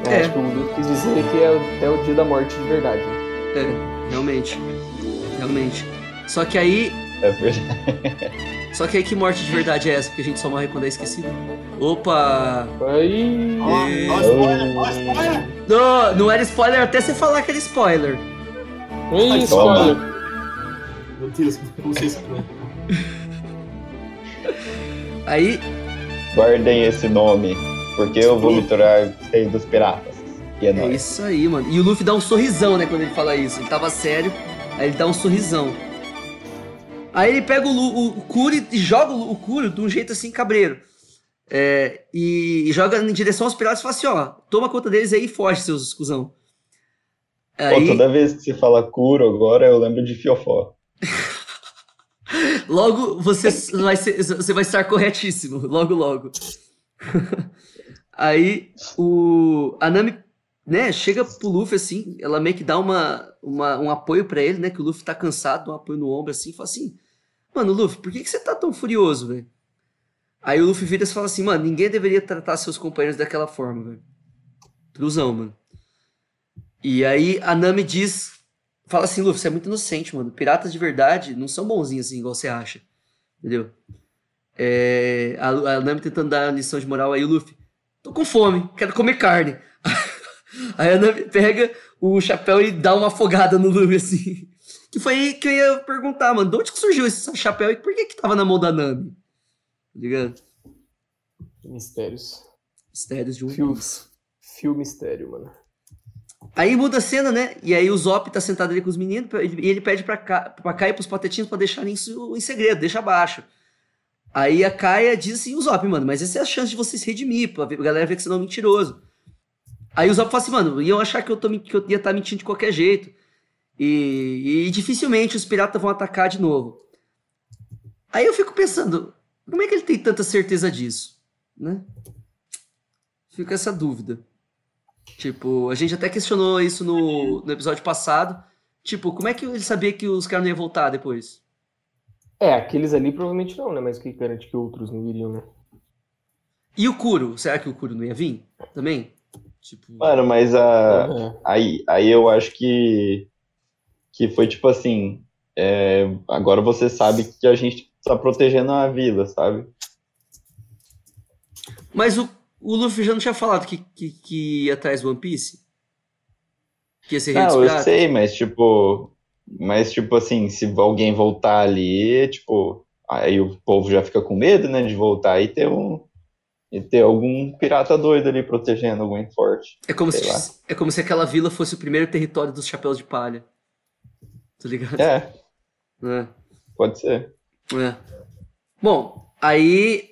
[SPEAKER 1] É.
[SPEAKER 4] É. Acho que o Luffy quis dizer que é o- até o dia da morte de verdade.
[SPEAKER 1] É, realmente. Realmente. Só que aí.
[SPEAKER 5] É verdade.
[SPEAKER 1] Só que aí que morte de verdade é essa? Porque a gente só morre quando é esquecido. Opa!
[SPEAKER 4] Aí.
[SPEAKER 2] Ó, ó, spoiler, ó, spoiler.
[SPEAKER 1] Não, não era spoiler até você falar que era spoiler.
[SPEAKER 5] Toma.
[SPEAKER 4] spoiler.
[SPEAKER 2] Meu Deus, como vocês falam.
[SPEAKER 1] Aí,
[SPEAKER 5] Guardem esse nome, porque eu vou me tornar rei dos piratas. E é,
[SPEAKER 1] é
[SPEAKER 5] nóis.
[SPEAKER 1] isso aí, mano. E o Luffy dá um sorrisão, né, quando ele fala isso. Ele tava sério, aí ele dá um sorrisão. Aí ele pega o, Lu- o, Kuro e joga o, o Kuro de um jeito assim, cabreiro. É, e, e joga em direção aos piratas e fala assim, ó, toma conta deles aí e foge, seus escusão.
[SPEAKER 5] Pô,
[SPEAKER 1] Aí,
[SPEAKER 5] toda vez que você fala Kuro agora, eu lembro de Fiofó. [LAUGHS]
[SPEAKER 1] logo você vai, ser, você vai estar corretíssimo, logo, logo. [LAUGHS] Aí o a Nami, né, chega pro Luffy assim, ela meio que dá uma, uma- um apoio pra ele, né, que o Luffy tá cansado, um apoio no ombro assim, e fala assim: "Mano, Luffy, por que que você tá tão furioso, velho?" Aí o Luffy vira e fala assim: "Mano, ninguém deveria tratar seus companheiros daquela forma, velho." Truzão, mano. E aí a Nami diz, fala assim, Luffy, você é muito inocente, mano. Piratas de verdade não são bonzinhos assim, igual você acha. Entendeu? É, a, a Nami tentando dar lição de moral aí, o Luffy, tô com fome, quero comer carne. [LAUGHS] aí a Nami pega o chapéu e dá uma afogada no Luffy, assim. Que foi aí que eu ia perguntar, mano, de onde que surgiu esse chapéu e por que que tava na mão da Nami? Tá ligado?
[SPEAKER 4] Mistérios.
[SPEAKER 1] Mistérios de um
[SPEAKER 4] Fio,
[SPEAKER 1] Piece.
[SPEAKER 4] fio mistério, mano.
[SPEAKER 1] Aí muda a cena, né? E aí o Zop tá sentado ali com os meninos e ele pede pra, Ka, pra Kaia e pros patetinhos pra deixarem isso em segredo, deixa abaixo. Aí a Kaia diz assim, o Zop, mano, mas essa é a chance de você se redimir, pra galera ver que você não é um mentiroso. Aí o Zop fala assim, mano, iam achar que eu, tô, que eu ia estar mentindo de qualquer jeito. E, e dificilmente os piratas vão atacar de novo. Aí eu fico pensando, como é que ele tem tanta certeza disso? Né? Fica essa dúvida. Tipo, a gente até questionou isso no, no episódio passado. Tipo, como é que ele sabia que os caras não iam voltar depois?
[SPEAKER 4] É, aqueles ali provavelmente não, né? Mas que garante que outros não viriam, né?
[SPEAKER 1] E o Kuro? Será que o Kuro não ia vir? Também? Tipo.
[SPEAKER 5] Mano, mas a,
[SPEAKER 4] Aham.
[SPEAKER 5] aí, aí eu acho que, que foi tipo assim. é, agora você sabe que a gente tá protegendo a vila, sabe?
[SPEAKER 1] Mas o, o Luffy já não tinha falado que, que, que ia atrás do One Piece? Que ia ser
[SPEAKER 5] Não, eu sei, mas tipo. Mas, tipo assim, se alguém voltar ali, tipo. Aí o povo já fica com medo, né, de voltar e ter um. E ter algum pirata doido ali protegendo alguém forte.
[SPEAKER 1] É como, se,
[SPEAKER 5] lá.
[SPEAKER 1] é como se aquela vila fosse o primeiro território dos chapéus de palha. Tá ligado?
[SPEAKER 5] É,
[SPEAKER 1] É.
[SPEAKER 5] pode ser.
[SPEAKER 1] É. Bom, aí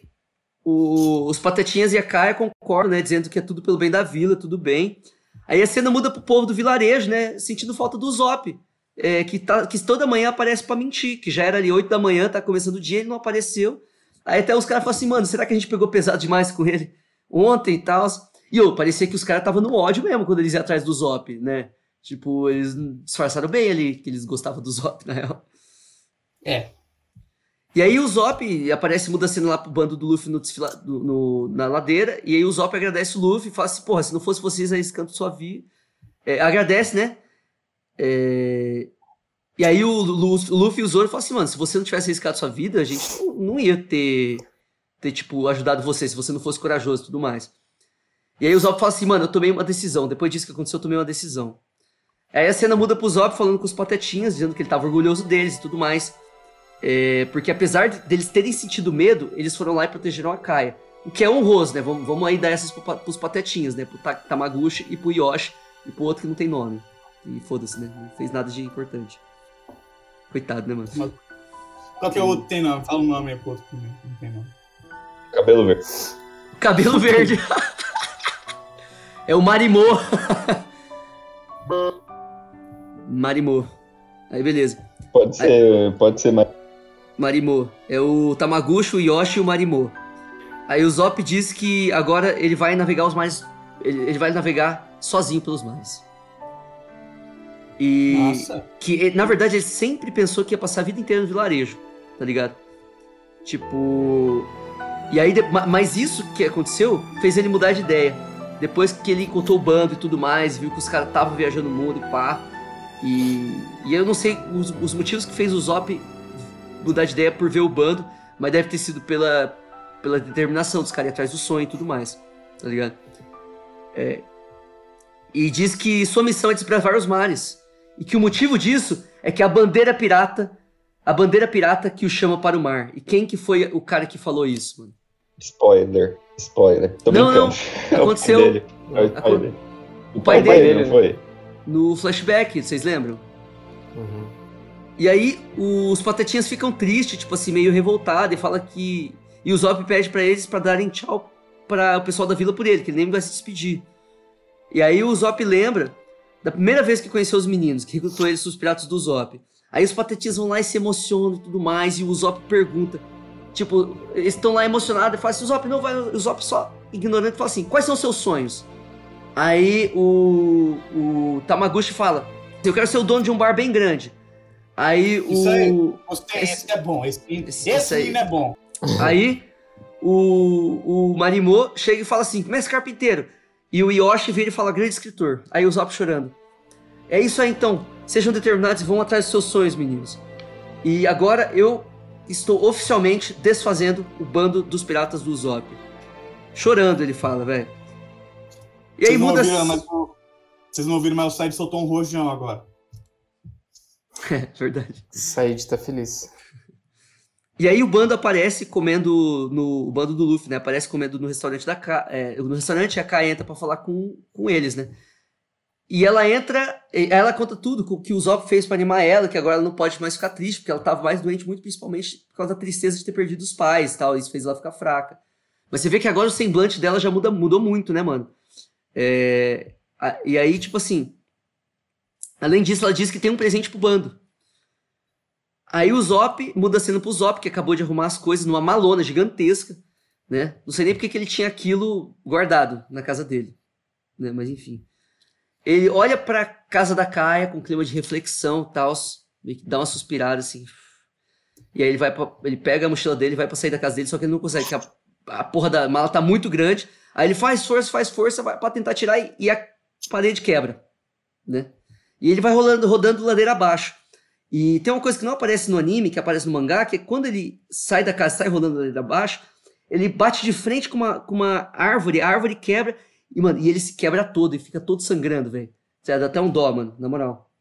[SPEAKER 1] o- os Patetinhas e a Kaia concordam, né? Dizendo que é tudo pelo bem da vila, tudo bem. Aí a cena muda pro povo do vilarejo, né? Sentindo falta do Zop. é, que, tá, que toda manhã aparece pra mentir. Que já era ali 8 da manhã, tá começando o dia, ele não apareceu. Aí até os caras falam assim, mano, será que a gente pegou pesado demais com ele ontem e tal? E ô, parecia que os caras estavam no ódio mesmo quando eles iam atrás do Zop, né? Tipo, eles disfarçaram bem ali que eles gostavam do Zop, na real.
[SPEAKER 2] É.
[SPEAKER 1] E aí o Zop aparece, muda a cena lá pro bando do Luffy no desfila- do- no- na ladeira, e aí o Zop agradece o Luffy e fala assim, porra, se não fosse vocês canto sua vida. agradece, né? É, E aí o, Lu- o Luffy e o Zoro falam assim, mano, se você não tivesse arriscado sua vida, a gente não, não ia ter, ter, tipo, ajudado você, se você não fosse corajoso e tudo mais. E aí o Zop fala assim, mano, eu tomei uma decisão, depois disso que aconteceu, eu tomei uma decisão. Aí a cena muda pro Zop falando com os patetinhas, dizendo que ele tava orgulhoso deles e tudo mais. É, porque apesar de- deles terem sentido medo, eles foram lá e protegeram a Kaia. O que é honroso, né? Vamos, vamos aí dar essas pro, pros patetinhas, né? Pro Ta- Tamaguchi e pro Yoshi e pro outro que não tem nome. E foda-se, né? Não fez nada de importante. Coitado, né, mano?
[SPEAKER 2] Qual que é o outro que tem nome? Fala o nome aí pro outro que não tem nome.
[SPEAKER 5] Cabelo verde.
[SPEAKER 1] Cabelo verde. é o Marimô. [LAUGHS] Marimô. Aí, beleza.
[SPEAKER 5] Pode ser, pode ser mais.
[SPEAKER 1] Marimô. É o Tamaguchi, o Yoshi e o Marimô. Aí o Zop diz que agora ele vai navegar os mares. Ele, ele vai navegar sozinho pelos mares. E.
[SPEAKER 2] Nossa.
[SPEAKER 1] Que, na verdade, ele sempre pensou que ia passar a vida inteira no vilarejo, tá ligado? Tipo. E aí, mas isso que aconteceu fez ele mudar de ideia. Depois que ele encontrou o bando e tudo mais, viu que os caras estavam viajando o mundo e pá. E, e eu não sei os, os motivos que fez o Zop mudar de ideia por ver o bando, mas deve ter sido pela, pela determinação dos caras atrás do sonho e tudo mais, tá ligado? É, e diz que sua missão é desbravar os mares. E que o motivo disso é que a bandeira pirata, a bandeira pirata que o chama para o mar. E quem que foi o cara que falou isso, mano?
[SPEAKER 5] Spoiler. Spoiler. Tô
[SPEAKER 1] Não,
[SPEAKER 5] brincando.
[SPEAKER 1] não. [LAUGHS]
[SPEAKER 5] É o pai
[SPEAKER 1] Aconteceu-
[SPEAKER 5] dele. É o pai
[SPEAKER 1] Acon-
[SPEAKER 5] dele.
[SPEAKER 1] O pai dele,
[SPEAKER 5] não foi?
[SPEAKER 1] no flashback, vocês lembram?
[SPEAKER 4] Uhum.
[SPEAKER 1] E aí os patetinhas ficam tristes, tipo assim, meio revoltados, e fala que. E o Zop pede pra eles pra darem tchau para o pessoal da vila por ele, que ele nem vai se despedir. E aí o Zop lembra da primeira vez que conheceu os meninos, que recrutou eles os piratas do Zop. Aí os patetinhas vão lá e se emocionam e tudo mais, e o Zop pergunta. Tipo, eles estão lá emocionados e falam assim: o Zop não vai. O Zop só ignorante fala assim: quais são os seus sonhos? Aí o, o Tamaguchi fala: eu quero ser o dono de um bar bem grande. Aí
[SPEAKER 2] Isso
[SPEAKER 1] o.
[SPEAKER 2] aí. Gostei,
[SPEAKER 1] Esse-
[SPEAKER 2] esse, é bom. Esse,
[SPEAKER 1] esse-
[SPEAKER 2] esse, menino é bom.
[SPEAKER 1] Aí o, o Marimô chega e fala assim: Mestre Carpinteiro. E o Yoshi vira e fala: Grande escritor. Aí o Zop chorando. É isso aí então. Sejam determinados e vão atrás dos seus sonhos, meninos. E agora eu estou oficialmente desfazendo o bando dos piratas do Zop. Chorando, ele fala, velho. E aí
[SPEAKER 2] Vocês não
[SPEAKER 1] muda.
[SPEAKER 2] ouviram, mas o- Vocês não ouviram, mas o Side soltou um rojão agora. [LAUGHS]
[SPEAKER 1] É, verdade.
[SPEAKER 4] Said tá feliz.
[SPEAKER 1] E aí o bando aparece comendo no o bando do Luffy, né? Aparece comendo no restaurante da Ka, é, no restaurante e a Kai entra pra falar com, com eles, né? E ela entra, e ela conta tudo o que o Zop fez pra animar ela, que agora ela não pode mais ficar triste, porque ela tava mais doente, muito principalmente por causa da tristeza de ter perdido os pais, tal, isso fez ela ficar fraca. Mas você vê que agora o semblante dela já muda, mudou muito, né, mano? É, a- e aí, tipo assim, além disso, ela diz que tem um presente pro bando. Aí o Zop muda a cena pro Zop, que acabou de arrumar as coisas numa malona gigantesca, né? Não sei nem porque que ele tinha aquilo guardado na casa dele, né? Mas enfim. Ele olha pra casa da Kaia com clima de reflexão e tal, dá uma suspirada assim. E aí ele vai pra, ele pega a mochila dele, vai pra sair da casa dele, só que ele não consegue, porque a, a porra da mala tá muito grande. Aí ele faz força, faz força vai pra tentar tirar e, e a parede quebra, né? E ele vai rolando, rodando ladeira abaixo. E tem uma coisa que não aparece no anime, que aparece no mangá, que é quando ele sai da casa, sai rolando ladeira abaixo, ele bate de frente com uma, com uma árvore, a árvore quebra, e, mano, e ele se quebra todo e fica todo sangrando, velho. Dá até um dó, mano, na moral.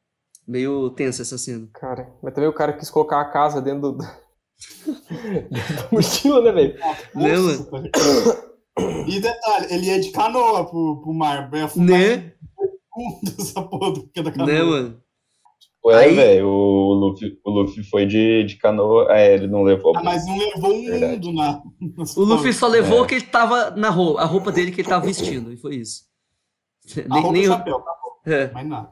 [SPEAKER 1] Meio tensa essa cena.
[SPEAKER 4] Cara, mas também o cara quis colocar a casa dentro, do... [LAUGHS] da mochila, né, velho?
[SPEAKER 1] Mano? [COUGHS]
[SPEAKER 2] E detalhe, ele ia de canoa pro, pro mar. Ia afundar
[SPEAKER 1] Né?
[SPEAKER 2] Fundo [LAUGHS] essa porra do que da canoa.
[SPEAKER 1] Né, mano?
[SPEAKER 5] Ué,
[SPEAKER 1] Aí-
[SPEAKER 5] velho, o Luffy, o Luffy foi de, de canoa. É, ele não levou.
[SPEAKER 2] Ah, mas não levou um
[SPEAKER 5] Verdade.
[SPEAKER 2] mundo na.
[SPEAKER 1] O Luffy só levou
[SPEAKER 5] É.
[SPEAKER 1] o que ele tava na roupa, a roupa dele que ele tava vestindo, e foi isso.
[SPEAKER 2] A
[SPEAKER 1] Nem-
[SPEAKER 2] roupa
[SPEAKER 1] nem
[SPEAKER 2] e chapéu, acabou.
[SPEAKER 1] é.
[SPEAKER 2] Mais nada.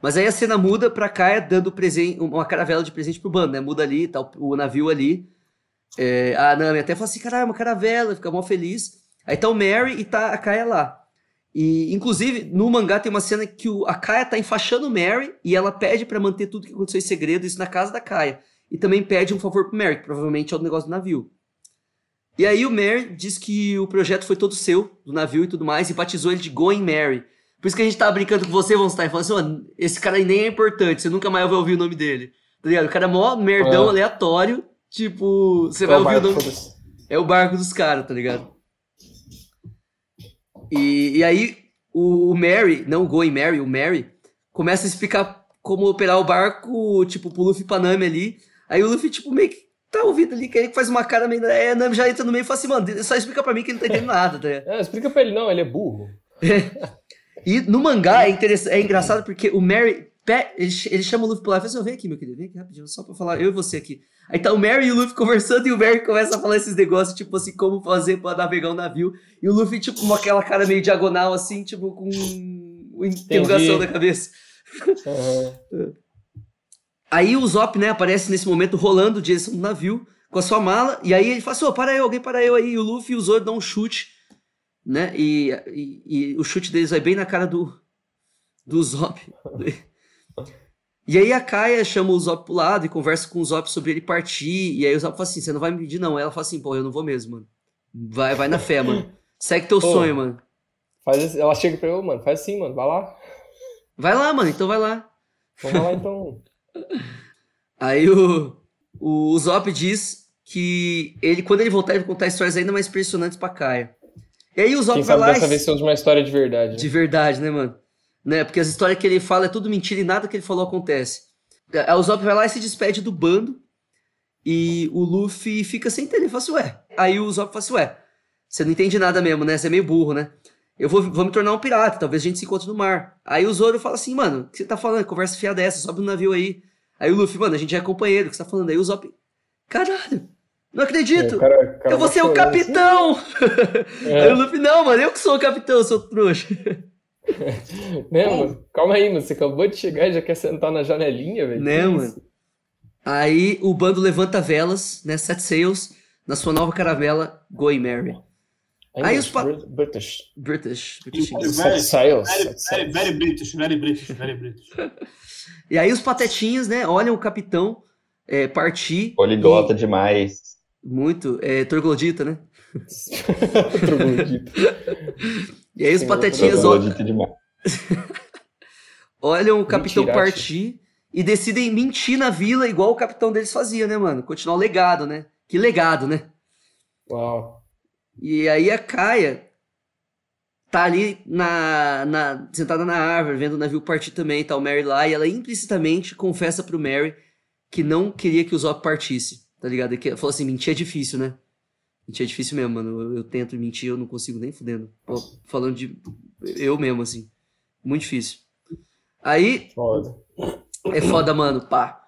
[SPEAKER 1] Mas aí a cena muda pra Kaia dando presente, uma caravela de presente pro bando, né? Muda ali, tá o, o navio ali. É, a Nami até fala assim, caralho, uma caravela, fica mó feliz. Aí tá o Mary e tá a Kaia lá. E, inclusive, no mangá tem uma cena que o, a Kaia tá enfaixando o Mary e ela pede pra manter tudo que aconteceu em segredo, isso na casa da Kaia. E também pede um favor pro Mary, que provavelmente é o negócio do navio. E aí o Mary diz que o projeto foi todo seu, do navio e tudo mais, e batizou ele de Going Mary. Por isso que a gente tava brincando com você, Von Stein, falando assim, mano, esse cara aí nem é importante, você nunca mais vai ouvir o nome dele. Tá ligado? O cara é mó merdão
[SPEAKER 4] É.
[SPEAKER 1] aleatório, tipo, você vai
[SPEAKER 4] Então,
[SPEAKER 1] ouvir o nome...
[SPEAKER 4] foda-se.
[SPEAKER 1] É o barco dos caras, tá ligado? E, e aí o, o Mary, não o Going Mary, o Mary, começa a explicar como operar o barco, tipo, pro Luffy e pra Nami ali. Aí o Luffy, tipo, meio que tá ouvindo ali, que ele faz uma cara meio. É, a Nami já entra no meio e fala assim, mano, só explica pra mim que ele não tá entendendo nada, tá ligado? [LAUGHS]
[SPEAKER 4] É, explica pra ele, não, ele é burro. [LAUGHS]
[SPEAKER 1] E no mangá é, é engraçado porque o Mary. Ele, ch- ele chama o Luffy pro lado e fala assim: "Ô, vem aqui, meu querido, vem aqui rapidinho, só pra falar, eu e você aqui. Aí tá o Mary e o Luffy conversando e o Mary começa a falar esses negócios, tipo assim, como fazer pra navegar um navio. E o Luffy, tipo, com aquela cara meio diagonal, assim, tipo, com uma interrogação na cabeça.
[SPEAKER 4] Aham.
[SPEAKER 1] Aí o Zop, né, aparece nesse momento rolando direção do navio com a sua mala. E aí ele fala assim: ô, para eu, alguém para eu aí. E o Luffy e o Zoro dão um chute, né? E, e, e o chute deles vai bem na cara do, do Zop. [LAUGHS] E aí a Kaia chama o Zop pro lado e conversa com o Zop sobre ele partir. E aí o Zop fala assim: você não vai me pedir, não. Ela fala assim: pô, eu não vou mesmo, mano. Vai, vai na fé, [LAUGHS] mano. Segue teu
[SPEAKER 4] Pô.
[SPEAKER 1] sonho, mano.
[SPEAKER 4] Faz ela chega pra eu, mano, faz assim, mano, vai lá.
[SPEAKER 1] Vai lá, mano, então vai lá.
[SPEAKER 4] Vamos lá então. [LAUGHS]
[SPEAKER 1] Aí o, o, Zop diz que ele, quando ele voltar, ele vai contar histórias ainda mais impressionantes pra Kaia. E aí o Zop
[SPEAKER 4] Quem
[SPEAKER 1] vai
[SPEAKER 4] sabe
[SPEAKER 1] lá
[SPEAKER 4] dessa
[SPEAKER 1] e...
[SPEAKER 4] vez seja uma história de verdade. né?
[SPEAKER 1] De verdade, né, mano? Né? Porque as histórias que ele fala é tudo mentira e nada que ele falou acontece. Aí o Zop vai lá e se despede do bando. E o Luffy fica sem entender. Ele fala assim, ué. Aí o Zop fala assim, ué, você não entende nada mesmo, né? Você é meio burro, né? Eu vou, vou me tornar um pirata, talvez a gente se encontre no mar. Aí o Zoro fala assim, mano, o que você tá falando? Conversa fiada dessa, sobe no navio aí. Aí o Luffy, mano, a gente já é companheiro, o que você tá falando? Aí o Zop, caralho, não acredito!
[SPEAKER 4] É, cara- cara
[SPEAKER 1] eu vou ser o capitão! [LAUGHS]
[SPEAKER 4] É.
[SPEAKER 1] Aí o Luffy, não, mano, eu que sou o capitão, seu trouxa. [LAUGHS]
[SPEAKER 4] Né, mano? Calma aí, mano. Você acabou de chegar e já quer sentar na janelinha, velho?
[SPEAKER 1] Né,
[SPEAKER 4] Que
[SPEAKER 1] mano?
[SPEAKER 4] isso?
[SPEAKER 1] Aí o bando levanta velas, né, set sails, na sua nova caravela, Going Mary. Aí
[SPEAKER 4] English,
[SPEAKER 1] os pa-
[SPEAKER 4] Brit- British.
[SPEAKER 1] British. British
[SPEAKER 2] Very.
[SPEAKER 4] Set sails.
[SPEAKER 2] very, very,
[SPEAKER 4] sails.
[SPEAKER 2] very British, very British, very British. [LAUGHS]
[SPEAKER 1] E aí os patetinhas, né, olham o capitão é, partir.
[SPEAKER 5] Poliglota demais.
[SPEAKER 1] e- Muito, é, troglodita, né? [LAUGHS]
[SPEAKER 4] Troglodita.
[SPEAKER 1] E aí os
[SPEAKER 4] Sim,
[SPEAKER 1] patetinhas olham, [LAUGHS] olham o capitão
[SPEAKER 4] Mentirate.
[SPEAKER 1] partir e decidem mentir na vila igual o capitão deles fazia, né, mano? Continuar o legado, né? Que legado, né?
[SPEAKER 4] Uau.
[SPEAKER 1] E aí a Kaia tá ali na, na- sentada na árvore, vendo o navio partir também, tá o Mary lá, e ela implicitamente confessa pro Mary que não queria que o Zop partisse, tá ligado? E que falou assim, mentir é difícil, né? Mentir é difícil mesmo, mano. Eu, eu tento mentir, eu não consigo nem fudendo. Falando de eu mesmo, assim. Muito difícil. Aí,
[SPEAKER 4] Foda.
[SPEAKER 1] é foda, mano, pá.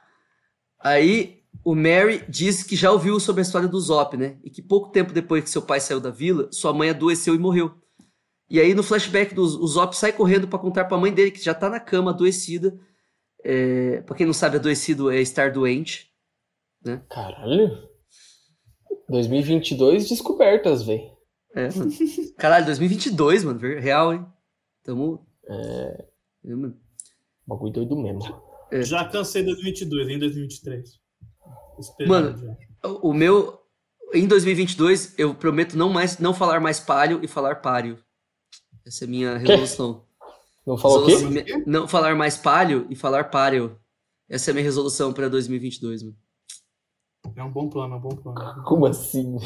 [SPEAKER 1] Aí o Mary diz que já ouviu sobre a história do Zop, né? E que pouco tempo depois que seu pai saiu da vila, sua mãe adoeceu e morreu. E aí no flashback do o Zop sai correndo pra contar pra mãe dele que já tá na cama adoecida. É, pra quem não sabe, adoecido é estar doente.
[SPEAKER 4] Caralho. 2022 descobertas, velho.
[SPEAKER 1] É, mano. Caralho, 2022, mano, real, hein? Tamo
[SPEAKER 4] É.
[SPEAKER 1] é, mano.
[SPEAKER 4] Bagulho doido mesmo.
[SPEAKER 1] É.
[SPEAKER 2] Já cansei 2022, em 2023. esperando
[SPEAKER 1] Mano,
[SPEAKER 2] já.
[SPEAKER 1] O o meu. Em 2022, eu prometo não, mais, não falar mais palio e falar páreo. Essa é a minha resolução.
[SPEAKER 4] Não falou o quê?
[SPEAKER 1] Não falar mais palio e falar páreo. Essa é a minha resolução pra 2022, mano.
[SPEAKER 2] É um bom plano, é um bom plano. [LAUGHS]
[SPEAKER 4] Como assim?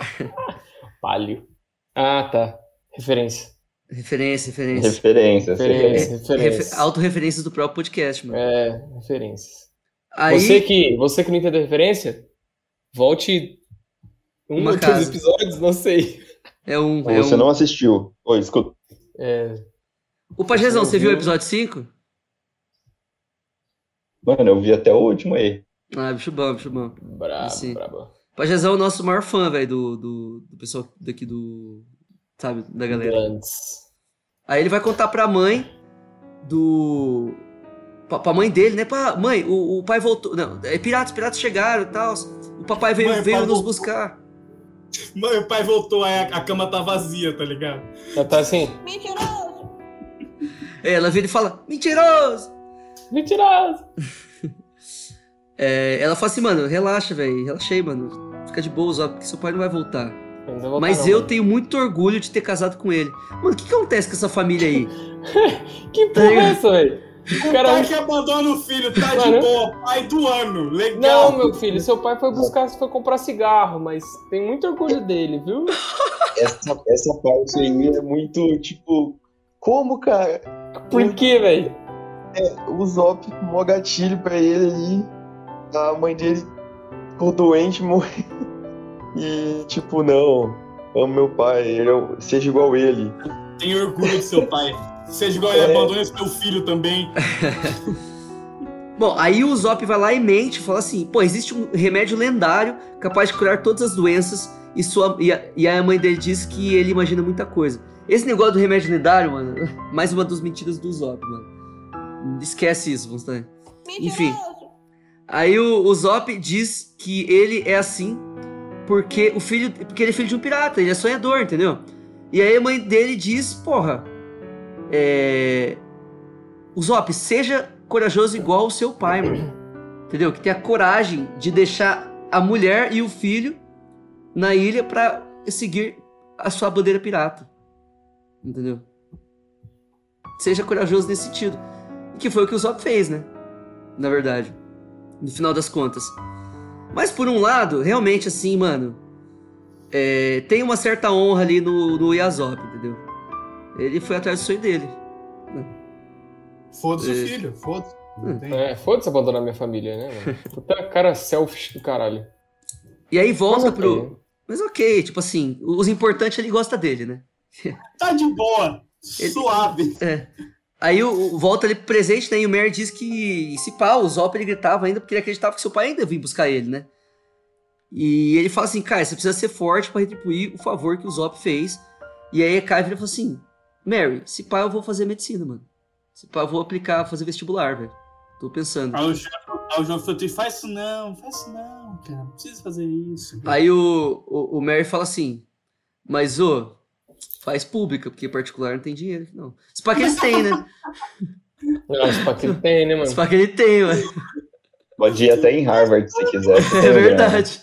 [SPEAKER 4] [LAUGHS] Palio. Ah, tá. Referência.
[SPEAKER 1] Referência, referência.
[SPEAKER 5] Referência. assim.
[SPEAKER 4] Referência,
[SPEAKER 1] Refer...
[SPEAKER 4] referência.
[SPEAKER 1] Autorreferências do próprio podcast, mano.
[SPEAKER 4] É, referências.
[SPEAKER 1] Aí,
[SPEAKER 4] Você que, você que não entendeu referência, volte um
[SPEAKER 1] Uma
[SPEAKER 4] ou dois episódios, não sei.
[SPEAKER 1] é um.
[SPEAKER 5] Ou
[SPEAKER 1] É
[SPEAKER 5] Você
[SPEAKER 1] um...
[SPEAKER 5] não assistiu. Oi, escuta.
[SPEAKER 4] É,
[SPEAKER 1] O Pajezão,
[SPEAKER 4] Você
[SPEAKER 1] você viu o episódio 5?
[SPEAKER 5] Mano, eu vi até o último aí.
[SPEAKER 1] Ah, bicho bom, bicho bom.
[SPEAKER 4] brabo,
[SPEAKER 1] Sim.
[SPEAKER 4] brabo.
[SPEAKER 1] Pajezão é o nosso maior fã, velho, do, do, do pessoal daqui do. Sabe, da galera.
[SPEAKER 4] Grandes.
[SPEAKER 1] Aí ele vai contar pra mãe do. Pra, pra mãe dele, né? Pá, mãe, o, o pai voltou. Não, é piratas, piratas chegaram e tal. O papai veio,
[SPEAKER 2] Mãe,
[SPEAKER 1] veio
[SPEAKER 2] pai
[SPEAKER 1] nos
[SPEAKER 2] voltou.
[SPEAKER 1] buscar.
[SPEAKER 2] Mãe, o pai voltou, aí a, a cama tá vazia, tá ligado?
[SPEAKER 4] Já tá assim,
[SPEAKER 1] É, ela vira e fala: mentiroso!
[SPEAKER 4] mentiroso.
[SPEAKER 1] É, ela fala assim, mano, relaxa, velho, relaxei, mano. Fica de boa, ó, porque seu pai não vai voltar.
[SPEAKER 4] Vou voltar
[SPEAKER 1] Mas
[SPEAKER 4] não,
[SPEAKER 1] eu
[SPEAKER 4] mano.
[SPEAKER 1] tenho muito orgulho de ter casado com ele. Mano, o que, que acontece com essa família aí? [LAUGHS]
[SPEAKER 4] Que porra é essa, velho? O cara...
[SPEAKER 2] pai que abandona o filho, tá de boa, pai do ano, legal.
[SPEAKER 4] Não, meu filho, seu pai foi buscar, foi comprar cigarro, mas tem muito orgulho dele, viu?
[SPEAKER 6] Essa, essa parte aí é muito, tipo, como, cara?
[SPEAKER 4] Por quê, velho?
[SPEAKER 6] O Zop, mó gatilho pra ele ali. A mãe dele ficou doente, [LAUGHS] morreu. E, tipo, não. Amo meu pai, ele é seja igual ele.
[SPEAKER 2] Tem orgulho de seu pai. Seja igual ele,
[SPEAKER 6] É.
[SPEAKER 2] abandona seu filho também. [LAUGHS]
[SPEAKER 1] Bom, aí o Zop vai lá e mente, fala assim: pô, existe um remédio lendário capaz de curar todas as doenças. E, sua, e, a, e a mãe dele diz que ele imagina muita coisa. Esse negócio do remédio lendário, mano, [LAUGHS] mais uma das mentiras do Zop, mano. Esquece isso, Vonstein. Enfim. Aí o, o Zop diz que ele é assim porque o filho, porque ele é filho de um pirata, ele é sonhador, entendeu? E aí a mãe dele diz, porra, é... o Zop, seja corajoso igual o seu pai, mano. Entendeu? Que tenha coragem de deixar a mulher e o filho na ilha pra seguir a sua bandeira pirata. Entendeu? Seja corajoso nesse sentido. Que foi o que o Zop fez, né? Na verdade. No final das contas. Mas por um lado, realmente assim, mano. é, tem uma certa honra ali no, no Yazop, entendeu? Ele foi atrás do sonho dele.
[SPEAKER 2] Foda-se
[SPEAKER 1] É.
[SPEAKER 2] o filho, foda-se. Tem.
[SPEAKER 4] É, foda-se abandonar minha família, né, mano? Puta cara selfish do caralho.
[SPEAKER 1] E aí volta
[SPEAKER 4] Mas
[SPEAKER 1] pro. Mas ok, tipo assim, os importantes ele gosta dele, né?
[SPEAKER 2] Tá de boa,
[SPEAKER 1] Ele-
[SPEAKER 2] suave.
[SPEAKER 1] Aí o, o- volta ali pro presente, né? E o Mer diz que se pá, o Zop ele gritava ainda porque ele acreditava que seu pai ainda vinha buscar ele, né? E ele fala assim, cara, você precisa ser forte pra retribuir o favor que o Zop fez. E aí a Kai vira e fala assim, Mary, se pá eu vou fazer medicina, mano. Se pá eu vou aplicar, fazer vestibular, velho. Tô pensando.
[SPEAKER 2] Aí o João- falou, faz isso não, faz isso não, cara. Não precisa fazer isso.
[SPEAKER 1] Aí o, o, o Mary fala assim, mas ô, faz pública, porque particular não tem dinheiro, não. Se pá que eles têm, né?
[SPEAKER 4] Não, isso pra que ele tem, né,
[SPEAKER 1] Se
[SPEAKER 4] mano?
[SPEAKER 1] pá que ele tem, mano.
[SPEAKER 5] Pode ir até em Harvard se quiser. [LAUGHS] se
[SPEAKER 1] É
[SPEAKER 5] grana.
[SPEAKER 1] verdade.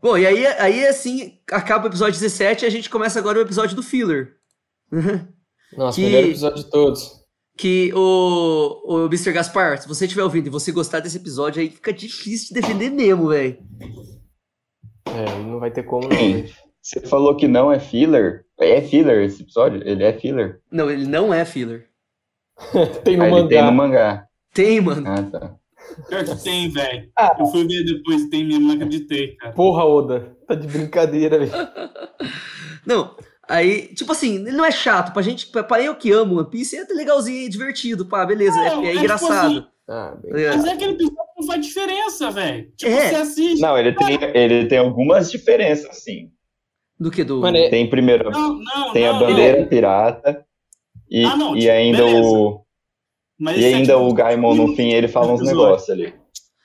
[SPEAKER 1] Bom, e aí, aí assim, acaba o episódio 17 e a gente começa agora o episódio do filler. [LAUGHS]
[SPEAKER 4] Nossa,
[SPEAKER 1] Que-
[SPEAKER 4] melhor episódio de todos.
[SPEAKER 1] Que o, o Mr. Gaspar, se você estiver ouvindo e você gostar desse episódio, aí fica difícil de defender mesmo, velho.
[SPEAKER 4] É, não vai ter como não, velho.
[SPEAKER 5] Você falou que não é filler? É filler esse episódio? Ele é filler?
[SPEAKER 1] Não, ele não é filler. [LAUGHS]
[SPEAKER 4] Tem no
[SPEAKER 5] Ah,
[SPEAKER 4] mangá.
[SPEAKER 5] tem no mangá.
[SPEAKER 1] Tem, mano.
[SPEAKER 5] Ah, tá.
[SPEAKER 2] Pior que tem, velho.
[SPEAKER 4] Ah.
[SPEAKER 2] Eu fui ver depois e tem mesmo, não acreditei, cara.
[SPEAKER 4] Porra, Oda. Tá de brincadeira, velho. [LAUGHS]
[SPEAKER 1] Não, aí, tipo assim, ele não é chato. Pra gente, pra, pra eu que amo One Piece, é divertido, é divertido, pá, beleza,
[SPEAKER 2] Não,
[SPEAKER 1] é,
[SPEAKER 2] é
[SPEAKER 1] é
[SPEAKER 2] tipo
[SPEAKER 1] engraçado.
[SPEAKER 2] assim,
[SPEAKER 4] Ah, bem.
[SPEAKER 1] Tá?
[SPEAKER 2] Mas é aquele episódio que não faz diferença, velho. Tipo,
[SPEAKER 1] É.
[SPEAKER 2] você assiste.
[SPEAKER 5] Não, ele tem, ele tem algumas diferenças, sim.
[SPEAKER 1] Do que do.
[SPEAKER 4] Mano, é-
[SPEAKER 5] Tem primeiro,
[SPEAKER 2] Não, não,
[SPEAKER 5] tem a
[SPEAKER 2] não,
[SPEAKER 5] bandeira
[SPEAKER 2] não.
[SPEAKER 5] pirata e,
[SPEAKER 2] Ah, não,
[SPEAKER 5] e
[SPEAKER 2] tipo,
[SPEAKER 5] ainda
[SPEAKER 2] beleza.
[SPEAKER 5] o
[SPEAKER 2] Mas
[SPEAKER 5] e
[SPEAKER 2] é,
[SPEAKER 5] ainda
[SPEAKER 2] tipo,
[SPEAKER 5] o Gaimon no fim ele fala uns negócios ali.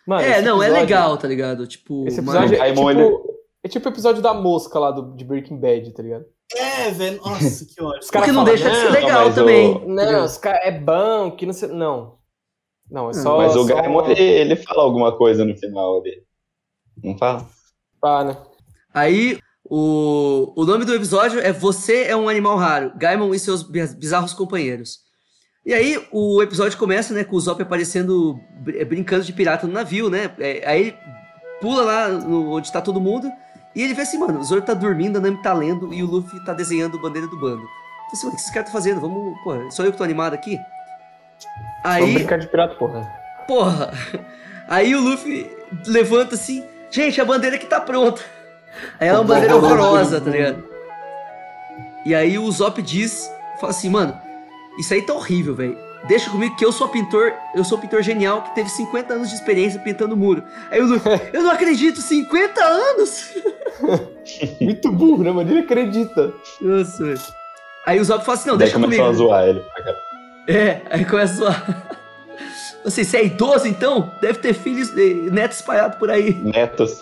[SPEAKER 4] Mano,
[SPEAKER 1] é, não, é legal, tá ligado? Tipo,
[SPEAKER 4] Esse episódio é
[SPEAKER 5] Gaimon,
[SPEAKER 4] tipo, é tipo o episódio da mosca lá do, de Breaking Bad, tá ligado?
[SPEAKER 2] É, velho. Nossa, que ódio.
[SPEAKER 4] Os caras
[SPEAKER 1] Porque não
[SPEAKER 4] falam,
[SPEAKER 1] deixa de ser
[SPEAKER 4] não,
[SPEAKER 1] legal
[SPEAKER 5] mas o-
[SPEAKER 1] também.
[SPEAKER 4] Não, os caras é bom, que não sei. Não. Não, é
[SPEAKER 1] Ah,
[SPEAKER 4] só.
[SPEAKER 5] Mas o
[SPEAKER 4] só...
[SPEAKER 5] Gaimon, ele, ele fala alguma coisa no final ali. Não fala?
[SPEAKER 4] Né?
[SPEAKER 1] Aí, o, o nome do episódio é Você é um Animal Raro, Gaimon e seus biz- bizarros companheiros. E aí, o episódio começa, né, com o Zop aparecendo, br- brincando de pirata no navio, né? É, aí ele pula lá no- onde tá todo mundo e ele vê assim, mano, o Zoro tá dormindo, a Nami tá lendo e o Luffy tá desenhando a bandeira do bando. Então, assim, mano, o que esses caras tá fazendo? Vamos, pô, sou eu que tô animado aqui?
[SPEAKER 4] Vamos
[SPEAKER 1] Aí,
[SPEAKER 4] brincar de pirata, porra.
[SPEAKER 1] porra, aí o Luffy levanta assim, gente, a bandeira aqui tá pronta. Aí é uma bandeira horrorosa, tá ligado? E aí o Zop diz, fala assim, mano, isso aí tá horrível, velho. Deixa comigo que eu sou pintor, eu sou pintor genial que teve 50 anos de experiência pintando muro. Aí o Luffy, [LAUGHS] eu não acredito, 50 anos? [LAUGHS]
[SPEAKER 4] Muito burro, né, mano? Ele acredita.
[SPEAKER 1] Nossa, velho. Aí o Zop fala assim, não,
[SPEAKER 5] Daí
[SPEAKER 1] deixa
[SPEAKER 5] começam
[SPEAKER 1] comigo.
[SPEAKER 5] a zoar ele.
[SPEAKER 1] É, aí começa a zoar. Você, você é idoso então? Deve ter filhos, eh, netos espalhados por aí.
[SPEAKER 5] Netos.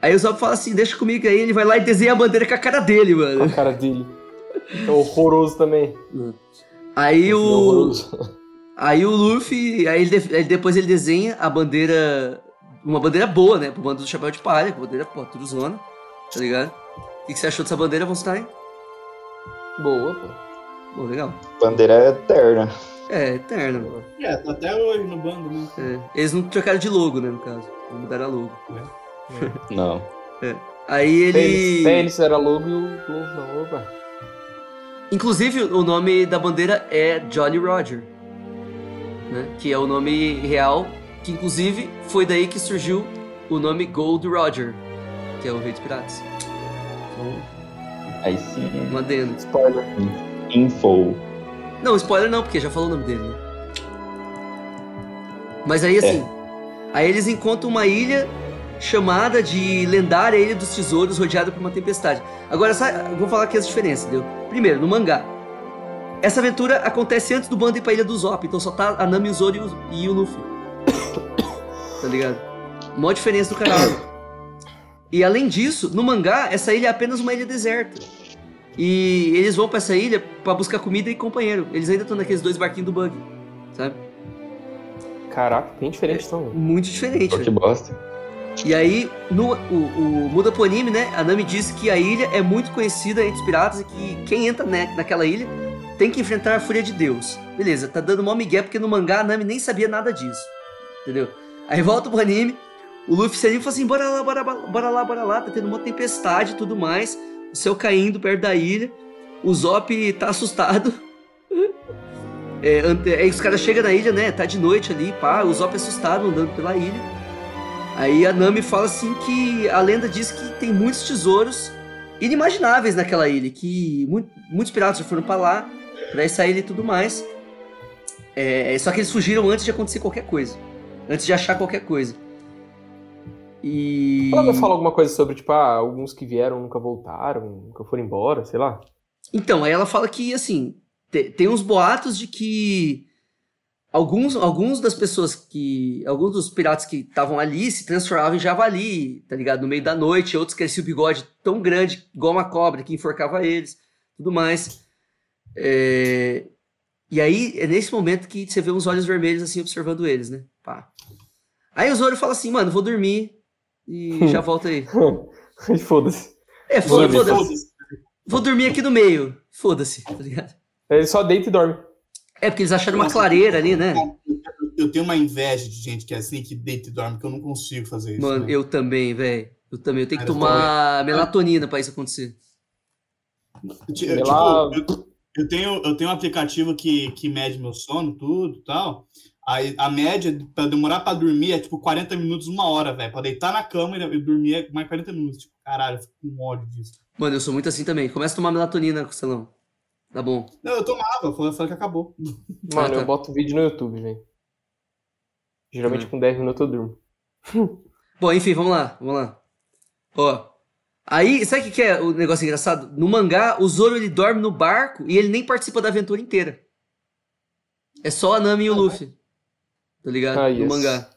[SPEAKER 1] Aí o Zop fala assim, deixa comigo aí, ele vai lá e desenha a bandeira com a cara dele,
[SPEAKER 4] A
[SPEAKER 1] mano.
[SPEAKER 4] cara dele. É horroroso também.
[SPEAKER 1] Aí
[SPEAKER 4] É
[SPEAKER 1] o.
[SPEAKER 4] horroroso.
[SPEAKER 1] Aí o Luffy, aí ele, de- ele- depois ele desenha a bandeira. Uma bandeira boa, né? Pro bando do Chapéu de Palha, com a bandeira, pô, tudo zona, tá ligado? O que, que você achou dessa bandeira, Vonstein?
[SPEAKER 4] Boa, pô.
[SPEAKER 1] Pô, legal.
[SPEAKER 5] Bandeira eterna.
[SPEAKER 1] É, eterno, mano.
[SPEAKER 2] É, tá até hoje no bando, né?
[SPEAKER 1] É. Eles não trocaram de logo, né, no caso. Não mudaram a logo. [LAUGHS]
[SPEAKER 5] Não.
[SPEAKER 1] Aí ele.
[SPEAKER 4] Fênix era logo e o Lobo não. Opa.
[SPEAKER 1] Inclusive, o nome da bandeira é Jolly Roger. Né? Que é o nome real, que inclusive foi daí que surgiu o nome Gold Roger, que é o rei dos piratas. Então,
[SPEAKER 5] Aí sim.
[SPEAKER 1] um adendo.
[SPEAKER 4] Spoiler.
[SPEAKER 5] Info.
[SPEAKER 1] Não, spoiler não, porque já falou o nome dele, né? Mas aí assim, aí eles encontram uma ilha chamada de lendária Ilha dos Tesouros, rodeada por uma tempestade. Agora, sabe, vou falar aqui as diferenças, entendeu? Primeiro, no mangá. Essa aventura acontece antes do bando ir pra Ilha do Zop, então só tá a Nami, o Zoro e o, Luffy. [COUGHS] Tá ligado? Mó diferença do caralho. E além disso, no mangá, essa ilha é apenas uma ilha deserta. E eles vão pra essa ilha pra buscar comida e companheiro. Eles ainda estão naqueles dois barquinhos do bug, sabe?
[SPEAKER 4] Caraca, bem diferente então.
[SPEAKER 1] Muito diferente.
[SPEAKER 5] Pô, que
[SPEAKER 1] velho.
[SPEAKER 5] bosta.
[SPEAKER 1] E aí, no, o, o Muda pro anime, né? A Nami diz que a ilha é muito conhecida entre os piratas e que quem entra né, naquela ilha tem que enfrentar a fúria de Deus. Beleza, tá dando mó migué porque no mangá a Nami nem sabia nada disso. Entendeu? Aí volta pro anime, o Luffy se anima e fala assim: bora lá, bora, lá, bora lá, bora lá. Tá tendo uma tempestade e tudo mais. O céu caindo perto da ilha. O Zop tá assustado. [LAUGHS] É, aí os caras chegam na ilha, né? Tá de noite ali, pá. O Zop assustado andando pela ilha. Aí a Nami fala assim que a lenda diz que tem muitos tesouros inimagináveis naquela ilha, que mu- muitos piratas já foram pra lá, pra essa ilha e tudo mais. É, só que eles fugiram antes de acontecer qualquer coisa. Antes de achar qualquer coisa. E.
[SPEAKER 4] Ela vai falar alguma coisa sobre, tipo, ah, alguns que vieram nunca voltaram, nunca foram embora, sei lá.
[SPEAKER 1] Então, aí ela fala que, assim, te- tem uns boatos de que alguns, alguns das pessoas que. Alguns dos piratas que estavam ali se transformavam em javali, tá ligado? No meio da noite, outros cresciam o bigode tão grande, igual uma cobra, que enforcava eles, tudo mais. É, E aí, é nesse momento que você vê uns olhos vermelhos, assim, observando eles, né? Pá. Aí o Zoro fala assim, mano, vou dormir e [LAUGHS] já volto aí. [LAUGHS]
[SPEAKER 4] Foda-se.
[SPEAKER 1] É,
[SPEAKER 4] Vou
[SPEAKER 1] foda- foda-se. Vou dormir aqui no meio. Foda-se, tá ligado?
[SPEAKER 4] Ele só deita e dorme.
[SPEAKER 1] É, porque eles acharam uma clareira ali, né?
[SPEAKER 2] Eu tenho uma inveja de gente que é assim, que deita e dorme, que eu não consigo fazer isso.
[SPEAKER 1] Mano,
[SPEAKER 2] né?
[SPEAKER 1] eu também, velho. Eu também. Eu tenho que
[SPEAKER 2] Cara,
[SPEAKER 1] tomar melatonina pra isso acontecer.
[SPEAKER 2] Tipo, eu, eu tenho, eu tenho um aplicativo que, que mede meu sono, tudo e tal. Aí a média pra demorar pra dormir é tipo 40 minutos, uma hora, velho. Pra deitar na cama e e dormir é mais 40 minutos. Tipo, caralho, eu fico com ódio disso.
[SPEAKER 1] Mano, eu sou muito assim também. Começa a tomar melatonina, Costelão. Tá bom.
[SPEAKER 2] Não, eu tomava, foi falei que acabou. [LAUGHS]
[SPEAKER 4] Mano, eu boto vídeo no YouTube, velho. Geralmente
[SPEAKER 1] Hum.
[SPEAKER 4] com 10 minutos eu durmo. [LAUGHS]
[SPEAKER 1] Bom, enfim, vamos lá. Vamos lá. Ó. Aí, sabe o que, que é o negócio engraçado? No mangá, o Zoro ele dorme no barco e ele nem participa da aventura inteira. É só a Nami e o Luffy. Tá ligado?
[SPEAKER 4] Ah, yes.
[SPEAKER 1] mangá.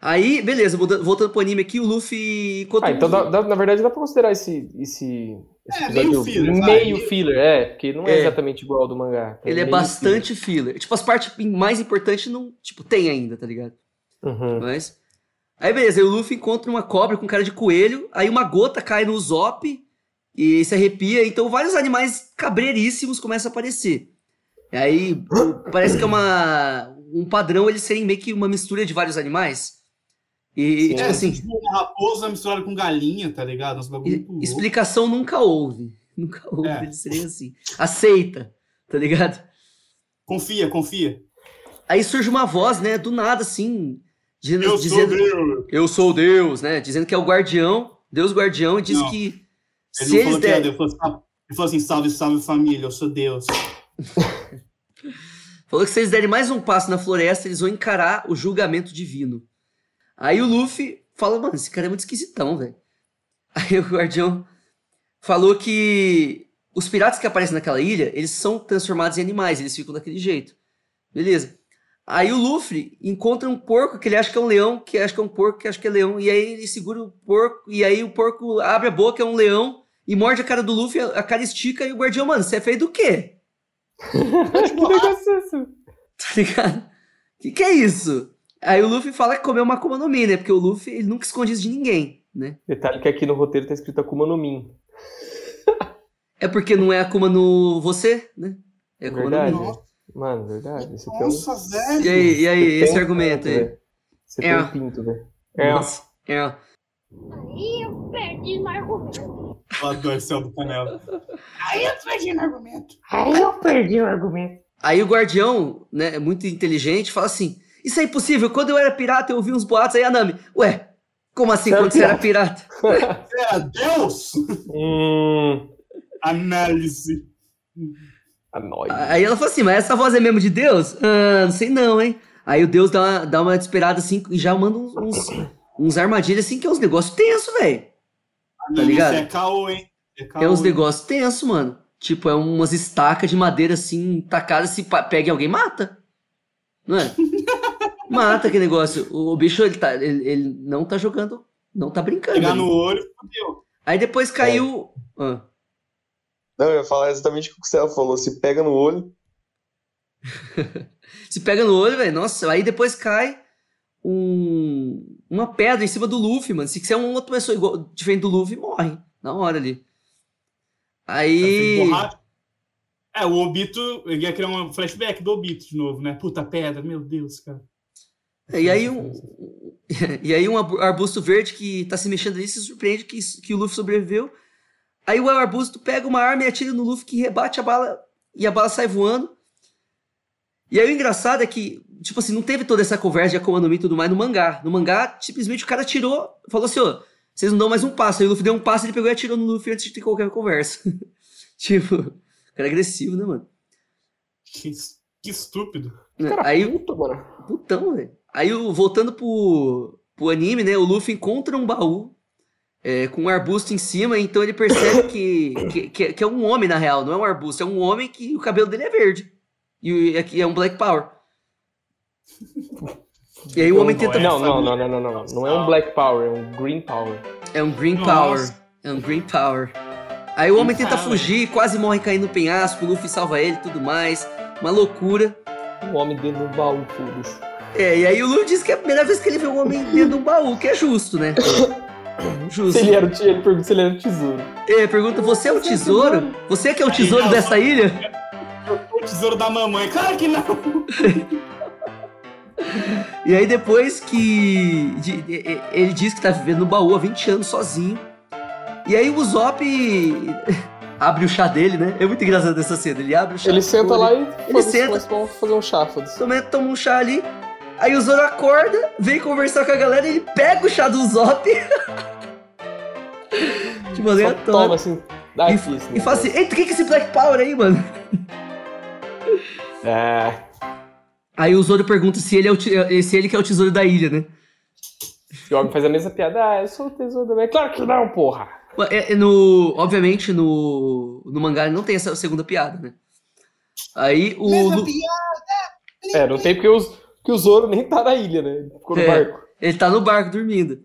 [SPEAKER 1] Aí, beleza, voltando pro anime aqui, o Luffy.
[SPEAKER 4] Ah, então dá- dá- na verdade dá pra considerar esse, esse Esse
[SPEAKER 2] É, meio filler,
[SPEAKER 4] meio
[SPEAKER 2] vai.
[SPEAKER 4] filler, é, porque não é,
[SPEAKER 1] É.
[SPEAKER 4] exatamente igual ao do mangá.
[SPEAKER 1] Ele é
[SPEAKER 4] meio
[SPEAKER 1] bastante filler. Tipo, as partes mais importantes não, tipo, tem ainda, tá ligado?
[SPEAKER 4] filler. Uhum.
[SPEAKER 1] Mas. Aí beleza, aí o Luffy encontra uma cobra com cara de coelho, aí uma gota cai no Zop e se arrepia, então vários animais cabreiríssimos começam a aparecer. E aí parece que é uma um padrão eles serem meio que uma mistura de vários animais. E,
[SPEAKER 4] Sim.
[SPEAKER 1] tipo
[SPEAKER 2] É,
[SPEAKER 1] assim,
[SPEAKER 2] uma raposa misturada com galinha, tá ligado? Bagulho
[SPEAKER 1] e-
[SPEAKER 2] muito louco.
[SPEAKER 1] explicação nunca houve. Nunca houve,
[SPEAKER 2] É.
[SPEAKER 1] eles serem assim. Aceita, tá ligado?
[SPEAKER 2] Confia, confia.
[SPEAKER 1] Aí surge uma voz, né, do nada, assim, dizendo,
[SPEAKER 2] Eu sou
[SPEAKER 1] dizendo
[SPEAKER 2] Deus.
[SPEAKER 1] eu sou Deus, né? Dizendo que é o guardião, Deus guardião, e diz
[SPEAKER 2] Não.
[SPEAKER 1] que
[SPEAKER 2] Ele
[SPEAKER 1] se
[SPEAKER 2] não
[SPEAKER 1] eles
[SPEAKER 2] falou, assim, ele falou assim, salve, salve família, eu sou Deus. [LAUGHS]
[SPEAKER 1] Falou que se eles derem mais um passo na floresta, eles vão encarar o julgamento divino. Aí o Luffy fala, mano, esse cara é muito esquisitão, velho. Aí o guardião falou que os piratas que aparecem naquela ilha, eles são transformados em animais, eles ficam daquele jeito. Beleza. Aí o Luffy encontra um porco que ele acha que é um leão, que acha que é um porco, que acha que é leão, e aí ele segura o porco, e aí o porco abre a boca, é um leão, e morde a cara do Luffy, a cara estica, e o guardião, mano, você é feio do quê? [LAUGHS]
[SPEAKER 4] que negócio é esse?
[SPEAKER 1] Tá ligado? Que que é isso? Aí o Luffy fala que comeu uma Akuma no Mi, né? Porque o Luffy, ele nunca esconde isso de ninguém, né?
[SPEAKER 4] Detalhe que aqui no roteiro tá escrito Akuma no Min. [LAUGHS]
[SPEAKER 1] É porque não é Akuma no você, né? É Akuma
[SPEAKER 4] Verdade.
[SPEAKER 1] no Mi.
[SPEAKER 4] Mano, verdade. É um...
[SPEAKER 2] Nossa, velho.
[SPEAKER 1] E aí, e aí, esse
[SPEAKER 4] tem um
[SPEAKER 1] argumento
[SPEAKER 4] pinto,
[SPEAKER 1] aí?
[SPEAKER 4] velho. Você tem
[SPEAKER 1] É.
[SPEAKER 4] um pinto, velho. É.
[SPEAKER 1] Nossa, é.
[SPEAKER 10] Ih, eu perdi no argumento.
[SPEAKER 2] Adoro esse do Canela. Aí eu perdi no argumento.
[SPEAKER 10] Aí eu perdi o argumento.
[SPEAKER 1] Aí o guardião, né, muito inteligente, fala assim: Isso é impossível. Quando eu era pirata, eu ouvi uns boatos aí, a Nami. Ué, como assim
[SPEAKER 4] Você
[SPEAKER 1] quando você era pirata? [LAUGHS]
[SPEAKER 2] Você era Deus?
[SPEAKER 4] hum...
[SPEAKER 2] Análise.
[SPEAKER 4] A nóis.
[SPEAKER 1] Aí ela fala assim: Mas essa voz é mesmo de Deus? Ah, não sei não, hein? Aí o Deus dá uma, dá uma desesperada assim e já manda uns, uns, uns armadilhas assim, que é uns negócios tensos, velho.
[SPEAKER 2] Análise
[SPEAKER 1] ligado?
[SPEAKER 2] é caô, hein? É caô,
[SPEAKER 1] É uns negócios tensos, mano. Tipo, é umas estacas de madeira assim, tacadas, se pega alguém, mata. Não é? [LAUGHS] mata aquele negócio. O, o bicho, ele, tá, ele, ele não tá jogando, não tá brincando.
[SPEAKER 2] Pegar
[SPEAKER 1] ali.
[SPEAKER 2] no olho, fodeu.
[SPEAKER 1] Aí depois caiu. Ah,
[SPEAKER 6] Não, eu ia falar exatamente o que o Céu falou. Se pega no olho, [LAUGHS]
[SPEAKER 1] se pega no olho, velho. Nossa, aí depois cai um, uma pedra em cima do Luffy, mano. Se quiser uma outra pessoa igual, diferente do Luffy, morre. Na hora ali. Aí.
[SPEAKER 2] Borracha. É, o Obito, ele ia criar um flashback do Obito de novo, né? Puta pedra, meu Deus, cara.
[SPEAKER 1] E aí um, [LAUGHS] e aí um arbu- arbusto verde que tá se mexendo ali se surpreende que, que o Luffy sobreviveu. Aí o arbusto pega uma arma e atira no Luffy que rebate a bala e a bala sai voando. E aí o engraçado é que, tipo assim, não teve toda essa conversa de Akuma no Mi e tudo mais no mangá. No mangá, simplesmente o cara tirou, falou assim, ó, vocês não dão mais um passo. Aí o Luffy deu um passo, ele pegou e atirou no Luffy antes de ter qualquer conversa. [LAUGHS] tipo, o cara é agressivo, né, mano?
[SPEAKER 2] Que, que estúpido.
[SPEAKER 4] Cara,
[SPEAKER 1] aí,
[SPEAKER 4] puta, mano.
[SPEAKER 1] Putão, velho. Aí, voltando pro, pro anime, né? O Luffy encontra um baú é, com um arbusto em cima, então ele percebe que, que, que, é- que é um homem, na real, não é um arbusto, é um homem que o cabelo dele é verde. E o- aqui é um Black Power. E aí o homem tenta.
[SPEAKER 4] Não, não, não, não, não, não. Não é um Black Power, é um Green Power.
[SPEAKER 1] É um Green
[SPEAKER 2] Nossa.
[SPEAKER 1] Power. É um Green Power. Aí o homem tenta fugir, quase morre caindo no penhasco, o Luffy salva ele e tudo mais. Uma loucura.
[SPEAKER 4] Um homem dentro do baú, foda-se.
[SPEAKER 1] É, e aí o Luffy diz que é a primeira vez que ele vê um homem dentro de um baú, que é justo, né? [COUGHS] Justo.
[SPEAKER 4] Ele era o ele pergunta se ele era o tesouro.
[SPEAKER 1] É, pergunta, você é o tesouro? Você que é o tesouro dessa ilha?
[SPEAKER 2] Tesouro da mamãe. Claro que não.
[SPEAKER 1] E aí depois que de- de- de- ele diz que tá vivendo no baú há 20 anos sozinho. E aí o Usopp [LAUGHS] abre o chá dele, né? É muito engraçado essa cena. Ele abre o chá.
[SPEAKER 4] Ele senta lá e
[SPEAKER 1] Ele senta.
[SPEAKER 4] a fazer um chá, foda-se.
[SPEAKER 1] Toma, toma um chá ali. Aí o Zoro acorda, vem conversar com a galera, ele pega o chá do Usopp. tipo, aleatório.
[SPEAKER 4] toma assim, dá
[SPEAKER 1] E, e fala assim,
[SPEAKER 4] negócio.
[SPEAKER 1] eita, o que que é esse Black Power aí, mano?
[SPEAKER 4] É,
[SPEAKER 1] Aí o Zoro pergunta se ele, é o, te- se ele que é o tesouro da ilha, né?
[SPEAKER 4] e o homem faz a mesma piada. Ah, eu sou o tesouro da minha. Claro que não, porra!
[SPEAKER 1] É, é no, obviamente, no, no mangá não tem essa segunda piada, né? Aí o. Lu-
[SPEAKER 4] É, não tem porque, os, porque o Zoro nem tá na ilha, né? Ele Ficou no
[SPEAKER 1] É.
[SPEAKER 4] barco.
[SPEAKER 1] Ele tá no barco dormindo.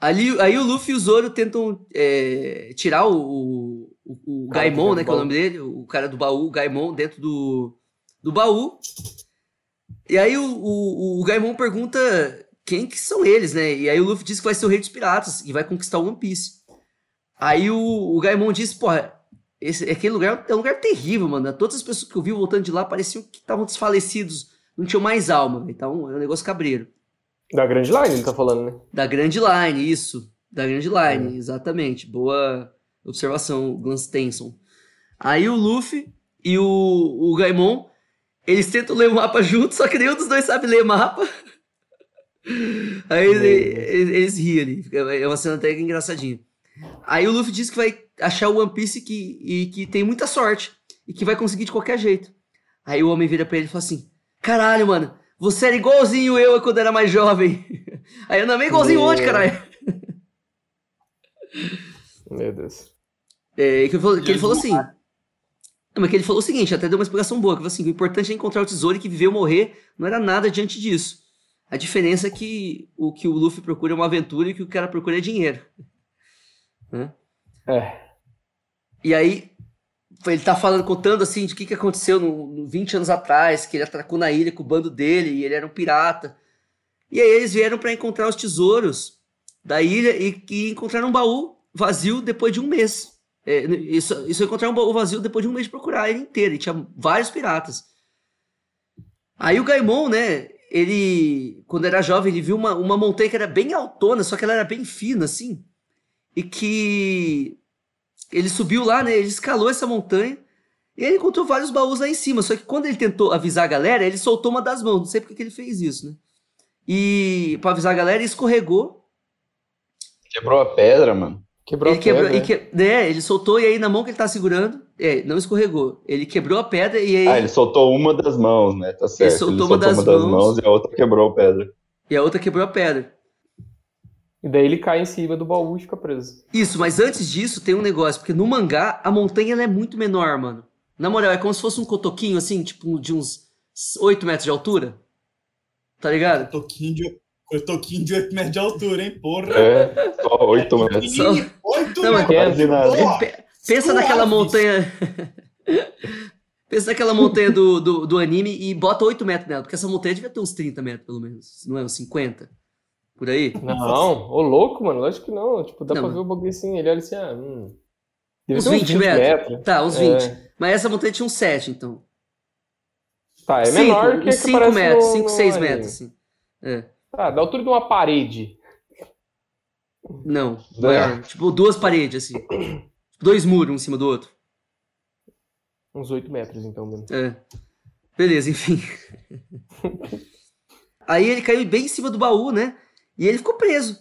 [SPEAKER 1] Ali, aí o Luffy e o Zoro tentam é, tirar o, o, o, o Gaimon,
[SPEAKER 4] que
[SPEAKER 1] né,
[SPEAKER 4] dentro
[SPEAKER 1] que é o
[SPEAKER 4] do
[SPEAKER 1] nome dele, o cara do baú, o Gaimon, dentro do, do baú. E aí o, o, o Gaimon pergunta quem que são eles, né? E aí o Luffy diz que vai ser o rei dos piratas e vai conquistar o One Piece. Aí o, o Gaimon diz, porra, esse, aquele lugar é um lugar terrível, mano. Todas as pessoas que eu vi voltando de lá pareciam que estavam desfalecidos, não tinham mais alma. Então é um negócio cabreiro.
[SPEAKER 4] Da Grand Line ele tá falando, né?
[SPEAKER 1] Da Grand Line, isso. Da Grand Line, exatamente. Boa observação, Glance Tenson. Aí o Luffy e o, o Gaimon, eles tentam ler o mapa [LAUGHS] juntos, só que nenhum dos dois sabe ler mapa. [LAUGHS] Aí ele- eles, eles riem ali. É uma cena até engraçadinha. Aí o Luffy diz que vai achar o One Piece que, e que tem muita sorte. E que vai conseguir de qualquer jeito. Aí o homem vira pra ele e fala assim: Caralho, mano, você era igualzinho eu quando era mais jovem. [LAUGHS] Aí eu não é igualzinho
[SPEAKER 4] Meu.
[SPEAKER 1] onde, caralho?
[SPEAKER 4] Meu Deus.
[SPEAKER 1] É, que, ele falou, que ele falou assim.
[SPEAKER 2] Eles
[SPEAKER 1] Não, mas que ele falou o seguinte, até deu uma explicação boa, que assim, o importante é encontrar o tesouro e que viver ou morrer não era nada diante disso. A diferença é que o que o Luffy procura é uma aventura e o que o cara procura é dinheiro. [LAUGHS] Né?
[SPEAKER 4] É.
[SPEAKER 1] E aí, ele tá falando, contando assim, de o que, que aconteceu no, no 20 anos atrás, que ele atracou na ilha com o bando dele e ele era um pirata. E aí eles vieram para encontrar os tesouros da ilha e, e encontraram um baú vazio depois de um mês. É, isso, isso encontraram um baú vazio depois de um mês de procurar ele inteiro. E tinha vários piratas. Aí o Gaimon, né? Ele, quando era jovem, ele viu uma, uma montanha que era bem altona, só que ela era bem fina, assim. E que ele subiu lá, né? Ele escalou essa montanha e ele encontrou vários baús lá em cima. Só que quando ele tentou avisar a galera, ele soltou uma das mãos. Não sei porque que ele fez isso, né? E pra avisar a galera, ele escorregou.
[SPEAKER 5] Quebrou a pedra, mano.
[SPEAKER 4] Quebrou
[SPEAKER 1] ele
[SPEAKER 4] a
[SPEAKER 1] quebrou,
[SPEAKER 4] pedra.
[SPEAKER 1] e que- né? Ele soltou e aí na mão que ele tá segurando, é, não escorregou. Ele quebrou a pedra e aí
[SPEAKER 5] Ah, ele soltou uma das mãos, né? Tá certo.
[SPEAKER 1] soltou uma das mãos.
[SPEAKER 5] e a outra quebrou a pedra.
[SPEAKER 1] e a outra quebrou a pedra.
[SPEAKER 4] E daí ele cai em cima do baú e fica preso.
[SPEAKER 1] Isso, mas antes disso tem um negócio, porque no mangá a montanha ela é muito menor, mano. Na moral, é como se fosse um cotoquinho assim, tipo de uns 8 metros de altura. Tá ligado?
[SPEAKER 2] Toquinho de, toquinho de 8 metros de altura, hein, porra.
[SPEAKER 5] É, só oito metros.
[SPEAKER 1] Só-
[SPEAKER 2] 8
[SPEAKER 1] Não,
[SPEAKER 2] metros.
[SPEAKER 1] Pe- Pensa naquela montanha. [LAUGHS] Pensa naquela montanha do, do, do anime e bota 8 metros nela, porque essa montanha devia ter uns 30 metros, pelo menos. Não é uns 50? Por aí?
[SPEAKER 4] Não, ô louco, mano. Lógico que não. Tipo, dá
[SPEAKER 1] Não,
[SPEAKER 4] pra
[SPEAKER 1] mas-
[SPEAKER 4] ver o bagulho assim. Ele olha assim, ah, hum. Deve
[SPEAKER 1] Uns
[SPEAKER 4] ter
[SPEAKER 1] 20 metros? Tá, uns 20.
[SPEAKER 4] É.
[SPEAKER 1] Mas essa montanha tinha uns 7, então.
[SPEAKER 4] Tá, é
[SPEAKER 1] Cinco,
[SPEAKER 4] menor que a
[SPEAKER 1] uns
[SPEAKER 4] que
[SPEAKER 1] 5
[SPEAKER 4] aparece
[SPEAKER 1] metros,
[SPEAKER 4] no-
[SPEAKER 1] 5,
[SPEAKER 4] no
[SPEAKER 1] 6
[SPEAKER 4] anime.
[SPEAKER 1] metros, assim. É.
[SPEAKER 4] Tá, da altura de uma parede.
[SPEAKER 1] Não,
[SPEAKER 5] É.
[SPEAKER 1] maior. Tipo, duas paredes, assim. Tipo, Dois muros um em cima do outro.
[SPEAKER 4] Uns 8 metros, então, mesmo.
[SPEAKER 1] É. Beleza, enfim. [LAUGHS] Aí ele caiu bem em cima do baú, né? E ele ficou preso.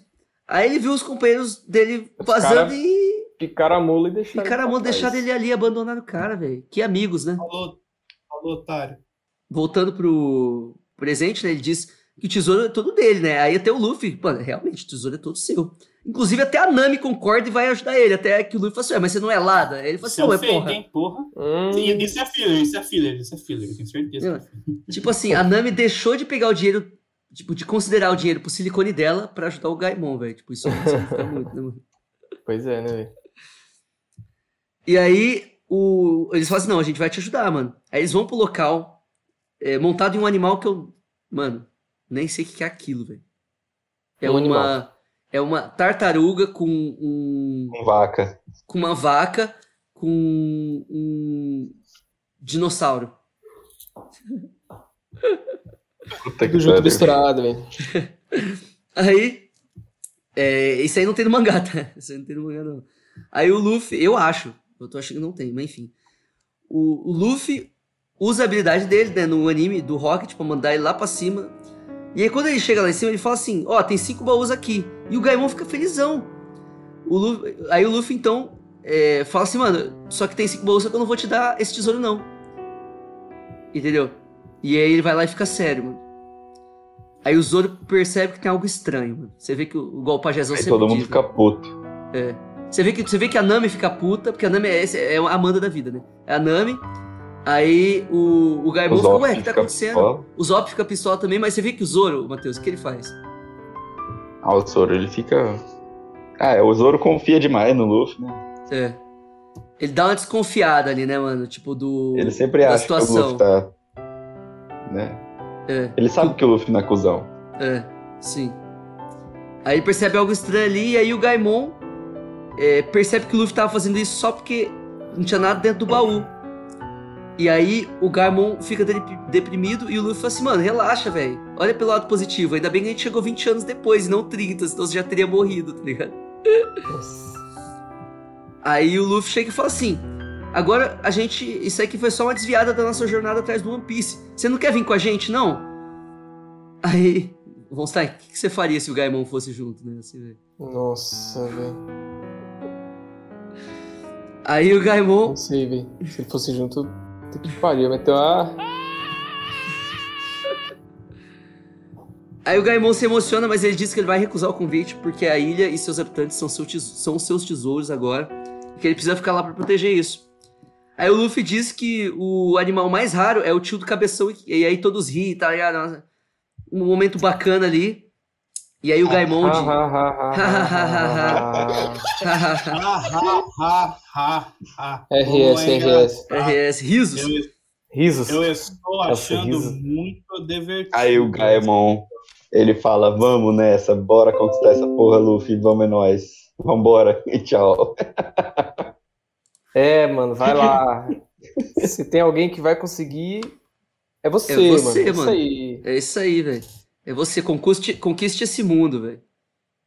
[SPEAKER 1] Aí ele viu os companheiros dele
[SPEAKER 4] Os
[SPEAKER 1] vazando e.
[SPEAKER 4] Picaram a mula e deixaram.
[SPEAKER 1] Cara,
[SPEAKER 4] ele
[SPEAKER 1] mano,
[SPEAKER 4] pra
[SPEAKER 1] deixaram ele ali, abandonaram o cara, velho. Que amigos, né?
[SPEAKER 2] Falou, falou, otário.
[SPEAKER 1] Voltando pro presente, né? Ele diz que o tesouro é todo dele, né? Aí até o Luffy, mano, realmente, o tesouro é todo seu. Inclusive até a Nami concorda e vai ajudar ele. Até que o Luffy fala assim, "Ué, mas você não é Lada? Aí ele fala assim,
[SPEAKER 2] Isso é fake,
[SPEAKER 1] porra.
[SPEAKER 2] hein, porra.
[SPEAKER 4] Hum,
[SPEAKER 2] Sim, Isso é filler, isso é filler, isso é filler, eu tenho certeza. que é filler.
[SPEAKER 1] Tipo assim, a Nami deixou de pegar o dinheiro, tipo, de considerar o dinheiro pro silicone dela pra ajudar o Gaimon, velho. Tipo, isso significa [LAUGHS] muito, né, mano?
[SPEAKER 4] Pois é, né, velho?
[SPEAKER 1] E aí, o... eles falam assim, não, a gente vai te ajudar, mano. Aí eles vão pro local, é, montado em um animal que eu... Mano, nem sei o que é aquilo, velho. É
[SPEAKER 4] Um
[SPEAKER 1] uma...
[SPEAKER 4] animal.
[SPEAKER 1] É uma tartaruga com um...
[SPEAKER 5] Com vaca.
[SPEAKER 1] Com uma vaca com um... Dinossauro.
[SPEAKER 5] Puta que
[SPEAKER 4] Tudo junto misturado, velho. [LAUGHS]
[SPEAKER 1] Aí. É, isso aí não tem no mangá, tá? Isso aí não tem no mangá, não. Aí o Luffy, eu acho. Eu tô achando que não tem, mas enfim. O, o Luffy usa a habilidade dele, né, no anime do Rocket pra mandar ele lá pra cima. E aí quando ele chega lá em cima, ele fala assim: Ó, tem cinco baús aqui. E o Gaimon fica felizão. O Luffy- aí o Luffy então é, fala assim: Mano, só que tem cinco baús, só que eu não vou te dar esse tesouro, não. Entendeu? E aí ele vai lá e fica sério, mano. Aí o Zoro percebe que tem algo estranho, mano. Você vê que o, o Pajezão
[SPEAKER 5] Aí
[SPEAKER 1] sempre
[SPEAKER 5] todo mundo
[SPEAKER 1] diz,
[SPEAKER 5] fica
[SPEAKER 1] né?
[SPEAKER 5] puto.
[SPEAKER 1] Você vê, que, você vê que a Nami fica puta, porque a Nami é, é a Amanda da vida, né? É a Nami. Aí o, o Gaimon fica, ué, o que tá acontecendo?
[SPEAKER 5] pistola.
[SPEAKER 1] O Zop fica pistola também, mas você vê que o Zoro, Matheus, o que ele faz?
[SPEAKER 5] Ah, o Zoro, ele fica. Ah, o Zoro confia demais no Luffy, né?
[SPEAKER 1] É. Ele dá uma desconfiada ali, né, mano? Tipo, do.
[SPEAKER 5] Ele sempre acha que o
[SPEAKER 1] situação.
[SPEAKER 5] Luffy tá. Né?
[SPEAKER 1] É,
[SPEAKER 5] Ele sabe que o Luffy não é cuzão.
[SPEAKER 1] é, sim. Aí ele percebe algo estranho ali, e aí o Gaimon é, percebe que o Luffy tava fazendo isso só porque não tinha nada dentro do baú. E aí o Gaimon fica dep- deprimido e o Luffy fala assim, mano, relaxa, velho. Olha pelo lado positivo. Ainda bem que a gente chegou 20 anos depois, e não 30, senão você já teria morrido, tá ligado? Aí o Luffy chega e fala assim: Agora a gente. Isso aqui foi só uma desviada da nossa jornada atrás do One Piece. Você não quer vir com a gente, não? Aí. Von Stein, o que, que você faria se o Gaimon fosse junto, né? Assim?
[SPEAKER 4] Nossa, velho.
[SPEAKER 1] Aí o Gaimon.
[SPEAKER 4] Não sei, velho. Se ele fosse junto, puta que pariu. Ter uma.
[SPEAKER 1] Aí o Gaimon se emociona, mas ele diz que ele vai recusar o convite porque a ilha e seus habitantes são, seu tes- são seus tesouros agora. E que ele precisa ficar lá pra proteger isso. Aí o Luffy diz que o animal mais raro é o tio do cabeção. E, aí todos riem, tá ligado? Nossa, Um momento bacana ali. E aí o Gaimon.
[SPEAKER 2] ha, ha.
[SPEAKER 4] RS,
[SPEAKER 2] é
[SPEAKER 4] RS.
[SPEAKER 1] RS, risos.
[SPEAKER 2] Eu,
[SPEAKER 4] Risos.
[SPEAKER 2] eu estou achando muito divertido.
[SPEAKER 5] Aí o Gaemon, ele fala, vamos nessa, bora conquistar essa porra, Luffy, vamos é nóis. Vambora, [LAUGHS] e tchau.
[SPEAKER 4] É, mano, vai lá. Se tem alguém que vai conseguir, é você,
[SPEAKER 1] É você,
[SPEAKER 4] mano.
[SPEAKER 1] mano.
[SPEAKER 4] Isso aí.
[SPEAKER 1] É isso aí, velho. É você, conquiste, conquiste esse mundo, velho.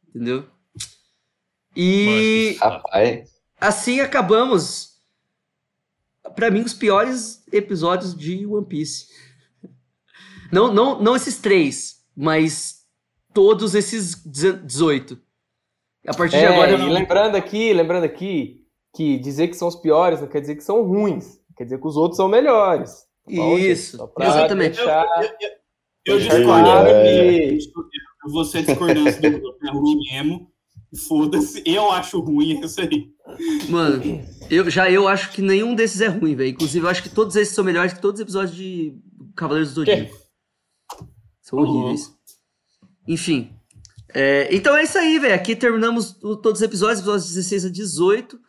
[SPEAKER 1] Entendeu? E
[SPEAKER 5] Rapaz,
[SPEAKER 1] assim acabamos. Pra mim, os piores episódios de One Piece. Não, não, não esses três, mas todos esses 18. A partir de
[SPEAKER 4] É,
[SPEAKER 1] agora.
[SPEAKER 4] e lembrando aqui, lembrando aqui, que dizer que são os piores não quer dizer que são ruins. Quer dizer que os outros são melhores. Bom, gente,
[SPEAKER 1] Isso,
[SPEAKER 4] pra
[SPEAKER 1] exatamente.
[SPEAKER 4] deixar-
[SPEAKER 2] Eu Discordo.
[SPEAKER 5] É.
[SPEAKER 4] que-
[SPEAKER 2] Eu vou ser discordância do grupo, é ruim mesmo. Foda-se, eu acho ruim isso aí.
[SPEAKER 1] Mano, eu, já eu acho que nenhum desses é ruim, velho. Inclusive, eu acho que todos esses são melhores que todos os episódios de Cavaleiros do Zodíaco. São horríveis. Enfim. É, então é isso aí, velho. Aqui terminamos o- todos os episódios, episódios 16 a 18.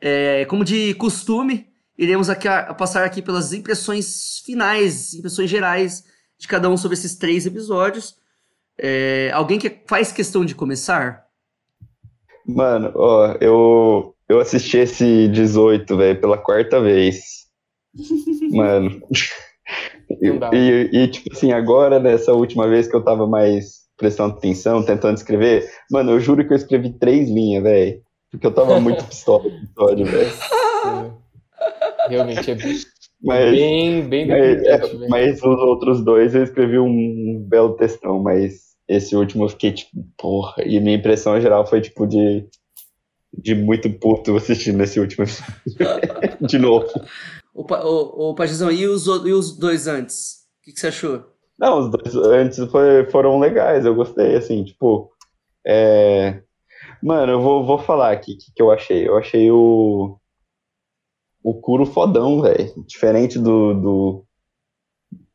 [SPEAKER 1] É, como de costume, iremos aqui a- passar aqui pelas impressões finais, impressões gerais de cada um sobre esses três episódios. É, alguém que faz questão de começar?
[SPEAKER 5] mano, ó, eu, eu assisti esse 18, velho, pela quarta vez. [LAUGHS] Mano. E, e, e, tipo assim, agora, nessa última vez que eu tava mais prestando atenção, tentando escrever, mano, eu juro que eu escrevi três linhas, velho. Porque eu tava muito [LAUGHS] pistola no episódio, velho.
[SPEAKER 4] Realmente é
[SPEAKER 5] Mas,
[SPEAKER 4] bem, bem
[SPEAKER 5] mas, é, mas os outros dois eu escrevi um belo textão, mas esse último eu fiquei tipo, porra. E minha impressão geral foi tipo de, de muito puto assistindo esse último episódio. [LAUGHS] de novo.
[SPEAKER 1] Ô, Pa- ô, ô Pajizão, e os, o- e os dois antes? O que, que você achou?
[SPEAKER 5] Não, os dois antes foi- foram legais, eu gostei, assim, tipo. é, Mano, eu vou, vou falar aqui o que, que eu achei. Eu achei o. O Kuro fodão, velho. Diferente do, do.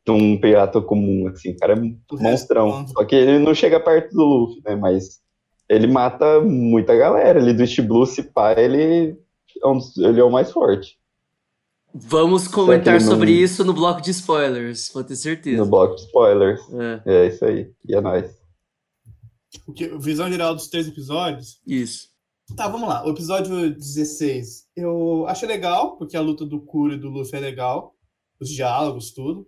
[SPEAKER 5] De um pirata comum, assim. O cara é um
[SPEAKER 2] Do
[SPEAKER 5] monstrão.
[SPEAKER 2] resto,
[SPEAKER 5] Só que ele não chega perto do Luffy, né? Mas ele mata muita galera. Ele do East Blue, se pá, ele é, um ele é o mais forte.
[SPEAKER 1] Vamos comentar
[SPEAKER 5] não-
[SPEAKER 1] sobre isso no bloco de spoilers, pode ter certeza.
[SPEAKER 5] No bloco de spoilers.
[SPEAKER 1] É,
[SPEAKER 5] É isso aí. E é nóis.
[SPEAKER 2] O que, visão geral dos três episódios.
[SPEAKER 1] isso.
[SPEAKER 2] Tá, vamos lá. O episódio 16 eu achei legal, porque a luta do Kuro e do Luffy é legal. Os diálogos, tudo.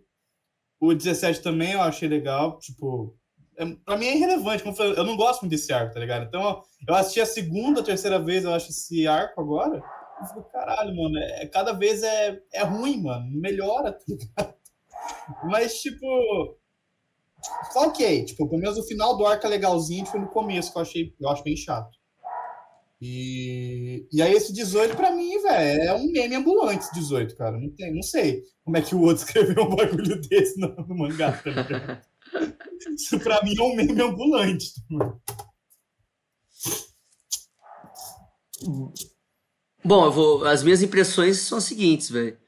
[SPEAKER 2] O 17 também eu achei legal. Tipo, é, pra mim é irrelevante. Como eu, falei, eu não gosto muito desse arco, tá ligado? Então eu assisti a segunda, terceira vez, eu acho esse arco agora. Eu fico, caralho, mano. É, cada vez é, é ruim, mano. Melhora, tá ligado? Mas, tipo. Tá ok. Tipo, pelo menos o final do arco é legalzinho, tipo, no começo, que eu achei, eu acho bem chato. E, e aí esse 18 pra mim, velho, é um meme ambulante esse 18, cara. Não, tem, não sei como é que o outro [LAUGHS] escreveu um bagulho desse no, no mangá, tá? Isso pra mim é um meme ambulante.
[SPEAKER 1] Bom, eu vou, as minhas impressões são as seguintes, velho.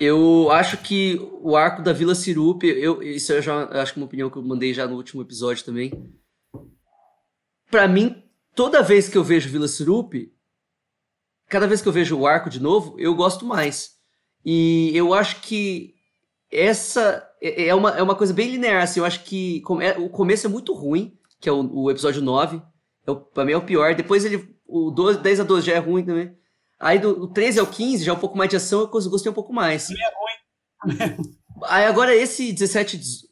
[SPEAKER 1] Eu acho que o arco da Vila Sirup, eu, isso eu já acho que é uma opinião que eu mandei já no último episódio também. Pra mim, toda vez que eu vejo Vila Sirup, cada vez que eu vejo o arco de novo, eu gosto mais. E eu acho que essa é é uma, é uma coisa bem linear, assim, eu acho que é- o começo é muito ruim, que é o, o episódio 9, é o, pra mim é o pior, depois ele, o 12, 10 a 12 já é ruim também, aí do, do 13 ao 15, já é um pouco mais de ação, eu gostei um pouco mais. [LAUGHS] Aí agora esse 17, dez-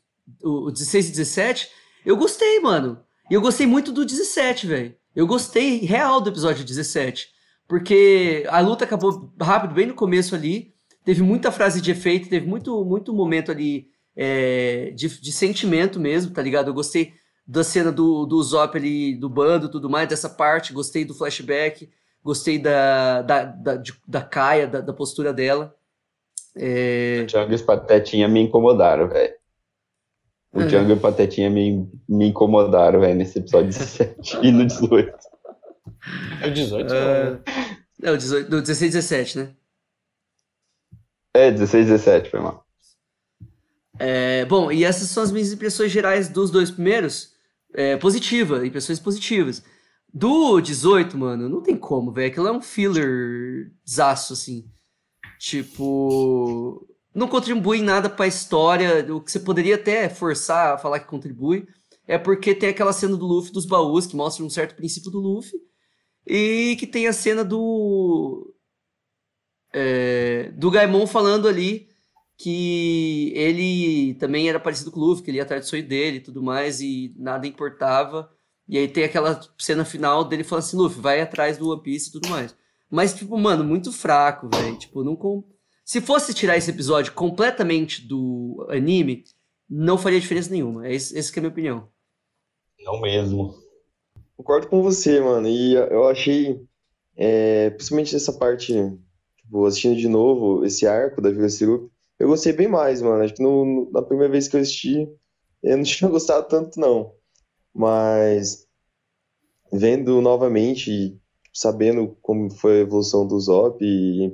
[SPEAKER 1] o 16 e 17, eu gostei, mano. E eu gostei muito do 17, velho. Eu gostei real do episódio 17. Porque a luta acabou rápido, bem no começo ali. Teve muita frase de efeito, teve muito, muito momento ali é, de, de sentimento mesmo, tá ligado? Eu gostei da cena do, do Zop ali, do bando tudo mais, dessa parte. Gostei do flashback. Gostei da, da, da, de- da Kaia, da, da postura dela. É,
[SPEAKER 5] O Django e os Patetinha me incomodaram, velho. O
[SPEAKER 1] Uhum.
[SPEAKER 5] Django e o Patetinha me, me incomodaram, velho, nesse episódio [LAUGHS] 17 e no 18.
[SPEAKER 4] O 18
[SPEAKER 1] Ah, é, o 18, do 16 e 17, né?
[SPEAKER 5] É, 16 e 17, foi mal.
[SPEAKER 1] É, bom, e essas são as minhas impressões gerais dos dois primeiros. É, positiva, impressões positivas. Do 18, mano, não tem como, velho. Aquilo é um filler zaço, assim. Tipo. Não contribui em nada pra história. O que você poderia até forçar a falar que contribui é porque tem aquela cena do Luffy dos baús que mostra um certo princípio do Luffy. E que tem a cena do. é, do Gaimon falando ali que ele também era parecido com o Luffy, que ele ia atrás do sonho dele e tudo mais, e nada importava. E aí tem aquela cena final dele falando assim, Luffy, vai atrás do One Piece e tudo mais. Mas, tipo, mano, muito fraco, velho. Tipo, não com... Se fosse tirar esse episódio completamente do anime, não faria diferença nenhuma. É esse, essa que é a minha opinião.
[SPEAKER 5] Não mesmo.
[SPEAKER 6] Concordo com você, mano. E eu achei, é, principalmente nessa parte, tipo, assistindo de novo esse arco da Vila Sirup, eu gostei bem mais, mano. Acho que no- na primeira vez que eu assisti, eu não [LAUGHS] tinha gostado tanto, não. Mas vendo novamente, sabendo como foi a evolução do Zop e a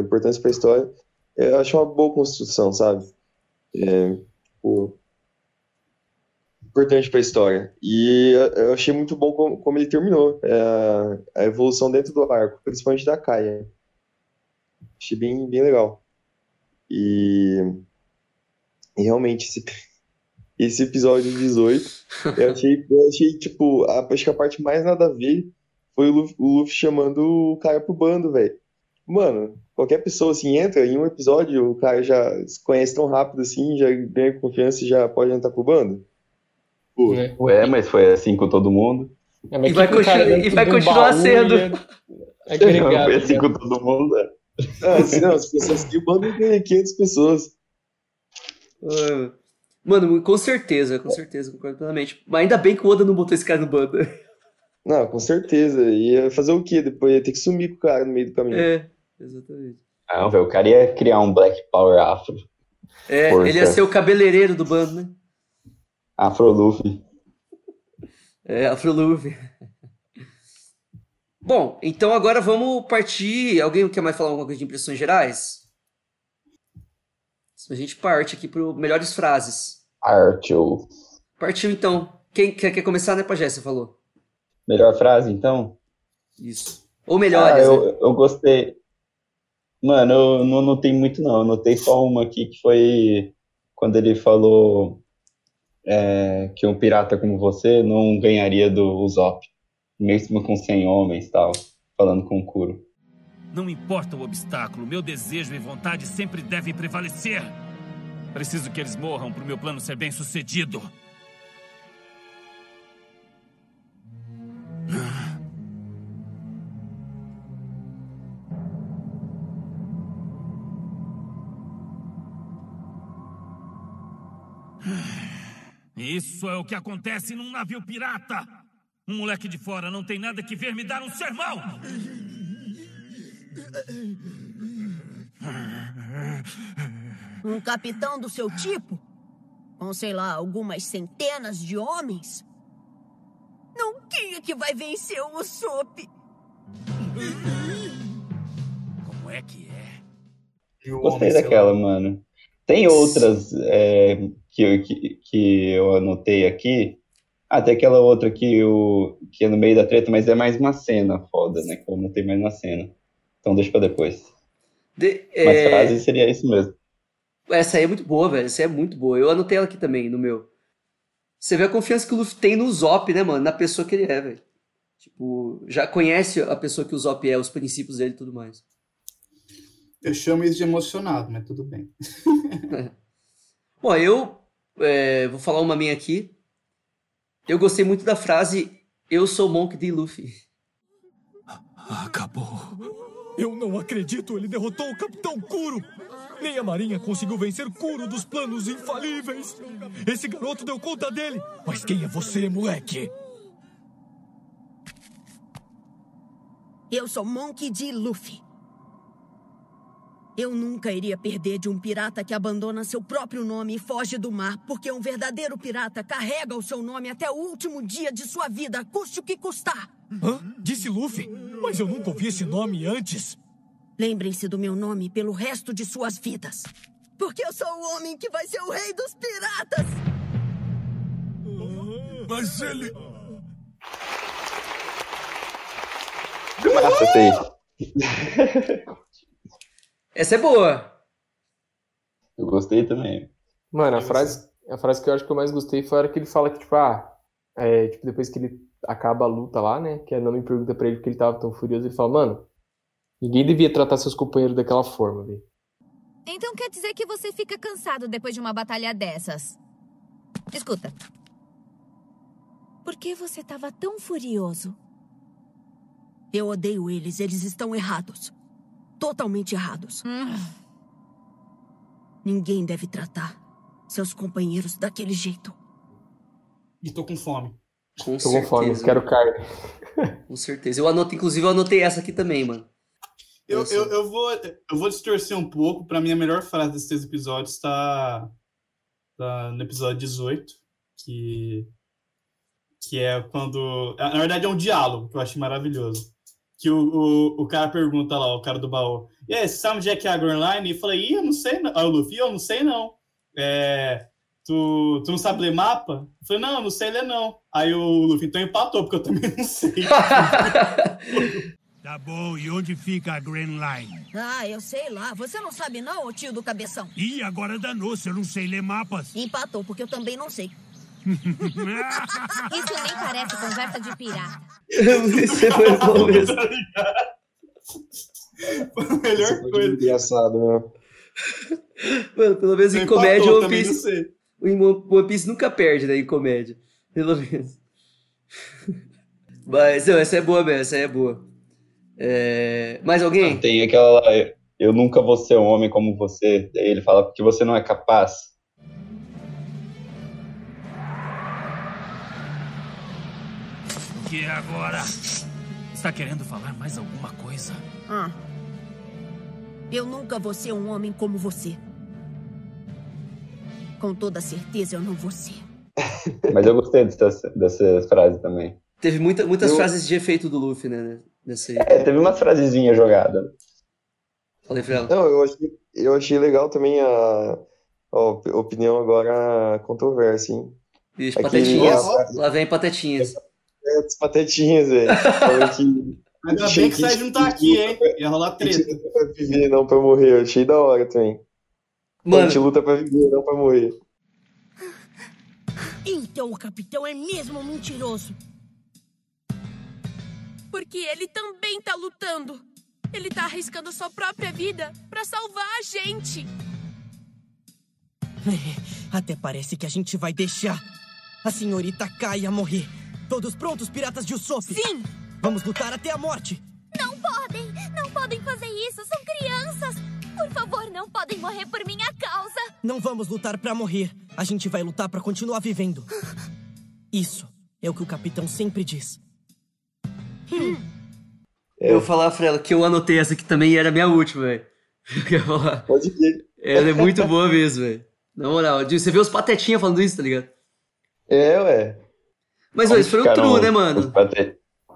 [SPEAKER 6] impor- a importância para a história, eu acho uma boa construção, sabe? É, tipo, importante para a história. E eu- achei muito bom como, como ele terminou, é, a evolução dentro do arco, principalmente da Kaia. Achei bem, bem legal. E, e realmente, esse, [LAUGHS] esse episódio 18, eu achei, eu achei tipo, a, acho que a parte mais nada a ver foi o Luffy, o Luffy chamando o cara pro bando, velho. Mano, qualquer pessoa assim entra em um episódio, o cara já se conhece tão rápido assim, já ganha confiança e já pode entrar pro bando. Pô,
[SPEAKER 4] né?
[SPEAKER 5] Ué, mas foi assim com todo mundo.
[SPEAKER 4] É,
[SPEAKER 1] E
[SPEAKER 4] que
[SPEAKER 1] vai e vai
[SPEAKER 4] um
[SPEAKER 1] continuar sendo.
[SPEAKER 4] ia agregar,
[SPEAKER 5] foi assim
[SPEAKER 4] né?
[SPEAKER 5] com todo mundo. é.
[SPEAKER 6] Ah, se não, as pessoas que o bando tem 500 pessoas.
[SPEAKER 1] Mano, com certeza, com certeza, concordo plenamente. Mas ainda bem que o Oda não botou esse cara no bando.
[SPEAKER 6] Não, com certeza. Ia fazer o quê? Depois ia ter que sumir com o cara no meio do caminho.
[SPEAKER 1] É, exatamente.
[SPEAKER 5] Não, velho, o cara ia criar um Black Power Afro.
[SPEAKER 1] É, ele ia ser o cabeleireiro do bando, né?
[SPEAKER 5] Afro Luffy.
[SPEAKER 1] É, Afro Luffy. [LAUGHS] Bom, então agora vamos partir. Alguém quer mais falar alguma coisa de impressões gerais? A gente parte aqui para melhores frases.
[SPEAKER 5] Archel.
[SPEAKER 1] Partiu então. Quem quer, quer começar, né, Pajé? Você falou.
[SPEAKER 5] Melhor frase, então?
[SPEAKER 1] Isso. Ou
[SPEAKER 5] Ah,
[SPEAKER 1] melhores,
[SPEAKER 5] eu,
[SPEAKER 1] né?
[SPEAKER 5] eu gostei. Mano, eu não notei muito, não. Eu notei só uma aqui que foi quando ele falou é, que um pirata como você não ganharia do Usopp, mesmo com 100 homens tal, falando com o Kuro.
[SPEAKER 8] Não importa o obstáculo, meu desejo e vontade sempre devem prevalecer. Preciso que eles morram para o meu plano ser bem sucedido. Isso é o que acontece num navio pirata. Um moleque de fora não tem nada que ver me dar um sermão.
[SPEAKER 11] Um capitão do seu tipo? Com, sei lá, algumas centenas de homens? Não quem é que vai vencer o Usopp?
[SPEAKER 8] Como é que é?
[SPEAKER 5] Gostei daquela, mano. Tem outras é, que, eu- que, que eu anotei aqui. Ah, tem aquela outra que, o, que é no meio da treta, mas é mais uma cena foda, né? Que eu anotei mais uma cena. Então deixa pra depois.
[SPEAKER 1] De-
[SPEAKER 5] Mas
[SPEAKER 1] é,
[SPEAKER 5] frase seria isso mesmo.
[SPEAKER 1] Essa aí é muito boa, velho. Essa aí é muito boa. Eu anotei ela aqui também, no meu. Você vê a confiança que o Luffy tem no Zop, né, mano? Na pessoa que ele é, velho. Tipo, já conhece a pessoa que o Zop é, os princípios dele e tudo mais.
[SPEAKER 2] Eu chamo isso de emocionado, mas tudo bem. [LAUGHS]
[SPEAKER 1] Bom, eu é, vou falar uma minha aqui. Eu gostei muito da frase Eu sou Monk D. Luffy.
[SPEAKER 12] Acabou. Eu não acredito, ele derrotou o Capitão Kuro. Nem a Marinha conseguiu vencer Kuro dos planos infalíveis. Esse garoto deu conta dele. Mas quem é você, moleque?
[SPEAKER 11] Eu sou Monkey D. Luffy. Eu nunca iria perder de um pirata que abandona seu próprio nome e foge do mar, porque um verdadeiro pirata carrega o seu nome até o último dia de sua vida, custe o que custar.
[SPEAKER 12] Hã? Disse Luffy? Mas eu nunca ouvi esse nome antes.
[SPEAKER 11] Lembrem-se do meu nome pelo resto de suas vidas. Porque eu sou o homem que vai ser o rei dos piratas.
[SPEAKER 12] Mas ele.
[SPEAKER 5] Essa [LAUGHS] aí.
[SPEAKER 1] Essa é boa.
[SPEAKER 5] Eu gostei também.
[SPEAKER 4] Mano, a frase, a frase que eu acho que eu mais gostei foi a hora que ele fala que, tipo, ah, é, tipo, depois que ele acaba a luta lá, né? Que a Nami pergunta pra ele porque ele tava tão furioso, ele fala, mano, ninguém devia tratar seus companheiros daquela forma, velho.
[SPEAKER 13] Então quer dizer que você fica cansado depois de uma batalha dessas. Escuta. Por que você tava tão furioso?
[SPEAKER 11] Eu odeio eles, eles estão errados. Totalmente errados. Ninguém deve tratar seus companheiros daquele jeito.
[SPEAKER 2] E tô com fome.
[SPEAKER 1] Com
[SPEAKER 4] Tô com fome, quero carne.
[SPEAKER 1] Com certeza. Eu anotei, inclusive, eu anotei essa aqui também, mano.
[SPEAKER 2] Eu, eu, eu, vou, eu vou distorcer um pouco. Pra mim, a melhor frase desses três episódios está tá no episódio 18, que, que é quando. Na verdade, é um diálogo que eu achei maravilhoso. Que o, o, o cara pergunta lá, o cara do baú: E aí, você sabe onde é que é a Grand Line? E eu falei: Ih, eu não sei. Não. Aí o Luffy: Eu não sei, não. É, tu, tu não sabe ler mapa? Eu falei: Não, eu não sei ler, não. Aí o Luffy então empatou, porque eu também não sei. [LAUGHS]
[SPEAKER 8] Tá bom, e onde fica a Grand Line?
[SPEAKER 11] Ah, eu sei lá. Você não sabe não, ô tio do cabeção?
[SPEAKER 8] Ih, agora danou, se eu não sei ler mapas.
[SPEAKER 11] Empatou, porque eu também não sei.
[SPEAKER 13] Isso nem parece conversa de pirata.
[SPEAKER 1] Isso foi bom mesmo.
[SPEAKER 2] melhor
[SPEAKER 6] coisa. Engraçado?
[SPEAKER 1] Mano, pelo menos em
[SPEAKER 2] Empatou,
[SPEAKER 1] comédia, o One Piece, o One Piece nunca perde, né, em comédia. Pelo menos. Mas, não, essa é boa mesmo, essa é boa. É... Mais alguém?
[SPEAKER 5] Tem aquela lá, eu- nunca vou ser um homem como você. Daí ele fala porque você não é capaz.
[SPEAKER 8] Que é agora? Está querendo falar mais alguma coisa?
[SPEAKER 11] Ah. Eu nunca vou ser um homem como você. Com toda certeza eu não vou ser. [LAUGHS]
[SPEAKER 5] Mas eu gostei dessas, dessas frases também.
[SPEAKER 1] Teve muita, muitas
[SPEAKER 5] Eu-
[SPEAKER 1] frases de efeito do Luffy, né? Nessa aí.
[SPEAKER 5] É, teve umas frasezinhas jogadas.
[SPEAKER 1] Falei pra ela.
[SPEAKER 6] Não, eu achei, eu achei legal também a, a op- opinião agora controversa, hein?
[SPEAKER 1] Bicho,
[SPEAKER 6] Aquele-
[SPEAKER 1] patetinhas. Lá vem patetinhas.
[SPEAKER 6] É, as patetinhas, velho. [LAUGHS]
[SPEAKER 2] Ainda bem que o Sérgio não tá aqui, hein? Ia rolar
[SPEAKER 6] A gente
[SPEAKER 2] treta.
[SPEAKER 6] luta pra viver, não pra morrer. Eu achei da hora também.
[SPEAKER 1] Mano.
[SPEAKER 6] A gente luta pra viver, não pra morrer.
[SPEAKER 11] Então o capitão é mesmo mentiroso.
[SPEAKER 14] Porque ele também tá lutando. Ele tá arriscando sua própria vida pra salvar a gente. [LAUGHS]
[SPEAKER 15] Até parece que a gente vai deixar a senhorita Kaia morrer. Todos prontos, piratas de Usopp?
[SPEAKER 14] Sim!
[SPEAKER 15] Vamos lutar até a morte.
[SPEAKER 13] Não podem! Não podem fazer isso! São crianças! Por favor, não podem morrer por minha causa!
[SPEAKER 15] Não vamos lutar pra morrer. A gente vai lutar pra continuar vivendo. Isso é o que o capitão sempre diz.
[SPEAKER 1] Eu vou falar pra ela que eu anotei essa aqui também e era a minha última, velho. [LAUGHS] Eu ia falar.
[SPEAKER 6] Pode ir.
[SPEAKER 1] Ela é muito boa mesmo, velho. Na moral, você vê os patetinhas falando isso, tá ligado?
[SPEAKER 6] É, ué.
[SPEAKER 1] Mas eles foram
[SPEAKER 5] ficaram
[SPEAKER 1] true, né,
[SPEAKER 5] os
[SPEAKER 1] mano?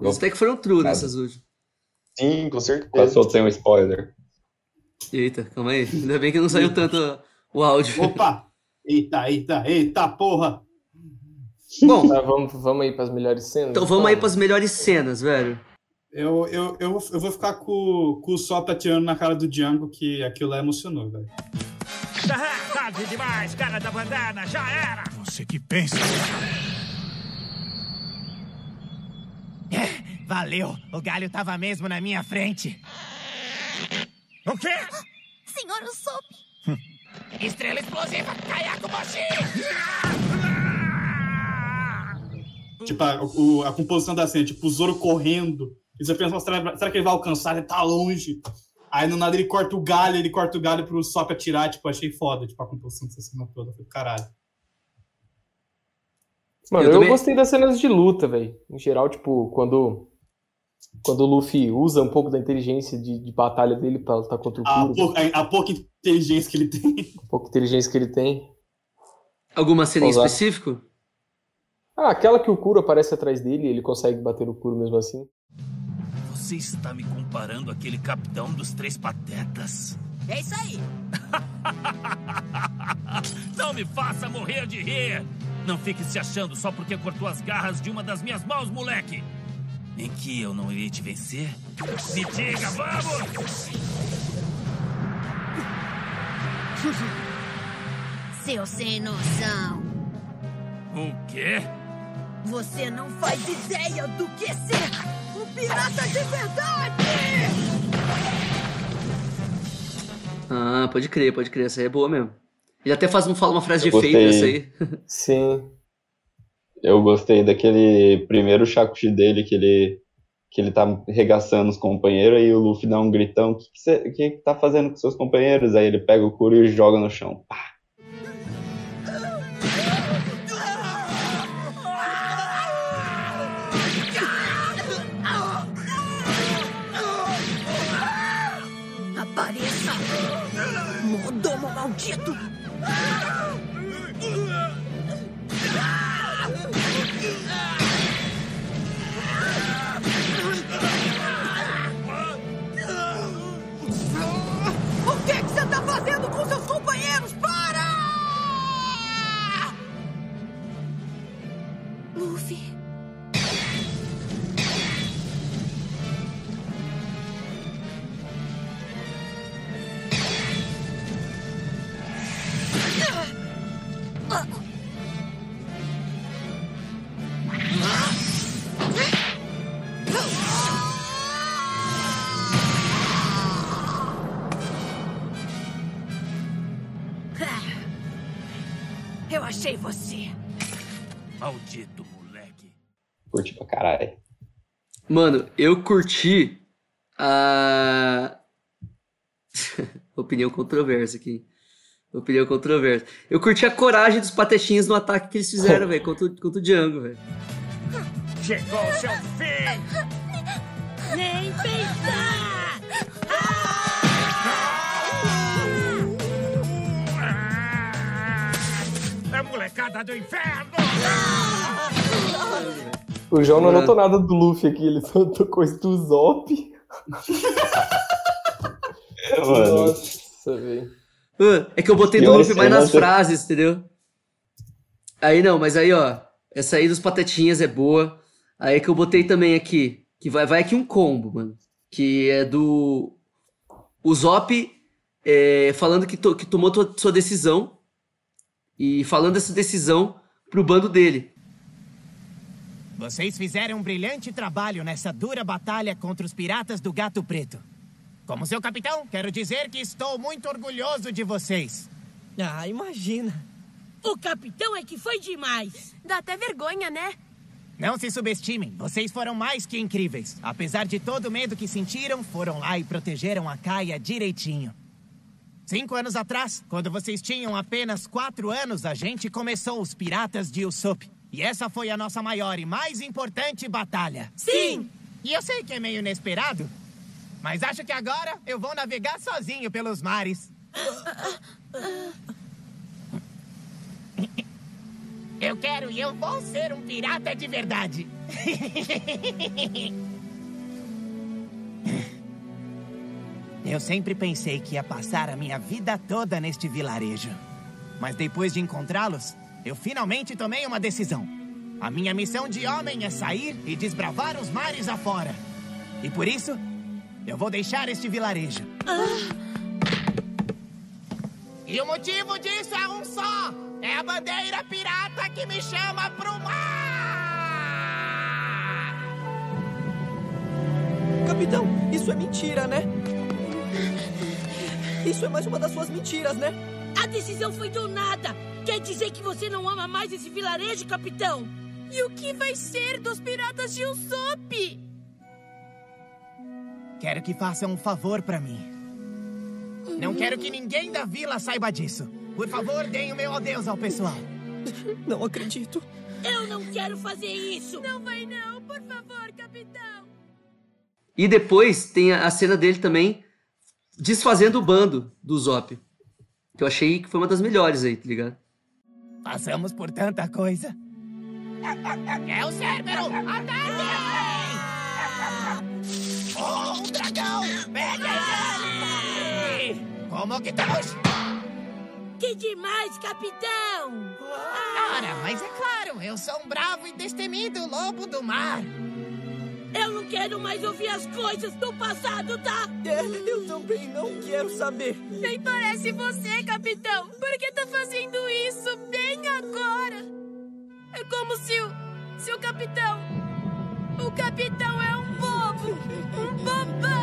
[SPEAKER 1] Eles até que foram true nessas últimas.
[SPEAKER 6] Sim, com certeza.
[SPEAKER 5] Quase soltei um spoiler.
[SPEAKER 1] Eita, calma aí. Ainda bem que não saiu tanto o áudio.
[SPEAKER 2] Opa! Eita, eita, eita, porra!
[SPEAKER 1] Bom,
[SPEAKER 4] Tá, vamos, vamos aí pras melhores cenas.
[SPEAKER 1] então vamos aí pras melhores cenas, velho.
[SPEAKER 2] Eu, eu, eu, eu vou ficar com, com o Sop atirando na cara do Django, que aquilo lá emocionou, velho.
[SPEAKER 8] Ah, tarde demais, cara da bandana, já era!
[SPEAKER 12] Você que pensa.
[SPEAKER 16] Valeu, o galho tava mesmo na minha frente.
[SPEAKER 8] O quê?
[SPEAKER 13] Senhor Usopp, [LAUGHS]
[SPEAKER 16] Estrela explosiva, Kayako Moshi!
[SPEAKER 2] Tipo, a, o- a composição da cena, tipo, o Zoro correndo. E você pensa, será, será que ele vai alcançar? Ele tá longe. Aí no nada ele corta o galho, ele corta o galho pro Sop atirar. Tipo, achei foda, tipo, a composição dessa cena toda. Foi do caralho.
[SPEAKER 4] Mano,
[SPEAKER 1] Eu
[SPEAKER 4] eu,
[SPEAKER 1] também-
[SPEAKER 4] gostei das cenas de luta, velho. Em geral, tipo, quando. Quando o Luffy usa um pouco da inteligência de, de batalha dele pra lutar contra o
[SPEAKER 2] A,
[SPEAKER 4] Kuro,
[SPEAKER 2] pou- a- a pouca inteligência que ele tem.
[SPEAKER 4] a pouca inteligência que ele tem.
[SPEAKER 1] Alguma cena em específico?
[SPEAKER 4] Ah, aquela que o Kuro aparece atrás dele e ele consegue bater o Kuro mesmo assim.
[SPEAKER 8] Você está me comparando àquele capitão dos três patetas?
[SPEAKER 11] É isso aí. [LAUGHS]
[SPEAKER 8] Não me faça morrer de rir! Não fique se achando só porque cortou as garras de uma das minhas mãos, moleque! Em que eu não irei te vencer? Me diga, vamos!
[SPEAKER 11] Seu sem noção.
[SPEAKER 8] O quê?
[SPEAKER 11] Você não faz ideia do que é ser um pirata de verdade!
[SPEAKER 1] Ah, pode crer, pode crer. Essa aí é boa mesmo. Ele até faz, um- fala uma frase de
[SPEAKER 5] Eu
[SPEAKER 1] efeito
[SPEAKER 5] gostei.
[SPEAKER 1] nessa aí.
[SPEAKER 4] Sim.
[SPEAKER 5] Eu gostei daquele primeiro Shakushi dele que ele que ele tá regaçando os companheiros aí o Luffy dá um gritão, o que, que, que tá fazendo com seus companheiros? Aí ele pega o Kuro e joga no chão. Pá.
[SPEAKER 11] Apareça! Mordomo maldito!
[SPEAKER 14] Luffy.
[SPEAKER 5] Caralho.
[SPEAKER 1] Mano, eu curti a. [LAUGHS] Opinião controversa aqui. Opinião controversa. Eu curti a coragem dos patetinhas no ataque que eles fizeram, [LAUGHS] velho, contra, o- contra o Django, velho.
[SPEAKER 8] Chegou o seu fim!
[SPEAKER 11] Nem pensar!
[SPEAKER 8] É molecada do inferno!
[SPEAKER 4] O João não
[SPEAKER 1] Mano.
[SPEAKER 4] anotou nada do Luffy aqui, ele só anotou coisa do Zop. [LAUGHS]
[SPEAKER 5] Mano,
[SPEAKER 4] Nossa, velho.
[SPEAKER 1] É que eu botei do Luffy mais nas frases, entendeu? Aí não, mas aí, ó. Essa aí dos patetinhas é boa. Aí que eu botei também aqui. Que vai, vai aqui um combo, mano. Que é do. O Zop é, falando que, to- que tomou tua- sua decisão. E falando essa decisão pro bando dele.
[SPEAKER 16] Vocês fizeram um brilhante trabalho nessa dura batalha contra os piratas do Gato Preto. Como seu capitão, quero dizer que estou muito orgulhoso de vocês.
[SPEAKER 15] Ah, imagina.
[SPEAKER 14] O capitão é que foi demais. Dá até vergonha, né?
[SPEAKER 16] Não se subestimem, vocês foram mais que incríveis. Apesar de todo o medo que sentiram, foram lá e protegeram a Caia direitinho. Cinco anos atrás, quando vocês tinham apenas quatro anos, a gente começou os Piratas de Usopp. E essa foi a nossa maior e mais importante batalha.
[SPEAKER 14] Sim!
[SPEAKER 16] E eu sei que é meio inesperado, mas acho que agora eu vou navegar sozinho pelos mares. Eu quero e eu vou ser um pirata de verdade. Eu sempre pensei que ia passar a minha vida toda neste vilarejo. Mas depois de encontrá-los, eu finalmente tomei uma decisão. A minha missão de homem é sair e desbravar os mares afora. E por isso, eu vou deixar este vilarejo. E o motivo disso é um só: é a bandeira pirata que me chama pro mar!
[SPEAKER 15] Capitão, isso é mentira, né? Isso é mais uma das suas mentiras, né?
[SPEAKER 14] A decisão foi do nada. Quer dizer que você não ama mais esse vilarejo, capitão? E o que vai ser dos piratas de Usopp?
[SPEAKER 16] Quero que faça um favor pra mim. Não quero que ninguém da vila saiba disso. Por favor, deem o meu adeus ao pessoal. [LAUGHS]
[SPEAKER 15] Não acredito.
[SPEAKER 14] Eu não quero fazer isso! Não vai não, por favor, capitão!
[SPEAKER 1] E depois tem a a cena dele também desfazendo o bando do Zop. Que eu achei que foi uma das melhores aí, tá ligado?
[SPEAKER 16] Passamos por tanta coisa. É o Cérbero! Ataque! Oh, um dragão! Pegue ele! Como que estamos?
[SPEAKER 14] Que demais, capitão!
[SPEAKER 16] Ora, mas é claro, eu sou um bravo e destemido lobo do mar.
[SPEAKER 14] Eu não quero mais ouvir as coisas do passado, tá?
[SPEAKER 15] É, eu também não quero saber.
[SPEAKER 14] Nem parece você, capitão. Por que tá fazendo isso bem agora? É como se o. se o capitão. O capitão é um bobo! Um bobão!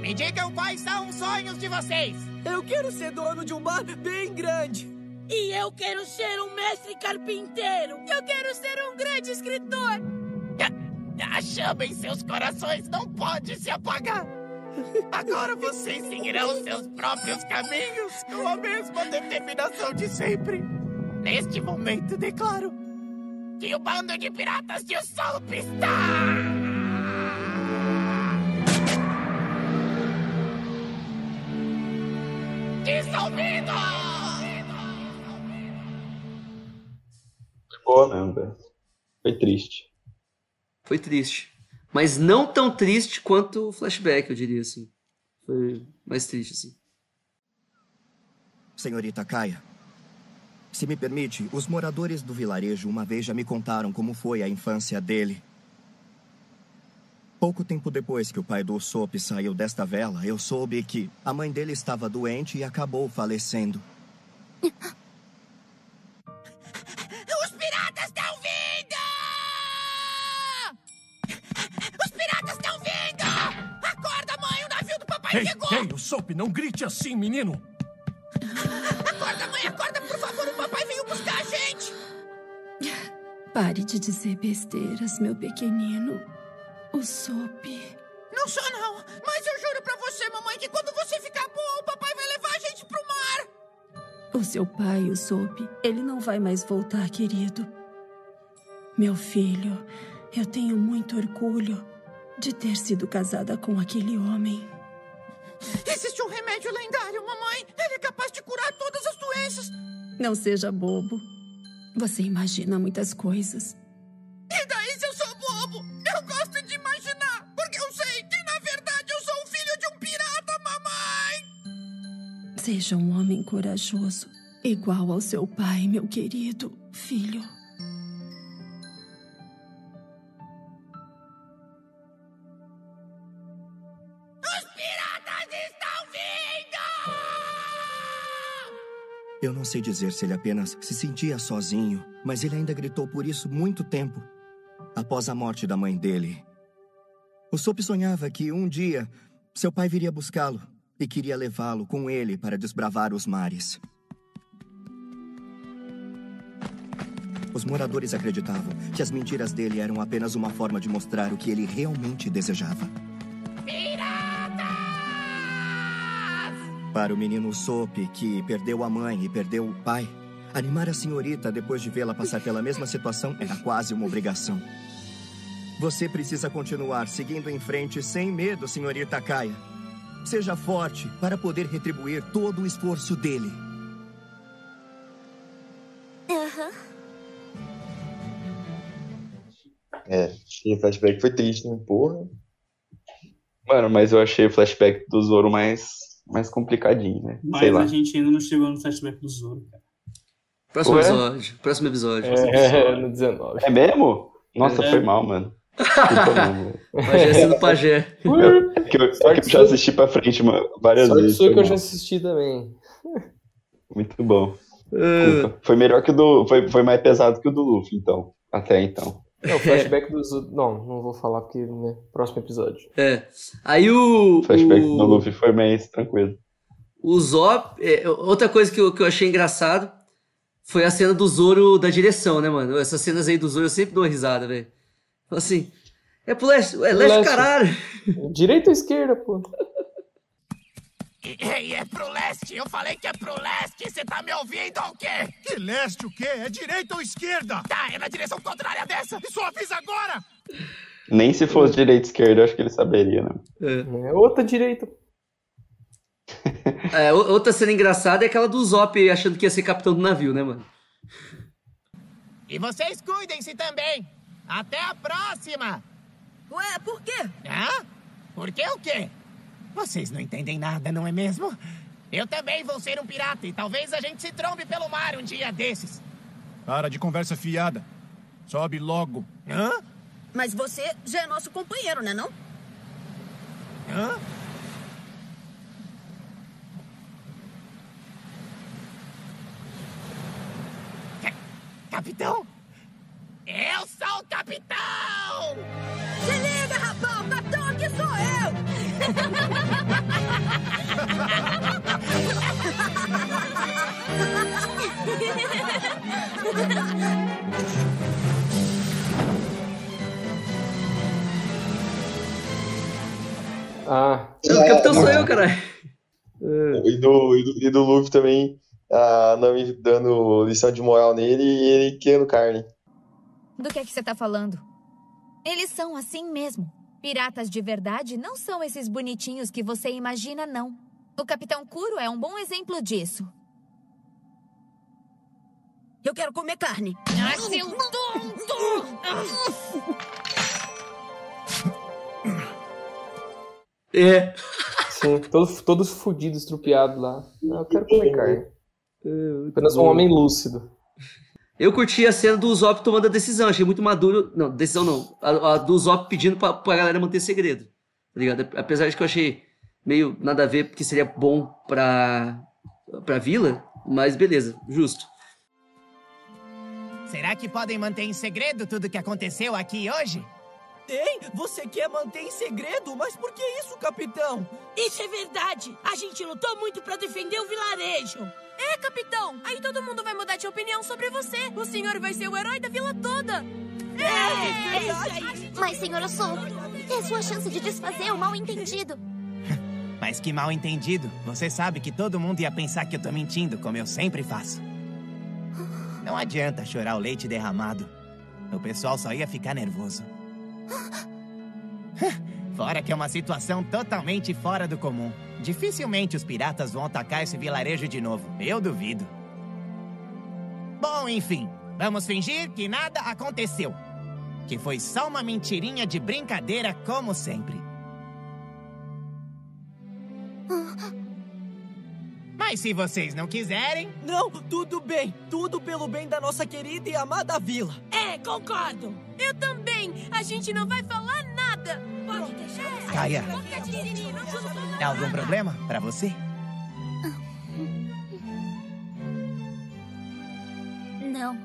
[SPEAKER 16] Me digam quais são os sonhos de vocês.
[SPEAKER 15] Eu quero ser dono de um bar bem grande.
[SPEAKER 14] E eu quero ser um mestre carpinteiro! Eu quero ser um grande escritor!
[SPEAKER 16] A chama em seus corações não pode se apagar. Agora vocês seguirão seus próprios caminhos com a mesma determinação de sempre. Neste momento, declaro que o bando de piratas de Usopp está... dissolvido!
[SPEAKER 5] Foi boa mesmo, velho. Foi triste.
[SPEAKER 1] Foi triste. Mas não tão triste quanto o flashback, eu diria assim. Foi mais triste, assim.
[SPEAKER 17] Senhorita Kaia, se me permite, os moradores do vilarejo uma vez já me contaram como foi a infância dele. Pouco tempo depois que o pai do Usopp saiu desta vela, eu soube que a mãe dele estava doente e acabou falecendo.
[SPEAKER 16] Os piratas estão vindo! Os piratas estão vindo! Acorda, mãe! O navio do papai
[SPEAKER 12] Ei,
[SPEAKER 16] chegou!
[SPEAKER 12] ei, Usopp, não grite assim, menino!
[SPEAKER 16] Acorda, mãe! Acorda, por favor! O papai veio buscar a gente!
[SPEAKER 18] Pare de dizer besteiras, meu pequenino. O Sop.
[SPEAKER 16] Não sou, não! Mas eu juro pra você, mamãe, que quando você ficar boa, o papai vai levar a gente pro mar!
[SPEAKER 18] O seu pai, o Sop, ele não vai mais voltar, querido. Meu filho, eu tenho muito orgulho de ter sido casada com aquele homem.
[SPEAKER 16] Existe um remédio lendário, mamãe! Ele é capaz de curar todas as doenças!
[SPEAKER 18] Não seja bobo. Você imagina muitas coisas.
[SPEAKER 16] E daí
[SPEAKER 18] Seja um homem corajoso, igual ao seu pai, meu querido filho.
[SPEAKER 16] Os piratas estão vindo!
[SPEAKER 17] Eu não sei dizer se ele apenas se sentia sozinho, mas ele ainda gritou por isso muito tempo. Após a morte da mãe dele, o Sop sonhava que um dia seu pai viria buscá-lo e queria levá-lo com ele para desbravar os mares. Os moradores acreditavam que as mentiras dele eram apenas uma forma de mostrar o que ele realmente desejava. Para o menino Sop, que perdeu a mãe e perdeu o pai, animar a senhorita depois de vê-la passar pela mesma situação era quase uma obrigação. Você precisa continuar seguindo em frente sem medo, senhorita Kaia. Seja forte para poder retribuir todo o esforço dele.
[SPEAKER 13] Aham.
[SPEAKER 6] É, e o flashback foi triste, né? Porra.
[SPEAKER 5] Mano, mas eu achei o flashback do Zoro mais, mais complicadinho, né?
[SPEAKER 2] Mas
[SPEAKER 5] Sei lá.
[SPEAKER 2] a gente ainda não chegou no flashback do Zoro, cara.
[SPEAKER 1] Próximo
[SPEAKER 5] Ué?
[SPEAKER 1] episódio. Próximo episódio.
[SPEAKER 4] É, [LAUGHS] no 19.
[SPEAKER 5] É mesmo? Nossa,
[SPEAKER 1] É.
[SPEAKER 5] foi mal, mano. Mano.
[SPEAKER 1] Pajé sendo [LAUGHS] pajé.
[SPEAKER 5] É que eu, é que eu já assisti pra frente mano, várias
[SPEAKER 4] Sorte
[SPEAKER 5] vezes.
[SPEAKER 4] sua que eu já assisti também.
[SPEAKER 5] Muito bom. Desculpa. Foi melhor que o do. Foi, foi mais pesado que o do Luffy, então. Até então.
[SPEAKER 4] É, o flashback dos. Não, não vou falar porque, né? Próximo episódio.
[SPEAKER 1] É. Aí o.
[SPEAKER 5] O flashback
[SPEAKER 1] o...
[SPEAKER 5] do Luffy foi mais tranquilo.
[SPEAKER 1] O Zop, é, outra coisa que eu, que eu achei engraçado foi a cena do Zoro da direção, né, mano? Essas cenas aí do Zoro eu sempre dou uma risada, velho. Assim, é pro leste, é leste,
[SPEAKER 4] Leste.
[SPEAKER 1] caralho.
[SPEAKER 4] Direita ou esquerda, pô?
[SPEAKER 16] Ei, é pro leste! Eu falei que é pro leste! Você tá me ouvindo ou o quê?
[SPEAKER 12] Que leste o quê? É direita ou esquerda?
[SPEAKER 16] Tá, é na direção contrária dessa!
[SPEAKER 12] Isso avisa agora!
[SPEAKER 5] Nem se fosse direita e esquerda, eu acho que ele saberia, né?
[SPEAKER 4] É outra direita.
[SPEAKER 1] É, outra cena engraçada é aquela do Zop achando que ia ser capitão do navio, né, mano?
[SPEAKER 16] E vocês cuidem-se também! Até a próxima!
[SPEAKER 11] Ué, por quê?
[SPEAKER 16] Hã? Por que o quê? Vocês não entendem nada, não é mesmo? Eu também vou ser um pirata e talvez a gente se trombe pelo mar um dia desses.
[SPEAKER 12] Para de conversa fiada. Sobe logo.
[SPEAKER 16] Hã?
[SPEAKER 11] Mas você já é nosso companheiro, né não?
[SPEAKER 16] Hã? Ca- Capitão? Eu sou o capitão!
[SPEAKER 11] Se liga, rapaz! O capitão aqui sou eu!
[SPEAKER 4] Ah.
[SPEAKER 1] O capitão sou eu, caralho.
[SPEAKER 6] E do, e, do, e do Luffy também, a Nami dando lição de moral nele e ele querendo carne.
[SPEAKER 13] Do que é que você tá falando? Eles são assim mesmo. Piratas de verdade não são esses bonitinhos que você imagina, não. O Capitão Kuro é um bom exemplo disso.
[SPEAKER 11] Eu quero comer carne.
[SPEAKER 13] Ah, seu tonto!
[SPEAKER 1] É.
[SPEAKER 4] Sim, todos, todos fudidos, estrupiados lá. Não, eu quero comer carne. Apenas um homem lúcido.
[SPEAKER 1] Eu curti a cena do Zop tomando a decisão, achei muito maduro. Não, decisão não. A, a do Zop pedindo pra, pra galera manter segredo. Tá ligado? Apesar de que eu achei meio nada a ver, porque seria bom pra, pra vila, mas beleza, justo.
[SPEAKER 16] Será que podem manter em segredo tudo que aconteceu aqui hoje?
[SPEAKER 15] Ei, você quer manter em segredo? Mas por que isso, capitão?
[SPEAKER 14] Isso é verdade! A gente lutou muito pra defender o vilarejo! É, capitão! Aí todo mundo vai mudar de opinião sobre você! O senhor vai ser o herói da vila toda! É, é isso aí!
[SPEAKER 13] Mas, senhor Usopp, é sua chance de desfazer o mal-entendido. [LAUGHS]
[SPEAKER 16] Mas que mal entendido. Você sabe que todo mundo ia pensar que eu tô mentindo, como eu sempre faço. Não adianta chorar o leite derramado. O pessoal só ia ficar nervoso. [LAUGHS] Fora que é uma situação totalmente fora do comum. Dificilmente os piratas vão atacar esse vilarejo de novo. Eu duvido. Bom, enfim, vamos fingir que nada aconteceu. Que foi só uma mentirinha de brincadeira, como sempre. Mas se vocês não quiserem.
[SPEAKER 15] Não, tudo bem. Tudo pelo bem da nossa querida e amada vila.
[SPEAKER 14] É, concordo! Eu também! A gente não vai falar nada! Pode deixar?
[SPEAKER 16] É algum problema pra você?
[SPEAKER 13] Não.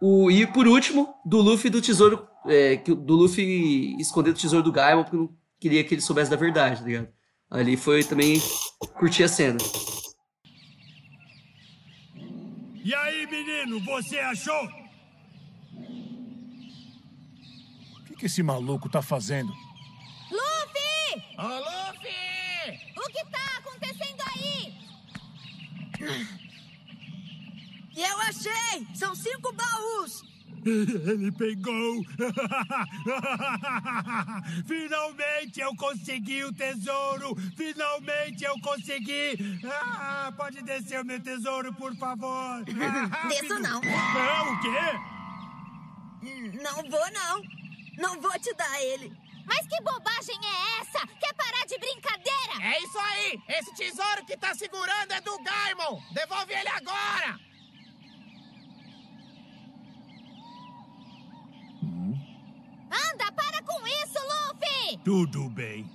[SPEAKER 1] O, e por último, do Luffy do tesouro. É, do Luffy esconder o tesouro do Gaimon, porque não queria que ele soubesse da verdade, tá ligado? Ali foi também curtir a cena.
[SPEAKER 12] E aí, menino, você achou? O que, que esse maluco tá fazendo?
[SPEAKER 13] Luffy!
[SPEAKER 16] Ô, Luffy!
[SPEAKER 13] O que tá acontecendo aí?
[SPEAKER 11] Eu achei! São cinco baús! [LAUGHS]
[SPEAKER 12] Ele pegou! [LAUGHS] Finalmente eu consegui o tesouro! Finalmente eu consegui! Ah, pode descer o meu tesouro, por favor!
[SPEAKER 11] Desço não.
[SPEAKER 12] Não, [LAUGHS] o quê?
[SPEAKER 11] Não vou, não. Não vou te dar ele.
[SPEAKER 13] Mas que bobagem é essa? Quer parar de brincadeira?
[SPEAKER 16] É isso aí! Esse tesouro que tá segurando é do Gaimon! Devolve ele agora!
[SPEAKER 13] Anda, para com isso, Luffy!
[SPEAKER 12] Tudo bem.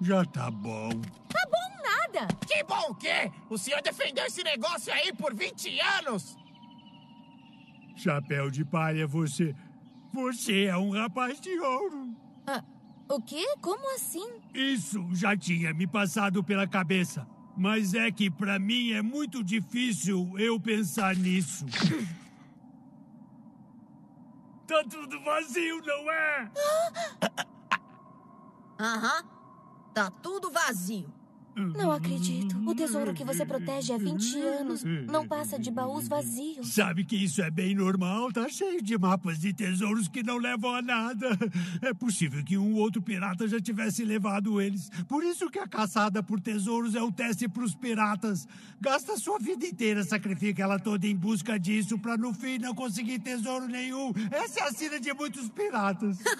[SPEAKER 12] Já tá bom.
[SPEAKER 13] Tá bom nada!
[SPEAKER 16] Que bom o quê? O senhor defendeu esse negócio aí por 20 anos!
[SPEAKER 12] Chapéu de palha, você você é um rapaz de ouro.
[SPEAKER 13] Ah, o quê? Como assim?
[SPEAKER 12] Isso já tinha me passado pela cabeça. Mas é que pra mim é muito difícil eu pensar nisso. [LAUGHS] tá tudo vazio, não é?
[SPEAKER 11] Aham. Tá tudo vazio.
[SPEAKER 13] Não acredito. O tesouro que você protege há 20 anos não passa de baús vazios.
[SPEAKER 12] Sabe que isso é bem normal? Tá cheio de mapas de tesouros que não levam a nada. É possível que um outro pirata já tivesse levado eles. Por isso que a caçada por tesouros é um teste pros piratas. Gasta sua vida inteira, sacrifica ela toda em busca disso pra no fim não conseguir tesouro nenhum. Essa é a sina de muitos piratas. [LAUGHS]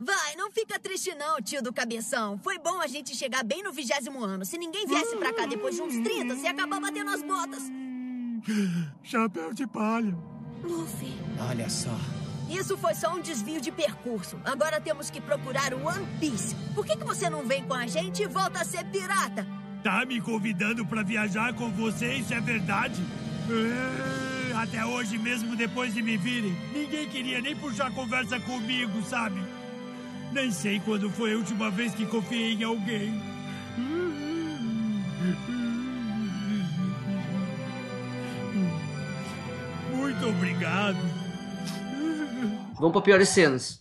[SPEAKER 11] Vai, não fica triste não, tio do cabeção. Foi bom a gente chegar bem no vigésimo ano. Se ninguém viesse pra cá depois de uns 30, você ia acabar batendo as botas.
[SPEAKER 12] Chapéu de palha.
[SPEAKER 11] Luffy.
[SPEAKER 16] Olha só.
[SPEAKER 11] Isso foi só um desvio de percurso. Agora temos que procurar o One Piece. Por que, que você não vem com a gente e volta a ser pirata?
[SPEAKER 12] Tá me convidando pra viajar com você, isso é verdade? É, Até hoje, mesmo depois de me virem, ninguém queria nem puxar conversa comigo, sabe? Nem sei quando foi a última vez que confiei em alguém. Muito obrigado.
[SPEAKER 1] Vamos pra piores cenas.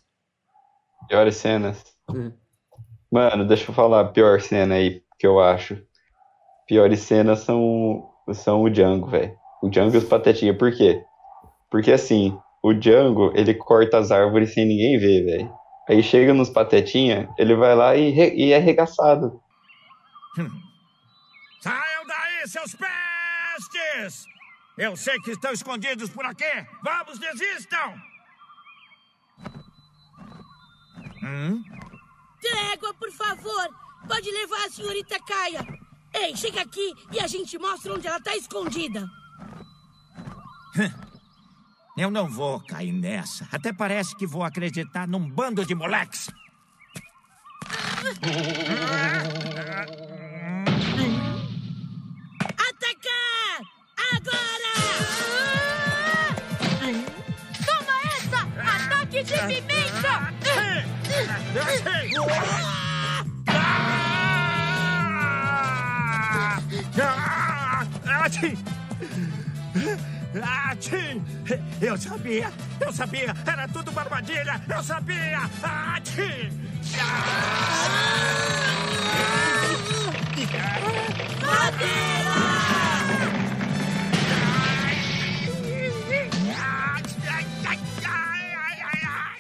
[SPEAKER 5] Piores cenas.
[SPEAKER 1] Hum.
[SPEAKER 5] Mano, deixa eu falar a pior cena aí que eu acho. Piores cenas são, são o Django, velho. O Django e os Patetinha. Por quê? Porque assim, o Django, ele corta as árvores sem ninguém ver, velho. Aí chega nos Patetinha, ele vai lá e, re- e é arregaçado.
[SPEAKER 8] Saiam daí, seus pestes! Eu sei que estão escondidos por aqui. Vamos, desistam!
[SPEAKER 16] Hum?
[SPEAKER 14] Trégua, por favor. Pode levar a senhorita Caia. Ei, chega aqui e a gente mostra onde ela tá escondida.
[SPEAKER 8] Eu não vou cair nessa. Até parece que vou acreditar num bando de moleques.
[SPEAKER 14] Atacar! Agora!
[SPEAKER 10] Toma essa! Ataque de pimenta!
[SPEAKER 8] Ah, Ati! Ati! Eu sabia! Eu sabia! Era tudo uma armadilha! Eu sabia! Ati!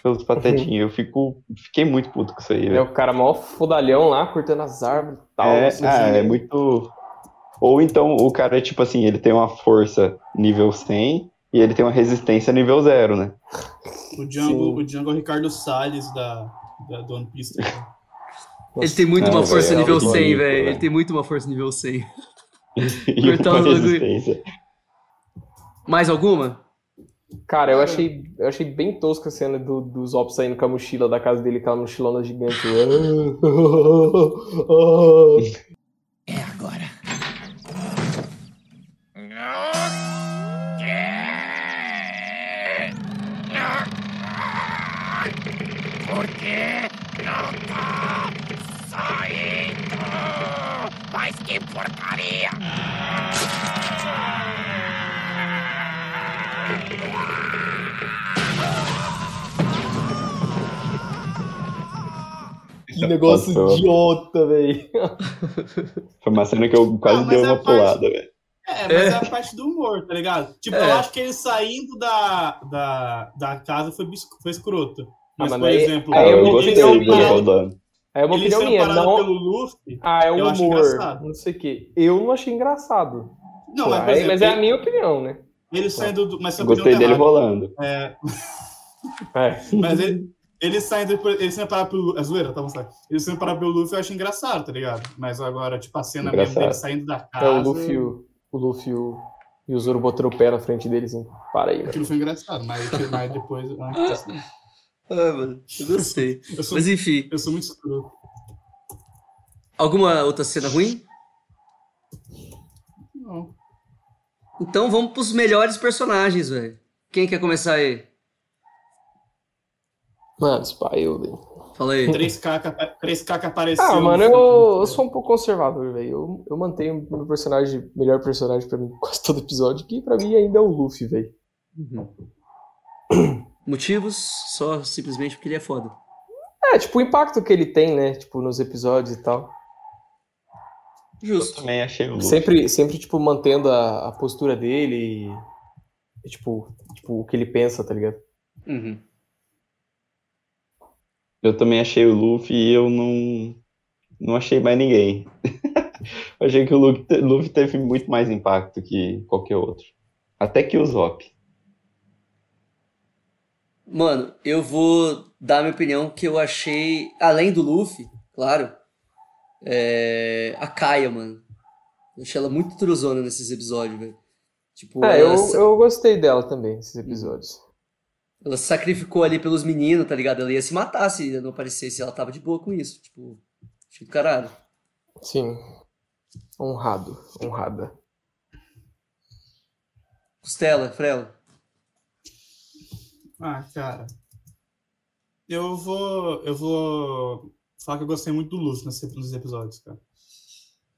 [SPEAKER 5] Pelos Patetinha. Eu fico, fiquei muito puto com isso aí,
[SPEAKER 4] É o cara mó fodalhão lá, cortando as árvores e tal.
[SPEAKER 5] É,
[SPEAKER 4] assim,
[SPEAKER 5] ah,
[SPEAKER 4] assim.
[SPEAKER 5] é muito. Ou então o cara é tipo assim, ele tem uma força nível 100 e ele tem uma resistência nível 0, né?
[SPEAKER 2] O Django, o Django é o Ricardo Salles da, da, do One Piece. tá ligado?
[SPEAKER 1] Ele tem muito uma força
[SPEAKER 5] é
[SPEAKER 1] nível
[SPEAKER 5] horrível,
[SPEAKER 1] 100, velho. Ele tem muito uma força nível 100. [LAUGHS] [LAUGHS]
[SPEAKER 5] E
[SPEAKER 1] Cortar
[SPEAKER 5] uma resistência.
[SPEAKER 1] Mais alguma?
[SPEAKER 4] Cara, eu achei, eu achei bem tosca a cena do, do Zop saindo com a mochila da casa dele, aquela mochilona gigante. [LAUGHS]
[SPEAKER 16] É agora.
[SPEAKER 8] Porcaria!
[SPEAKER 4] Que negócio
[SPEAKER 5] Nossa,
[SPEAKER 4] idiota, velho.
[SPEAKER 5] Foi uma cena que eu quase
[SPEAKER 2] Ah,
[SPEAKER 5] dei
[SPEAKER 2] é
[SPEAKER 5] uma
[SPEAKER 2] a parte-
[SPEAKER 5] pulada, velho.
[SPEAKER 2] É, mas é. a parte do humor, tá ligado? Tipo,
[SPEAKER 5] É.
[SPEAKER 2] eu acho que ele saindo da, da, da casa foi, foi escroto. Mas,
[SPEAKER 4] mas
[SPEAKER 2] por
[SPEAKER 4] aí-
[SPEAKER 2] exemplo,
[SPEAKER 4] aí é opinião
[SPEAKER 2] sendo
[SPEAKER 4] minha.
[SPEAKER 2] parado-
[SPEAKER 5] rodando.
[SPEAKER 4] É uma
[SPEAKER 2] ele
[SPEAKER 4] opinião minha, não-
[SPEAKER 2] pelo Luffy,
[SPEAKER 4] Ah, é o humor.
[SPEAKER 2] engraçado.
[SPEAKER 4] Não sei o quê. Eu não achei engraçado.
[SPEAKER 2] Não,
[SPEAKER 4] Pô,
[SPEAKER 2] mas,
[SPEAKER 4] aí-
[SPEAKER 2] exemplo,
[SPEAKER 4] mas é a minha opinião, né?
[SPEAKER 2] Ele saindo do. Mas
[SPEAKER 5] Gostei
[SPEAKER 2] opinião
[SPEAKER 5] dele
[SPEAKER 2] errada.
[SPEAKER 5] rolando.
[SPEAKER 2] É,
[SPEAKER 4] É. [LAUGHS]
[SPEAKER 2] mas ele, ele saindo, ele sendo parado pelo. É zoeira, tá bom, sabe? Ele sendo parado pelo Luffy eu acho engraçado, tá ligado? Mas agora, tipo, a cena mesmo
[SPEAKER 4] Engraçado.
[SPEAKER 2] dele saindo da casa.
[SPEAKER 4] É o Luffy, o, o Luffy o, e o Zoro botando o pé na frente deles. Hein? Para aí.
[SPEAKER 2] Aquilo foi engraçado, mas, mas depois. assim.
[SPEAKER 1] Ah, mano, eu gostei. [LAUGHS]
[SPEAKER 2] Eu sou-
[SPEAKER 1] Mas enfim.
[SPEAKER 2] Eu sou muito escroto.
[SPEAKER 1] Alguma outra cena ruim?
[SPEAKER 2] Não.
[SPEAKER 1] Então vamos pros melhores personagens, velho. Quem quer começar aí?
[SPEAKER 4] Mano, Spy, eu, velho.
[SPEAKER 1] Fala aí.
[SPEAKER 2] 3K, que apa- 3K que apareceu.
[SPEAKER 4] Ah,
[SPEAKER 2] no
[SPEAKER 4] mano, eu, eu sou um pouco conservador, velho. Eu, eu mantenho o meu personagem, melhor personagem pra mim, quase todo episódio, que pra mim ainda é o Luffy, velho. [CLEARS THROAT]
[SPEAKER 1] Motivos? Só simplesmente porque ele é foda.
[SPEAKER 4] É, tipo, o impacto que ele tem, né? Tipo, nos episódios e tal.
[SPEAKER 1] Justo.
[SPEAKER 5] Eu também achei o Luffy.
[SPEAKER 4] Sempre, sempre tipo, mantendo a, a postura dele e, e, tipo, tipo, o que ele pensa, tá ligado?
[SPEAKER 1] Uhum.
[SPEAKER 5] Eu também achei o Luffy e eu não, não achei mais ninguém. [LAUGHS] eu achei que o Luffy, Luffy teve muito mais impacto que qualquer outro. Até que o Zop.
[SPEAKER 1] Mano, eu vou dar minha opinião que eu achei, além do Luffy, claro, é, a Kaia, mano. Eu achei ela muito truzona nesses episódios, velho. Tipo,
[SPEAKER 4] É, eu,
[SPEAKER 1] sa-
[SPEAKER 4] eu gostei dela também, nesses episódios.
[SPEAKER 1] ela se sacrificou ali pelos meninos, tá ligado? Ela ia se matar se não aparecesse, ela tava de boa com isso. Tipo, achei do caralho.
[SPEAKER 4] Sim. Honrado, honrada.
[SPEAKER 1] Costela, Frela.
[SPEAKER 2] Ah, cara. Eu vou. Eu vou falar que eu gostei muito do Luffy nos episódios, cara.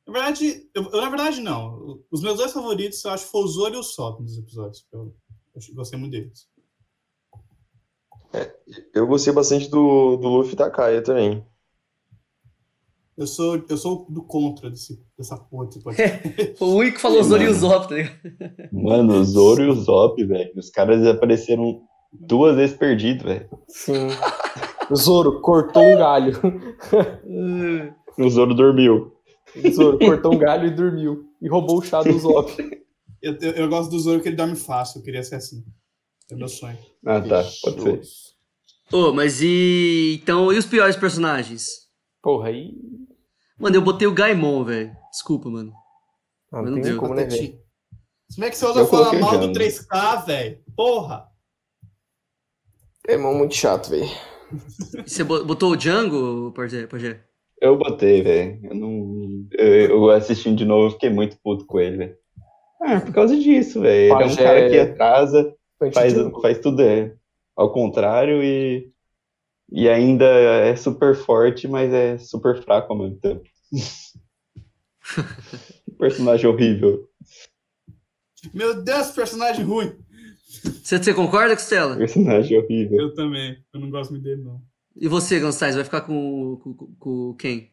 [SPEAKER 2] Na verdade, eu, na verdade, não. Os meus dois favoritos eu acho que foi o Zoro e o Sop nos episódios. Eu, eu gostei muito deles.
[SPEAKER 6] Eu gostei bastante do, do Luffy e da Kaia também.
[SPEAKER 2] Eu sou, eu sou do contra desse, dessa porra desse podcast. [LAUGHS]
[SPEAKER 1] O único que falou Zoro e o Zop, tá ligado?
[SPEAKER 5] Mano, o Zoro e o Zop, velho. Os caras apareceram duas vezes perdidos, velho.
[SPEAKER 4] Sim. O Zoro cortou um galho.
[SPEAKER 5] O Zoro dormiu.
[SPEAKER 4] O Zoro cortou um galho e dormiu. E roubou o chá do Zop.
[SPEAKER 2] Eu, eu, eu gosto do Zoro que ele dorme fácil. Eu queria ser assim. É meu sonho.
[SPEAKER 5] Ah, tá. Pode ser.
[SPEAKER 1] Ô, mas e. Então, e os piores personagens?
[SPEAKER 4] Porra, aí.
[SPEAKER 1] Mano, eu botei o Gaimon, velho. Desculpa, mano.
[SPEAKER 4] Ah,
[SPEAKER 1] Mas
[SPEAKER 4] não
[SPEAKER 1] não
[SPEAKER 4] tem
[SPEAKER 1] deu.
[SPEAKER 4] como, né, velho?
[SPEAKER 2] Como é que você ousa
[SPEAKER 5] Eu
[SPEAKER 2] falar mal
[SPEAKER 5] já,
[SPEAKER 2] do
[SPEAKER 5] né?
[SPEAKER 2] 3K, velho? Porra!
[SPEAKER 4] É mão muito chato, velho.
[SPEAKER 1] Você bo- botou o Django, Pajé?
[SPEAKER 5] Eu botei, velho. Eu não. Eu, eu assistindo de novo, eu fiquei muito puto com ele, velho. Ah, por causa disso, velho. Ele é um cara que atrasa, faz, faz tudo é, ao contrário e. E ainda é super forte, mas é super fraco ao mesmo tempo. [LAUGHS] Personagem horrível.
[SPEAKER 2] Meu Deus, personagem ruim.
[SPEAKER 1] Você, você concorda, Costela?
[SPEAKER 5] Personagem horrível.
[SPEAKER 2] Eu também. Eu não gosto muito dele, não.
[SPEAKER 1] E você, Gonçalves, vai ficar com, com, com- quem?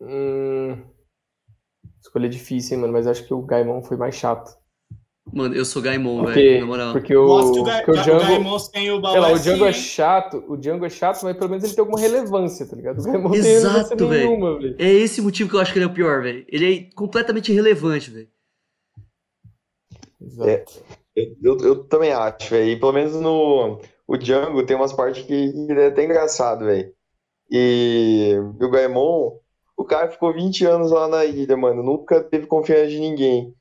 [SPEAKER 4] Hum... Escolha difícil, hein, mano. Mas acho que o Gaimon foi mais chato.
[SPEAKER 1] Mano, eu sou Gaimon,
[SPEAKER 4] Porque,
[SPEAKER 1] velho, na moral.
[SPEAKER 4] porque o,
[SPEAKER 2] o Ga-
[SPEAKER 4] o Django...
[SPEAKER 2] Gaimon sem o
[SPEAKER 4] Sei lá, o Django é chato, o Django é chato, mas pelo menos ele tem alguma relevância, tá ligado? O Gaimon não tem relevância
[SPEAKER 1] Exato,
[SPEAKER 4] nenhuma,
[SPEAKER 1] velho.
[SPEAKER 4] velho.
[SPEAKER 1] É esse motivo que eu acho que ele é o pior, velho. Ele é completamente irrelevante, velho.
[SPEAKER 6] É, eu, eu também acho, velho. E Pelo menos no o Django tem umas partes que ele é até engraçado, velho. E o Gaimon, o cara ficou 20 anos lá na ilha, mano. Nunca teve confiança de ninguém.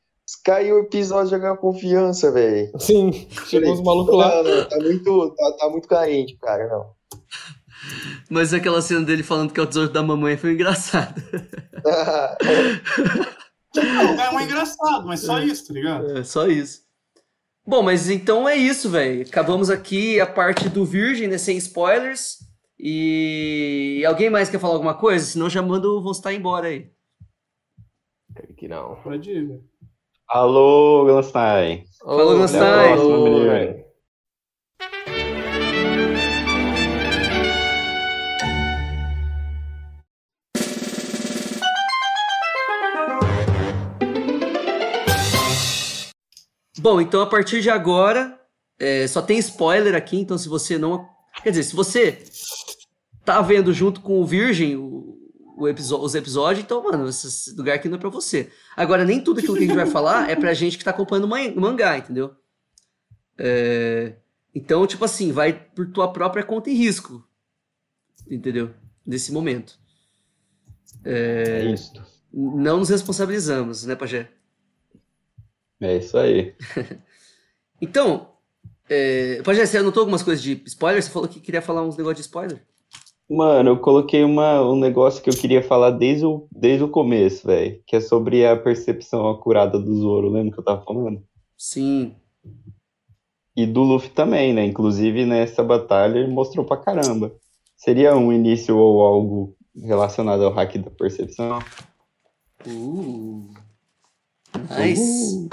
[SPEAKER 6] Caiu o episódio de ganhar confiança, velho.
[SPEAKER 4] Sim, chegou os malucos lá.
[SPEAKER 6] Não, não, tá muito, tá, tá muito carente, cara, não.
[SPEAKER 1] Mas aquela cena dele falando que é o tesouro da mamãe foi engraçada. [LAUGHS]
[SPEAKER 2] Não, o Gaimon é engraçado, mas só isso, tá ligado?
[SPEAKER 1] É, só isso. Bom, mas então é isso, velho. Acabamos aqui a parte do Virgem, né? Sem spoilers. E alguém mais quer falar alguma coisa? Senão já manda o Vonstar embora aí.
[SPEAKER 4] Creio que não.
[SPEAKER 2] Pode ir, velho.
[SPEAKER 5] Alô, Glanstein.
[SPEAKER 1] Falou,
[SPEAKER 4] Ô,
[SPEAKER 1] Glanstein. Bom, então a partir de agora, é, só tem spoiler aqui, então se você não. Quer dizer, se você tá vendo junto com o Virgem o, o episo- os episódios, então, mano, esse lugar aqui não é pra você. Agora, nem tudo aquilo que a gente vai falar é pra gente que tá acompanhando o man- o mangá, entendeu? É, então, tipo assim, vai por tua própria conta e risco. Entendeu? Nesse momento.
[SPEAKER 5] É isso.
[SPEAKER 1] Não nos responsabilizamos, né, Pajé?
[SPEAKER 5] É isso aí. [LAUGHS]
[SPEAKER 1] Então, É, pode você anotou algumas coisas de spoiler? Você falou que queria falar uns negócios de spoiler?
[SPEAKER 5] Mano, eu coloquei uma, um negócio que eu queria falar desde o, desde o começo, velho. Que é sobre a percepção acurada do Zoro. Lembra que eu tava falando?
[SPEAKER 1] Sim.
[SPEAKER 5] E do Luffy também, né? Inclusive nessa batalha ele mostrou pra caramba. Seria um início ou algo relacionado ao hack da percepção?
[SPEAKER 1] Uh. Nice.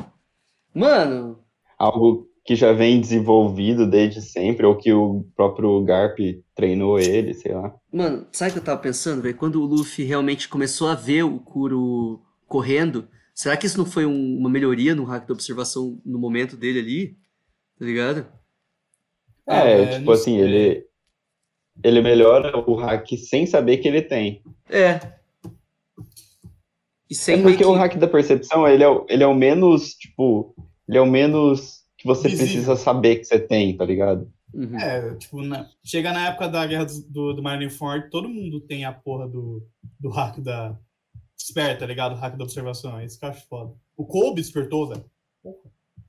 [SPEAKER 1] Mano,
[SPEAKER 5] Algo que já vem desenvolvido desde sempre, ou que o próprio Garp treinou ele, sei lá.
[SPEAKER 1] Mano, sabe o que eu tava pensando, velho? Quando o Luffy realmente começou a ver o Kuro correndo, será que isso não foi um- uma melhoria no hack da observação no momento dele ali? Tá ligado?
[SPEAKER 5] É,
[SPEAKER 2] é,
[SPEAKER 5] tipo assim,
[SPEAKER 2] sei.
[SPEAKER 5] ele, ele melhora o hack sem saber que ele tem.
[SPEAKER 1] É. E sem
[SPEAKER 5] É porque
[SPEAKER 1] que...
[SPEAKER 5] o hack da percepção, ele é, o- ele é o menos, tipo, ele é o menos que você
[SPEAKER 2] Visível.
[SPEAKER 5] precisa saber que você tem, tá ligado?
[SPEAKER 1] Uhum.
[SPEAKER 2] É, tipo, na- chega na época da guerra do, do, Marineford, todo mundo tem a porra do, do hack da. Desperta, tá ligado? O hack da observação. É isso que eu acho foda. O Kobe despertou, velho. Porra,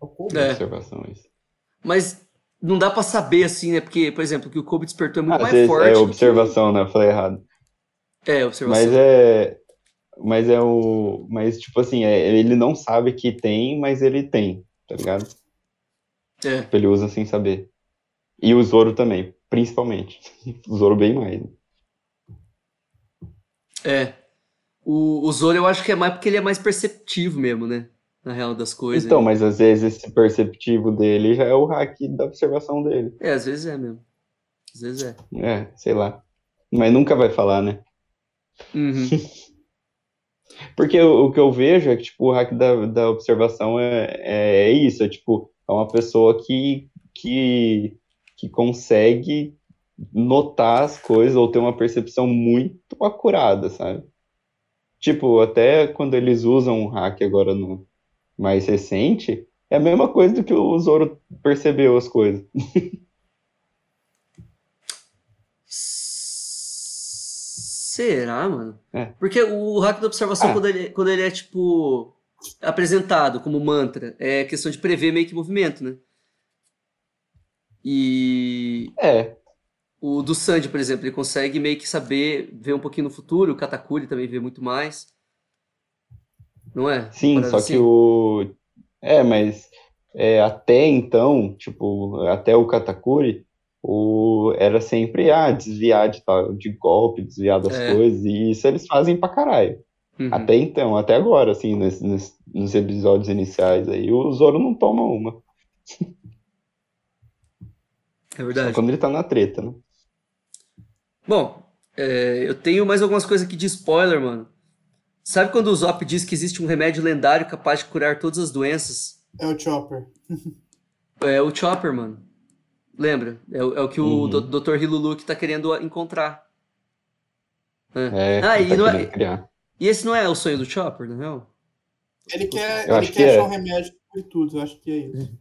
[SPEAKER 2] é o Kobe.
[SPEAKER 1] É.
[SPEAKER 5] Observações.
[SPEAKER 1] Mas não dá pra saber assim, né? Porque, por exemplo, o que o Kobe despertou é muito
[SPEAKER 5] Às
[SPEAKER 1] mais
[SPEAKER 5] vezes
[SPEAKER 1] forte.
[SPEAKER 5] é observação, né? Eu falei errado.
[SPEAKER 1] que- É, observação.
[SPEAKER 5] Mas é. Mas é o. Mas, tipo assim, é, ele não sabe que tem, mas ele tem, tá ligado?
[SPEAKER 1] É.
[SPEAKER 5] Tipo, Ele usa sem saber. E o Zoro também, principalmente. [LAUGHS] O Zoro bem mais. né?
[SPEAKER 1] É. O, o Zoro eu acho que é mais porque ele é mais perceptivo mesmo, né? Na real das coisas.
[SPEAKER 5] Então, mas às vezes esse perceptivo dele já é o hack da observação dele.
[SPEAKER 1] É, às vezes é mesmo. Às vezes é.
[SPEAKER 5] É, sei lá. Mas nunca vai falar, né?
[SPEAKER 1] Uhum. [LAUGHS]
[SPEAKER 5] Porque o, o que eu vejo é que, tipo, o hack da, da observação é, é, é isso, é tipo, é uma pessoa que, que, que consegue notar as coisas ou ter uma percepção muito acurada, sabe? Tipo, até quando eles usam um hack agora no mais recente, é a mesma coisa do que o Zoro percebeu as coisas. [LAUGHS]
[SPEAKER 1] Será, mano?
[SPEAKER 5] É.
[SPEAKER 1] Porque o hack da observação,
[SPEAKER 5] Ah.
[SPEAKER 1] quando, ele, quando ele é, tipo, apresentado como mantra, é questão de prever meio que movimento, né? E
[SPEAKER 5] É,
[SPEAKER 1] o do Sanji, por exemplo, ele consegue meio que saber, ver um pouquinho no futuro, o Katakuri também vê muito mais. Não é?
[SPEAKER 5] Sim, só
[SPEAKER 1] assim?
[SPEAKER 5] que o. É, mas é, até então, tipo, até o Katakuri, o... era sempre ah, desviar de, tal, de golpe, desviar das
[SPEAKER 1] É.
[SPEAKER 5] coisas, e isso eles fazem pra caralho.
[SPEAKER 1] Uhum.
[SPEAKER 5] Até então, até agora, assim, nesse- nesse- nos episódios iniciais aí, o Zoro não toma uma.
[SPEAKER 1] É verdade.
[SPEAKER 5] Só quando ele tá na treta, né?
[SPEAKER 1] Bom, é, eu tenho mais algumas coisas aqui de spoiler, mano. Sabe quando o Zop diz que existe um remédio lendário capaz de curar todas as doenças?
[SPEAKER 2] É o Chopper. [LAUGHS]
[SPEAKER 1] É o Chopper, mano. Lembra? É, o- é o que o
[SPEAKER 5] Uhum.
[SPEAKER 1] do- Dr. Hiluluk tá querendo encontrar.
[SPEAKER 5] É,
[SPEAKER 1] Ah,
[SPEAKER 5] ele
[SPEAKER 1] e,
[SPEAKER 5] tá
[SPEAKER 1] não é-
[SPEAKER 5] criar.
[SPEAKER 1] e esse não é o sonho do Chopper, na real?
[SPEAKER 2] Ele quer,
[SPEAKER 5] Eu
[SPEAKER 2] ele
[SPEAKER 5] que
[SPEAKER 2] quer
[SPEAKER 5] é.
[SPEAKER 2] achar um remédio por tudo, eu acho que é isso.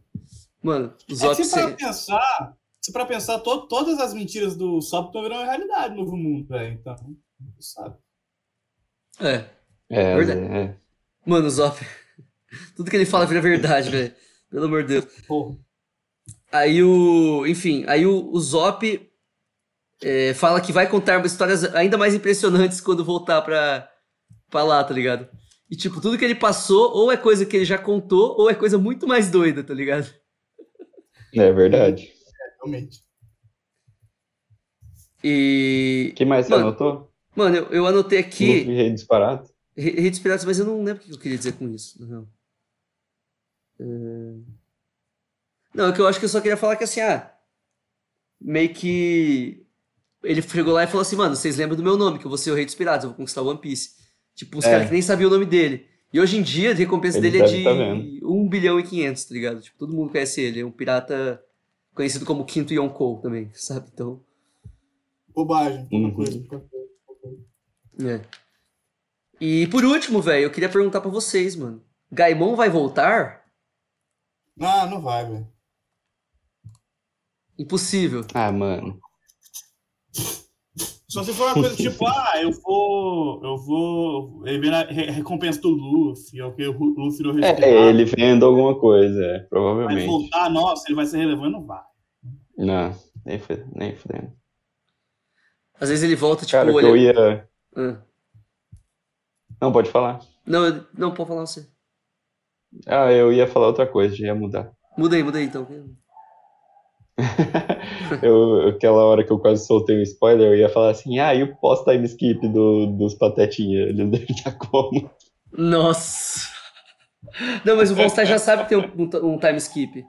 [SPEAKER 1] Mano, o
[SPEAKER 2] É que se pra
[SPEAKER 1] se-
[SPEAKER 2] pensar, se pra pensar, to- todas as mentiras do Sop estão virando realidade no novo mundo, velho. Então, sabe.
[SPEAKER 1] É.
[SPEAKER 5] É,
[SPEAKER 1] Verdade.
[SPEAKER 5] é.
[SPEAKER 1] Mano, o Zop. [LAUGHS] Tudo que ele fala vira verdade, velho. Pelo amor de Deus.
[SPEAKER 2] Porra.
[SPEAKER 1] Aí o. Enfim, aí o, o Zop é, fala que vai contar histórias ainda mais impressionantes quando voltar pra, pra lá, tá ligado? E, tipo, tudo que ele passou, ou é coisa que ele já contou, ou é coisa muito mais doida, tá ligado?
[SPEAKER 5] É verdade.
[SPEAKER 2] Realmente.
[SPEAKER 1] E.
[SPEAKER 5] O que mais você
[SPEAKER 1] Mano,
[SPEAKER 5] anotou?
[SPEAKER 1] Mano, eu, eu anotei aqui.
[SPEAKER 5] Luffy rei disparado?
[SPEAKER 1] Re- Redes piratas, mas eu não lembro o que eu queria dizer com isso, real. É... Não, é que eu acho que eu só queria falar que assim, ah, meio que ele chegou lá e falou assim, mano, vocês lembram do meu nome, que eu vou ser o Rei dos Piratas, eu vou conquistar o One Piece. Tipo, uns
[SPEAKER 5] É.
[SPEAKER 1] caras que nem sabiam o nome dele. E hoje em dia, a recompensa
[SPEAKER 5] Eles
[SPEAKER 1] dele é de
[SPEAKER 5] tá vendo.
[SPEAKER 1] 1 bilhão e 500, tá ligado? Tipo, todo mundo conhece ele, é um pirata conhecido como Quinto Yonkou também, [LAUGHS] sabe? Então,
[SPEAKER 2] Bobagem. pouca
[SPEAKER 5] Uhum.
[SPEAKER 2] coisa, pouca coisa, pouca coisa.
[SPEAKER 1] É. E por último, velho, eu queria perguntar pra vocês, mano. Gaimon vai voltar?
[SPEAKER 2] Ah, não vai, velho.
[SPEAKER 1] Impossível.
[SPEAKER 5] Ah, mano.
[SPEAKER 2] Só se for uma coisa tipo, [LAUGHS] ah, eu vou. Eu vou. Ele vem a re- recompensa do Luffy, ou que o Luffy virou
[SPEAKER 5] É,
[SPEAKER 2] resgatado.
[SPEAKER 5] ele vendo alguma coisa, é,
[SPEAKER 2] Vai
[SPEAKER 5] provavelmente.
[SPEAKER 2] voltar, nossa, ele vai ser relevante, não vai.
[SPEAKER 5] Não, nem, nem fudendo.
[SPEAKER 1] Às vezes ele volta, tipo,
[SPEAKER 5] Cara,
[SPEAKER 1] olha...
[SPEAKER 5] eu ia.
[SPEAKER 1] Ah.
[SPEAKER 5] Não, pode falar.
[SPEAKER 1] Não, eu- não, pode falar você.
[SPEAKER 5] Ah, eu ia falar outra coisa, já ia mudar.
[SPEAKER 1] Muda aí, muda aí, então. [LAUGHS] [LAUGHS]
[SPEAKER 5] Eu, aquela hora que eu quase soltei o spoiler, eu ia falar assim, ah, e o pós-time skip do, dos Patetinha? Ele deve estar como?
[SPEAKER 1] Nossa! Não, mas o Volstar já sabe que tem um, um- um time skip.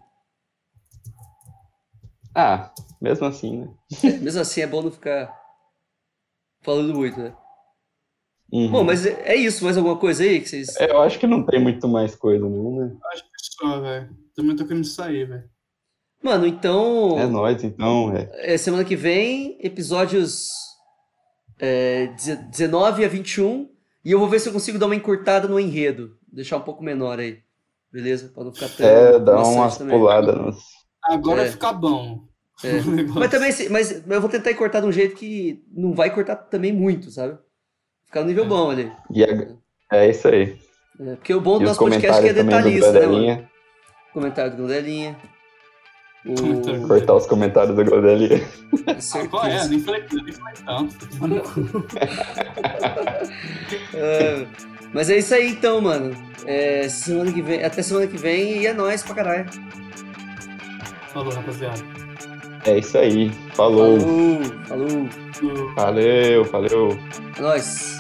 [SPEAKER 5] Ah, mesmo assim, né?
[SPEAKER 1] É, mesmo assim, é bom não ficar falando muito, né?
[SPEAKER 5] Uhum.
[SPEAKER 1] Bom, mas é é isso. Mais alguma coisa aí que vocês...
[SPEAKER 5] É, Eu acho que não tem muito mais coisa, não, né?
[SPEAKER 2] Acho que é só, velho. Também tô querendo sair, velho.
[SPEAKER 1] Mano, então...
[SPEAKER 5] É nóis, então, é.
[SPEAKER 1] É, semana que vem, episódios é, deze- 19 a 21. E eu vou ver se eu consigo dar uma encurtada no enredo. Deixar um pouco menor aí. Beleza? Pra não ficar tão.
[SPEAKER 5] É,
[SPEAKER 1] maçante
[SPEAKER 5] umas puladas nos.
[SPEAKER 2] Agora
[SPEAKER 1] É.
[SPEAKER 2] fica bom.
[SPEAKER 1] É. [LAUGHS] Mas também, se- mas eu vou tentar cortar de um jeito que não vai cortar também muito, sabe? Ficar no nível bom ali.
[SPEAKER 5] E a- É isso aí.
[SPEAKER 1] É, porque o bom do
[SPEAKER 5] E os
[SPEAKER 1] nosso podcast é que é detalhista, né, mano? Comentário do Grodelinha. O...
[SPEAKER 5] Cortar os comentários do Grodelinha.
[SPEAKER 2] Ah, qual é? Nem falei, nem falei tanto.
[SPEAKER 1] É, [LAUGHS] mas é isso aí então, mano. É, semana que vem, até semana que vem e é nóis pra caralho.
[SPEAKER 2] Falou, rapaziada.
[SPEAKER 5] É isso aí. Falou.
[SPEAKER 1] Falou, falou.
[SPEAKER 5] Valeu, valeu.
[SPEAKER 1] É nóis.